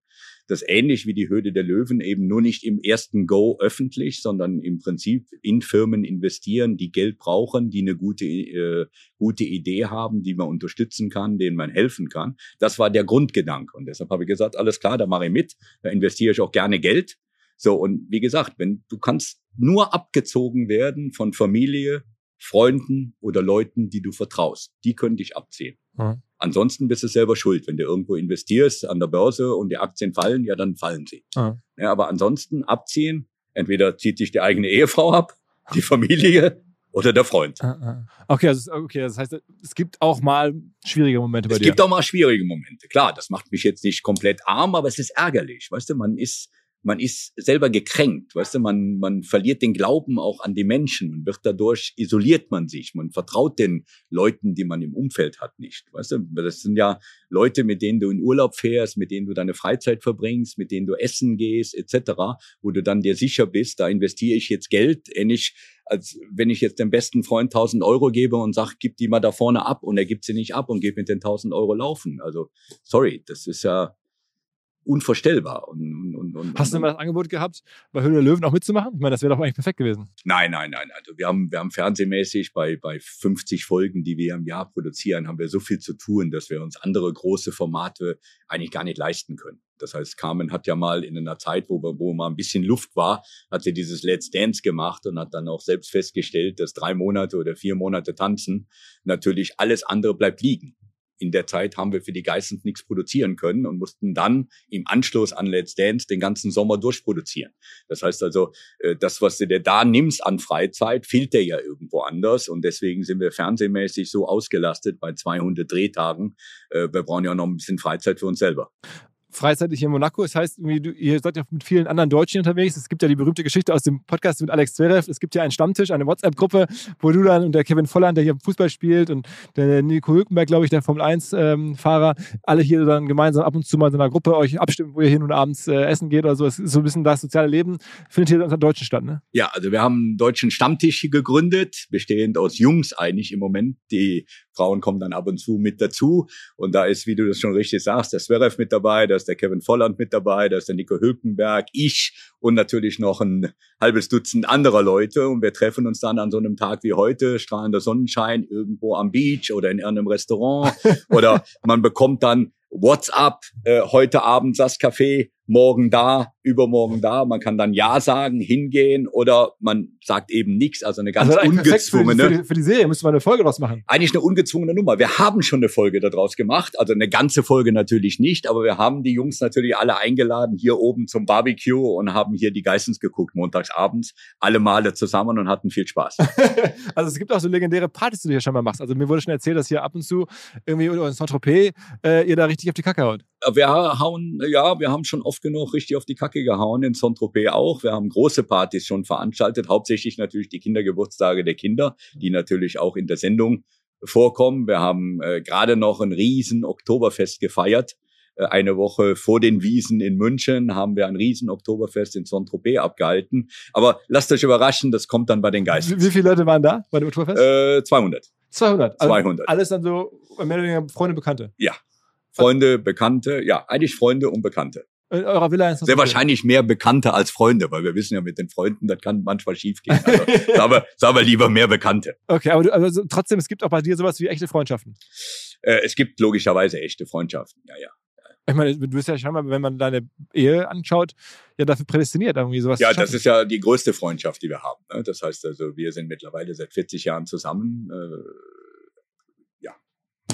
Das ähnlich wie die Höhle der Löwen eben nur nicht im ersten Go öffentlich, sondern im Prinzip in Firmen investieren, die Geld brauchen, die eine gute, äh, gute Idee haben, die man unterstützen kann, denen man helfen kann. Das war der Grundgedanke. Und deshalb habe ich gesagt, alles klar, da mache ich mit, da investiere ich auch gerne Geld. So, und wie gesagt, wenn du kannst nur abgezogen werden von Familie, Freunden oder Leuten, die du vertraust. Die können dich abziehen. Mhm. Ansonsten bist du selber schuld. Wenn du irgendwo investierst an der Börse und die Aktien fallen, ja, dann fallen sie. Mhm. Ja, aber ansonsten abziehen, entweder zieht dich die eigene Ehefrau ab, die Familie oder der Freund. Okay, also, okay, das heißt, es gibt auch mal schwierige Momente bei es dir. Es gibt auch mal schwierige Momente. Klar, das macht mich jetzt nicht komplett arm, aber es ist ärgerlich. Weißt du, man ist man ist selber gekränkt, weißt du, man, man verliert den Glauben auch an die Menschen und wird dadurch isoliert man sich, man vertraut den Leuten, die man im Umfeld hat, nicht, weißt du, das sind ja Leute, mit denen du in Urlaub fährst, mit denen du deine Freizeit verbringst, mit denen du essen gehst, etc., wo du dann dir sicher bist, da investiere ich jetzt Geld, ähnlich als wenn ich jetzt dem besten Freund 1000 Euro gebe und sag, gib die mal da vorne ab und er gibt sie nicht ab und geht mit den 1000 Euro laufen. Also, sorry, das ist ja, unvorstellbar. Und, und, und, Hast du mal das Angebot gehabt, bei Höhle der Löwen auch mitzumachen? Ich meine, das wäre doch eigentlich perfekt gewesen. Nein, nein, nein. Also wir haben, wir haben fernsehmäßig bei, bei 50 Folgen, die wir im Jahr produzieren, haben wir so viel zu tun, dass wir uns andere große Formate eigentlich gar nicht leisten können. Das heißt, Carmen hat ja mal in einer Zeit, wo, wo mal ein bisschen Luft war, hat sie dieses Let's Dance gemacht und hat dann auch selbst festgestellt, dass drei Monate oder vier Monate tanzen natürlich alles andere bleibt liegen in der Zeit haben wir für die Geissens nichts produzieren können und mussten dann im Anschluss an Let's Dance den ganzen Sommer durchproduzieren. Das heißt also, äh, das, was du dir da nimmst an Freizeit, fehlt dir ja irgendwo anders und deswegen sind wir fernsehmäßig so ausgelastet bei 200 Drehtagen. Äh, wir brauchen ja noch ein bisschen Freizeit für uns selber freizeitig in Monaco. Das heißt, ihr seid ja mit vielen anderen Deutschen unterwegs. Es gibt ja die berühmte Geschichte aus dem Podcast mit Alex Zverev. Es gibt ja einen Stammtisch, eine WhatsApp-Gruppe, wo du dann und der Kevin Volland, der hier Fußball spielt und der Nico Hülkenberg, glaube ich, der Formel-1-Fahrer, ähm, alle hier dann gemeinsam ab und zu mal in einer Gruppe euch abstimmen, wo ihr hin und abends äh, essen geht oder so. Es ist so ein bisschen das soziale Leben. Findet hier unter Deutschen statt, ne? Ja, also wir haben einen deutschen Stammtisch gegründet, bestehend aus Jungs eigentlich im Moment, die Frauen kommen dann ab und zu mit dazu. Und da ist, wie du das schon richtig sagst, der Zverev mit dabei, da ist der Kevin Volland mit dabei, da ist der Nico Hülkenberg, ich und natürlich noch ein halbes Dutzend anderer Leute. Und wir treffen uns dann an so einem Tag wie heute, strahlender Sonnenschein, irgendwo am Beach oder in irgendeinem Restaurant. oder man bekommt dann WhatsApp, äh, heute Abend das Café, morgen da, übermorgen da. Man kann dann Ja sagen, hingehen oder man sagt eben nichts. Also eine ganz also ungezwungene. Für die, für die, Serie müsste man eine Folge daraus machen. Eigentlich eine ungezwungene Nummer. Wir haben schon eine Folge daraus gemacht. Also eine ganze Folge natürlich nicht, aber wir haben die Jungs natürlich alle eingeladen hier oben zum Barbecue und haben hier die Geissens geguckt, montags abends, alle Male zusammen und hatten viel Spaß. also es gibt auch so legendäre Partys, die du hier schon mal machst. Also mir wurde schon erzählt, dass hier ab und zu irgendwie in Saint-Tropez äh, ihr da richtig auf die Kacke haut. Wir hauen, ja, wir haben schon oft genug richtig auf die Kacke gehauen, in Saint-Tropez auch. Wir haben große Partys schon veranstaltet, hauptsächlich natürlich die Kindergeburtstage der Kinder, die natürlich auch in der Sendung vorkommen. Wir haben äh, gerade noch ein riesen Oktoberfest gefeiert. Äh, eine Woche vor den Wiesen in München haben wir ein riesen Oktoberfest in Saint-Tropez abgehalten. Aber lasst euch überraschen, das kommt dann bei den Geistern. Wie, wie viele Leute waren da bei dem Oktoberfest? Äh, 200. 200. Also 200. Alles dann so mehr oder weniger Freunde, Bekannte. Ja, Freunde, Bekannte, ja, eigentlich Freunde und Bekannte. In eurer Villa ist das Sehr wahrscheinlich mehr Bekannte als Freunde, weil wir wissen ja mit den Freunden, das kann manchmal schiefgehen. Also, sagen, wir, sagen wir lieber mehr Bekannte. Okay, aber du, also trotzdem, es gibt auch bei dir sowas wie echte Freundschaften. Äh, es gibt logischerweise echte Freundschaften, ja, ja. Ich meine, du bist ja schon mal, wenn man deine Ehe anschaut, ja dafür prädestiniert, irgendwie sowas Ja, das ist ja die größte Freundschaft, die wir haben. Ne? Das heißt also, wir sind mittlerweile seit 40 Jahren zusammen. Äh, ja,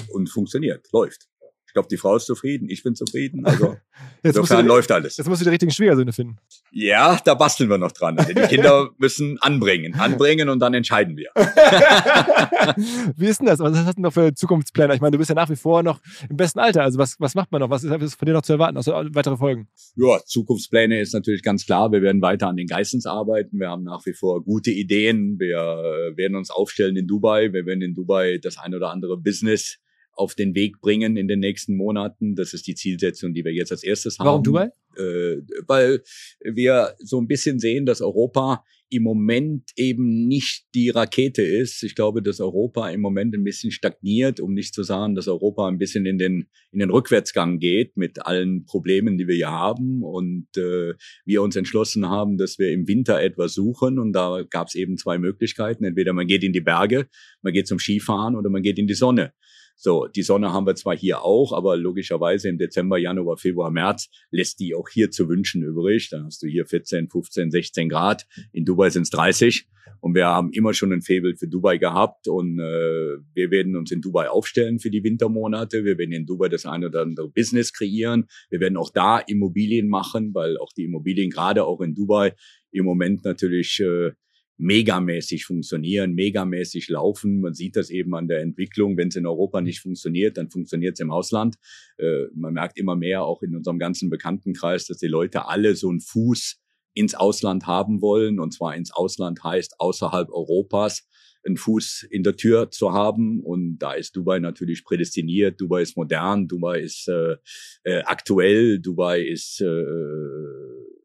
und funktioniert, läuft. Ich glaube, die Frau ist zufrieden, ich bin zufrieden. Also Jetzt insofern du, läuft alles. jetzt musst du die richtigen Schwiegersöhne finden. Ja, da basteln wir noch dran. Also die Kinder müssen anbringen, anbringen und dann entscheiden wir. Wie ist denn das? Was hast du noch für Zukunftspläne? Ich meine, du bist ja nach wie vor noch im besten Alter. Also was, was macht man noch? Was ist von dir noch zu erwarten? Also weitere Folgen? Ja, Zukunftspläne ist natürlich ganz klar. Wir werden weiter an den Geissens arbeiten. Wir haben nach wie vor gute Ideen. Wir äh, werden uns aufstellen in Dubai. Wir werden in Dubai das ein oder andere Business auf den Weg bringen in den nächsten Monaten. Das ist die Zielsetzung, die wir jetzt als erstes haben. Warum Dubai? Äh, weil wir so ein bisschen sehen, dass Europa im Moment eben nicht die Rakete ist. Ich glaube, dass Europa im Moment ein bisschen stagniert, um nicht zu sagen, dass Europa ein bisschen in den in den Rückwärtsgang geht mit allen Problemen, die wir hier haben und äh, wir uns entschlossen haben, dass wir im Winter etwas suchen und da gab es eben zwei Möglichkeiten: entweder man geht in die Berge, man geht zum Skifahren oder man geht in die Sonne. So, die Sonne haben wir zwar hier auch, aber logischerweise im Dezember, Januar, Februar, März lässt die auch hier zu wünschen übrig. Da hast du hier 14, 15, 16 Grad. In Dubai sind es 30. Und wir haben immer schon ein Faible für Dubai gehabt und äh, wir werden uns in Dubai aufstellen für die Wintermonate. Wir werden in Dubai das eine oder andere Business kreieren. Wir werden auch da Immobilien machen, weil auch die Immobilien gerade auch in Dubai im Moment natürlich äh, megamäßig funktionieren, megamäßig laufen. Man sieht das eben an der Entwicklung. Wenn es in Europa nicht funktioniert, dann funktioniert es im Ausland. Äh, man merkt immer mehr auch in unserem ganzen Bekanntenkreis, dass die Leute alle so einen Fuß ins Ausland haben wollen. Und zwar ins Ausland heißt außerhalb Europas einen Fuß in der Tür zu haben. Und da ist Dubai natürlich prädestiniert. Dubai ist modern, Dubai ist äh, äh, aktuell, Dubai ist äh,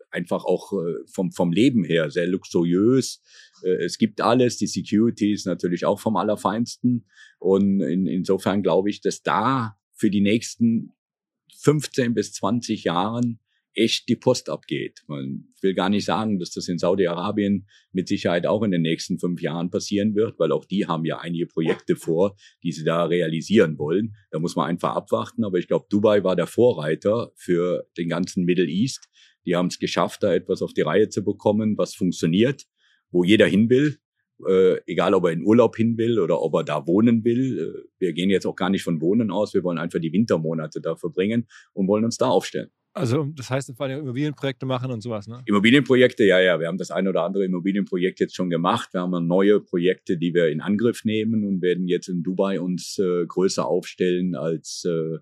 einfach auch äh, vom, vom Leben her sehr luxuriös. Äh, es gibt alles. Die Security ist natürlich auch vom Allerfeinsten. Und in, insofern glaube ich, dass da für die nächsten 15 bis 20 Jahren echt die Post abgeht. Man will gar nicht sagen, dass das in Saudi-Arabien mit Sicherheit auch in den nächsten fünf Jahren passieren wird, weil auch die haben ja einige Projekte vor, die sie da realisieren wollen. Da muss man einfach abwarten. Aber ich glaube, Dubai war der Vorreiter für den ganzen Middle East. Die haben es geschafft, da etwas auf die Reihe zu bekommen, was funktioniert, wo jeder hin will. Äh, egal ob er in Urlaub hin will oder ob er da wohnen will. Äh, wir gehen jetzt auch gar nicht von Wohnen aus, wir wollen einfach die Wintermonate da verbringen und wollen uns da aufstellen. Also das heißt, vor allem Immobilienprojekte machen und sowas, ne? Immobilienprojekte, ja, ja. Wir haben das ein oder andere Immobilienprojekt jetzt schon gemacht. Wir haben neue Projekte, die wir in Angriff nehmen und werden jetzt in Dubai uns äh, größer aufstellen als äh, äh,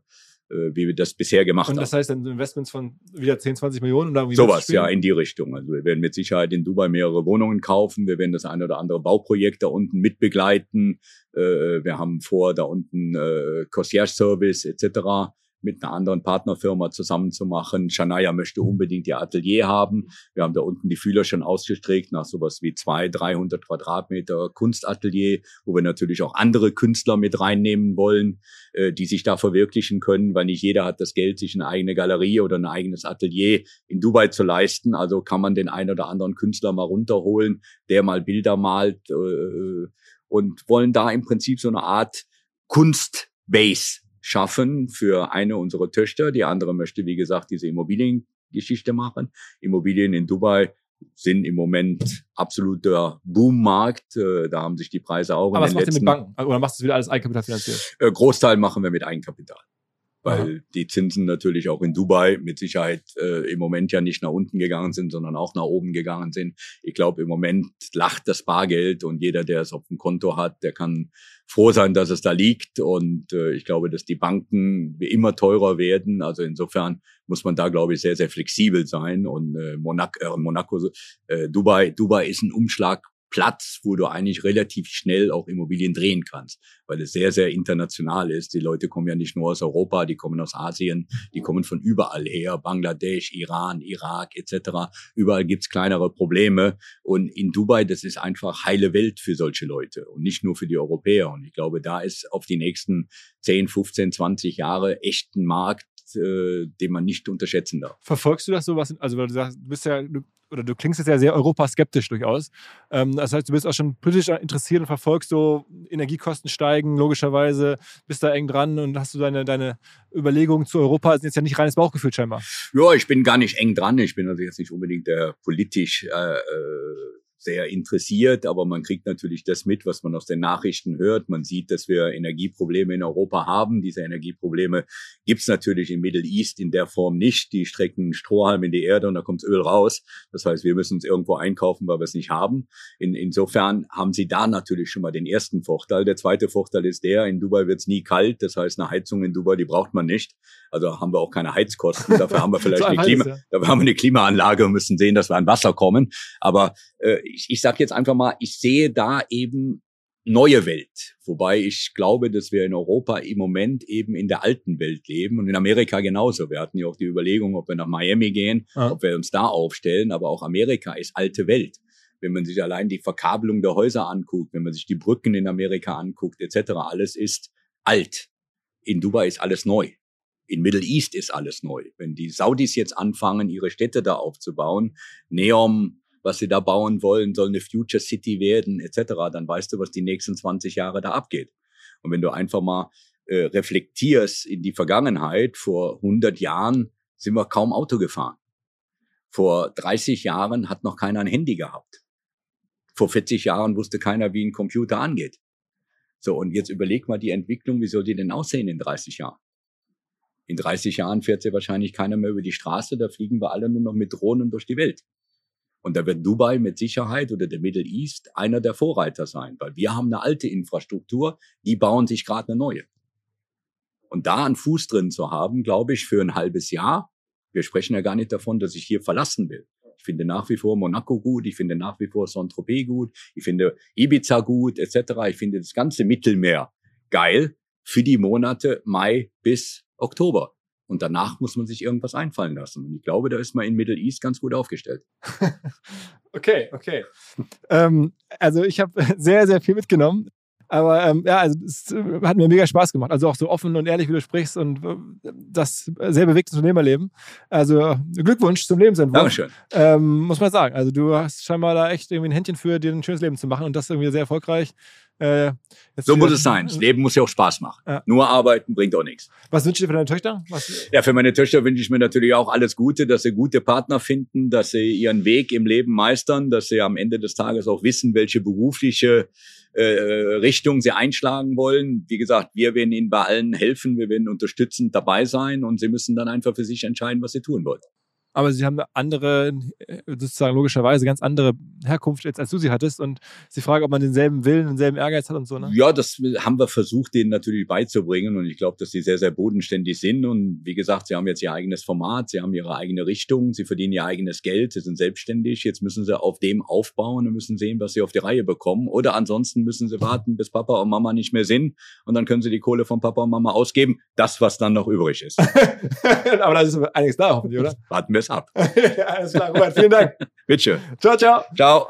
wie wir das bisher gemacht haben. Und das heißt dann Investments von wieder 10, 20 Millionen? Oder Sowas, ja, in die Richtung. Also wir werden mit Sicherheit in Dubai mehrere Wohnungen kaufen. Wir werden das eine oder andere Bauprojekt da unten mitbegleiten. Äh, wir haben vor, da unten äh, Concierge-Service etc mit einer anderen Partnerfirma zusammenzumachen. Shania möchte unbedingt ihr Atelier haben. Wir haben da unten die Fühler schon ausgestreckt nach sowas wie zwei, 300 Quadratmeter Kunstatelier, wo wir natürlich auch andere Künstler mit reinnehmen wollen, äh, die sich da verwirklichen können, weil nicht jeder hat das Geld, sich eine eigene Galerie oder ein eigenes Atelier in Dubai zu leisten. Also kann man den einen oder anderen Künstler mal runterholen, der mal Bilder malt äh, und wollen da im Prinzip so eine Art Kunstbase schaffen für eine unserer Töchter. Die andere möchte, wie gesagt, diese Immobiliengeschichte machen. Immobilien in Dubai sind im Moment absoluter Boommarkt. Äh, da haben sich die Preise auch Aber in was macht ihr mit Banken? Oder machst du wieder alles Eigenkapital finanziert? Äh, Großteil machen wir mit Eigenkapital weil die Zinsen natürlich auch in Dubai mit Sicherheit äh, im Moment ja nicht nach unten gegangen sind, sondern auch nach oben gegangen sind. Ich glaube, im Moment lacht das Bargeld und jeder, der es auf dem Konto hat, der kann froh sein, dass es da liegt. Und äh, ich glaube, dass die Banken immer teurer werden. Also insofern muss man da, glaube ich, sehr, sehr flexibel sein. Und äh, Monaco, äh, Monaco äh, Dubai, Dubai ist ein Umschlag Platz, wo du eigentlich relativ schnell auch Immobilien drehen kannst, weil es sehr, sehr international ist. Die Leute kommen ja nicht nur aus Europa, die kommen aus Asien, die kommen von überall her, Bangladesch, Iran, Irak etc. Überall gibt's kleinere Probleme. Und in Dubai, das ist einfach heile Welt für solche Leute und nicht nur für die Europäer. Und ich glaube, da ist auf die nächsten 10, 15, 20 Jahre echt ein Markt, äh, den man nicht unterschätzen darf. Verfolgst du das so was? Also weil du sagst, du bist ja, du oder du klingst jetzt ja sehr europaskeptisch durchaus. Ähm, das heißt, du bist auch schon politisch interessiert und verfolgst so Energiekosten steigen, logischerweise, bist da eng dran und hast du deine, deine Überlegungen zu Europa, das ist jetzt ja nicht reines Bauchgefühl scheinbar. Ja, ich bin gar nicht eng dran. Ich bin also jetzt nicht unbedingt der politisch äh, äh sehr interessiert, aber man kriegt natürlich das mit, was man aus den Nachrichten hört. Man sieht, dass wir Energieprobleme in Europa haben. Diese Energieprobleme gibt's natürlich im Middle East in der Form nicht. Die strecken Strohhalm in die Erde und da kommt Öl raus. Das heißt, wir müssen uns irgendwo einkaufen, weil wir es nicht haben. In, insofern haben sie da natürlich schon mal den ersten Vorteil. Der zweite Vorteil ist der, in Dubai wird's nie kalt. Das heißt, eine Heizung in Dubai, die braucht man nicht. Also haben wir auch keine Heizkosten. Dafür haben wir vielleicht so eine, Klima, ja. dafür haben wir eine Klimaanlage und müssen sehen, dass wir an Wasser kommen. Aber äh, ich, ich sage jetzt einfach mal, ich sehe da eben neue Welt. Wobei ich glaube, dass wir in Europa im Moment eben in der alten Welt leben und in Amerika genauso. Wir hatten ja auch die Überlegung, ob wir nach Miami gehen, ja. ob wir uns da aufstellen. Aber auch Amerika ist alte Welt. Wenn man sich allein die Verkabelung der Häuser anguckt, wenn man sich die Brücken in Amerika anguckt, etc., alles ist alt. In Dubai ist alles neu. In Middle East ist alles neu. Wenn die Saudis jetzt anfangen, ihre Städte da aufzubauen, Neom, was sie da bauen wollen, soll eine Future City werden, etc., dann weißt du, was die nächsten 20 Jahre da abgeht. Und wenn du einfach mal äh, reflektierst in die Vergangenheit, vor 100 Jahren sind wir kaum Auto gefahren. Vor 30 Jahren hat noch keiner ein Handy gehabt. Vor 40 Jahren wusste keiner, wie ein Computer angeht. So, und jetzt überleg mal die Entwicklung, wie soll die denn aussehen in 30 Jahren? In 30 Jahren fährt ja wahrscheinlich keiner mehr über die Straße, da fliegen wir alle nur noch mit Drohnen durch die Welt. Und da wird Dubai mit Sicherheit oder der Middle East einer der Vorreiter sein, weil wir haben eine alte Infrastruktur, die bauen sich gerade eine neue. Und da einen Fuß drin zu haben, glaube ich, für ein halbes Jahr, wir sprechen ja gar nicht davon, dass ich hier verlassen will. Ich finde nach wie vor Monaco gut, ich finde nach wie vor Saint-Tropez gut, ich finde Ibiza gut, etc. Ich finde das ganze Mittelmeer geil für die Monate Mai bis Oktober. Und danach muss man sich irgendwas einfallen lassen. Und ich glaube, da ist man in Middle East ganz gut aufgestellt. okay, okay. ähm, also ich habe sehr, sehr viel mitgenommen. Aber ähm, ja, also es äh, hat mir mega Spaß gemacht. Also auch so offen und ehrlich, wie du sprichst und äh, das sehr bewegte Unternehmerleben. Also Glückwunsch zum Lebensentwurf. Dankeschön. Ähm, muss man sagen. Also du hast scheinbar da echt irgendwie ein Händchen für, dir ein schönes Leben zu machen und das irgendwie sehr erfolgreich. Äh, so muss es sein. Das Leben muss ja auch Spaß machen. Ja. Nur arbeiten bringt auch nichts. Was wünschst du dir für deine Töchter? Was? Ja, für meine Töchter wünsche ich mir natürlich auch alles Gute, dass sie gute Partner finden, dass sie ihren Weg im Leben meistern, dass sie am Ende des Tages auch wissen, welche berufliche äh, Richtung sie einschlagen wollen. Wie gesagt, wir werden ihnen bei allen helfen, wir werden unterstützend dabei sein und sie müssen dann einfach für sich entscheiden, was sie tun wollen aber sie haben eine andere, äh, sozusagen logischerweise ganz andere Herkunft jetzt, als du sie hattest. Und sie fragen, ob man denselben Willen, denselben Ehrgeiz hat und so. Ne? Ja, das haben wir versucht, denen natürlich beizubringen. Und ich glaube, dass sie sehr, sehr bodenständig sind. Und wie gesagt, sie haben jetzt ihr eigenes Format, sie haben ihre eigene Richtung, sie verdienen ihr eigenes Geld, sie sind selbstständig. Jetzt müssen sie auf dem aufbauen und müssen sehen, was sie auf die Reihe bekommen. Oder ansonsten müssen sie warten, bis Papa und Mama nicht mehr sind. Und dann können sie die Kohle von Papa und Mama ausgeben. Das, was dann noch übrig ist. aber da ist einiges da, hoffentlich, oder? Warten wir es ab. Alles klar, Robert, vielen Dank. Bitte. Ciao, ciao. Ciao.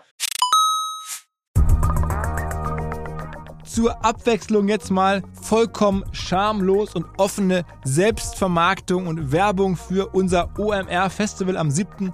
zur Abwechslung jetzt mal vollkommen schamlos und offene Selbstvermarktung und Werbung für unser OMR Festival am 7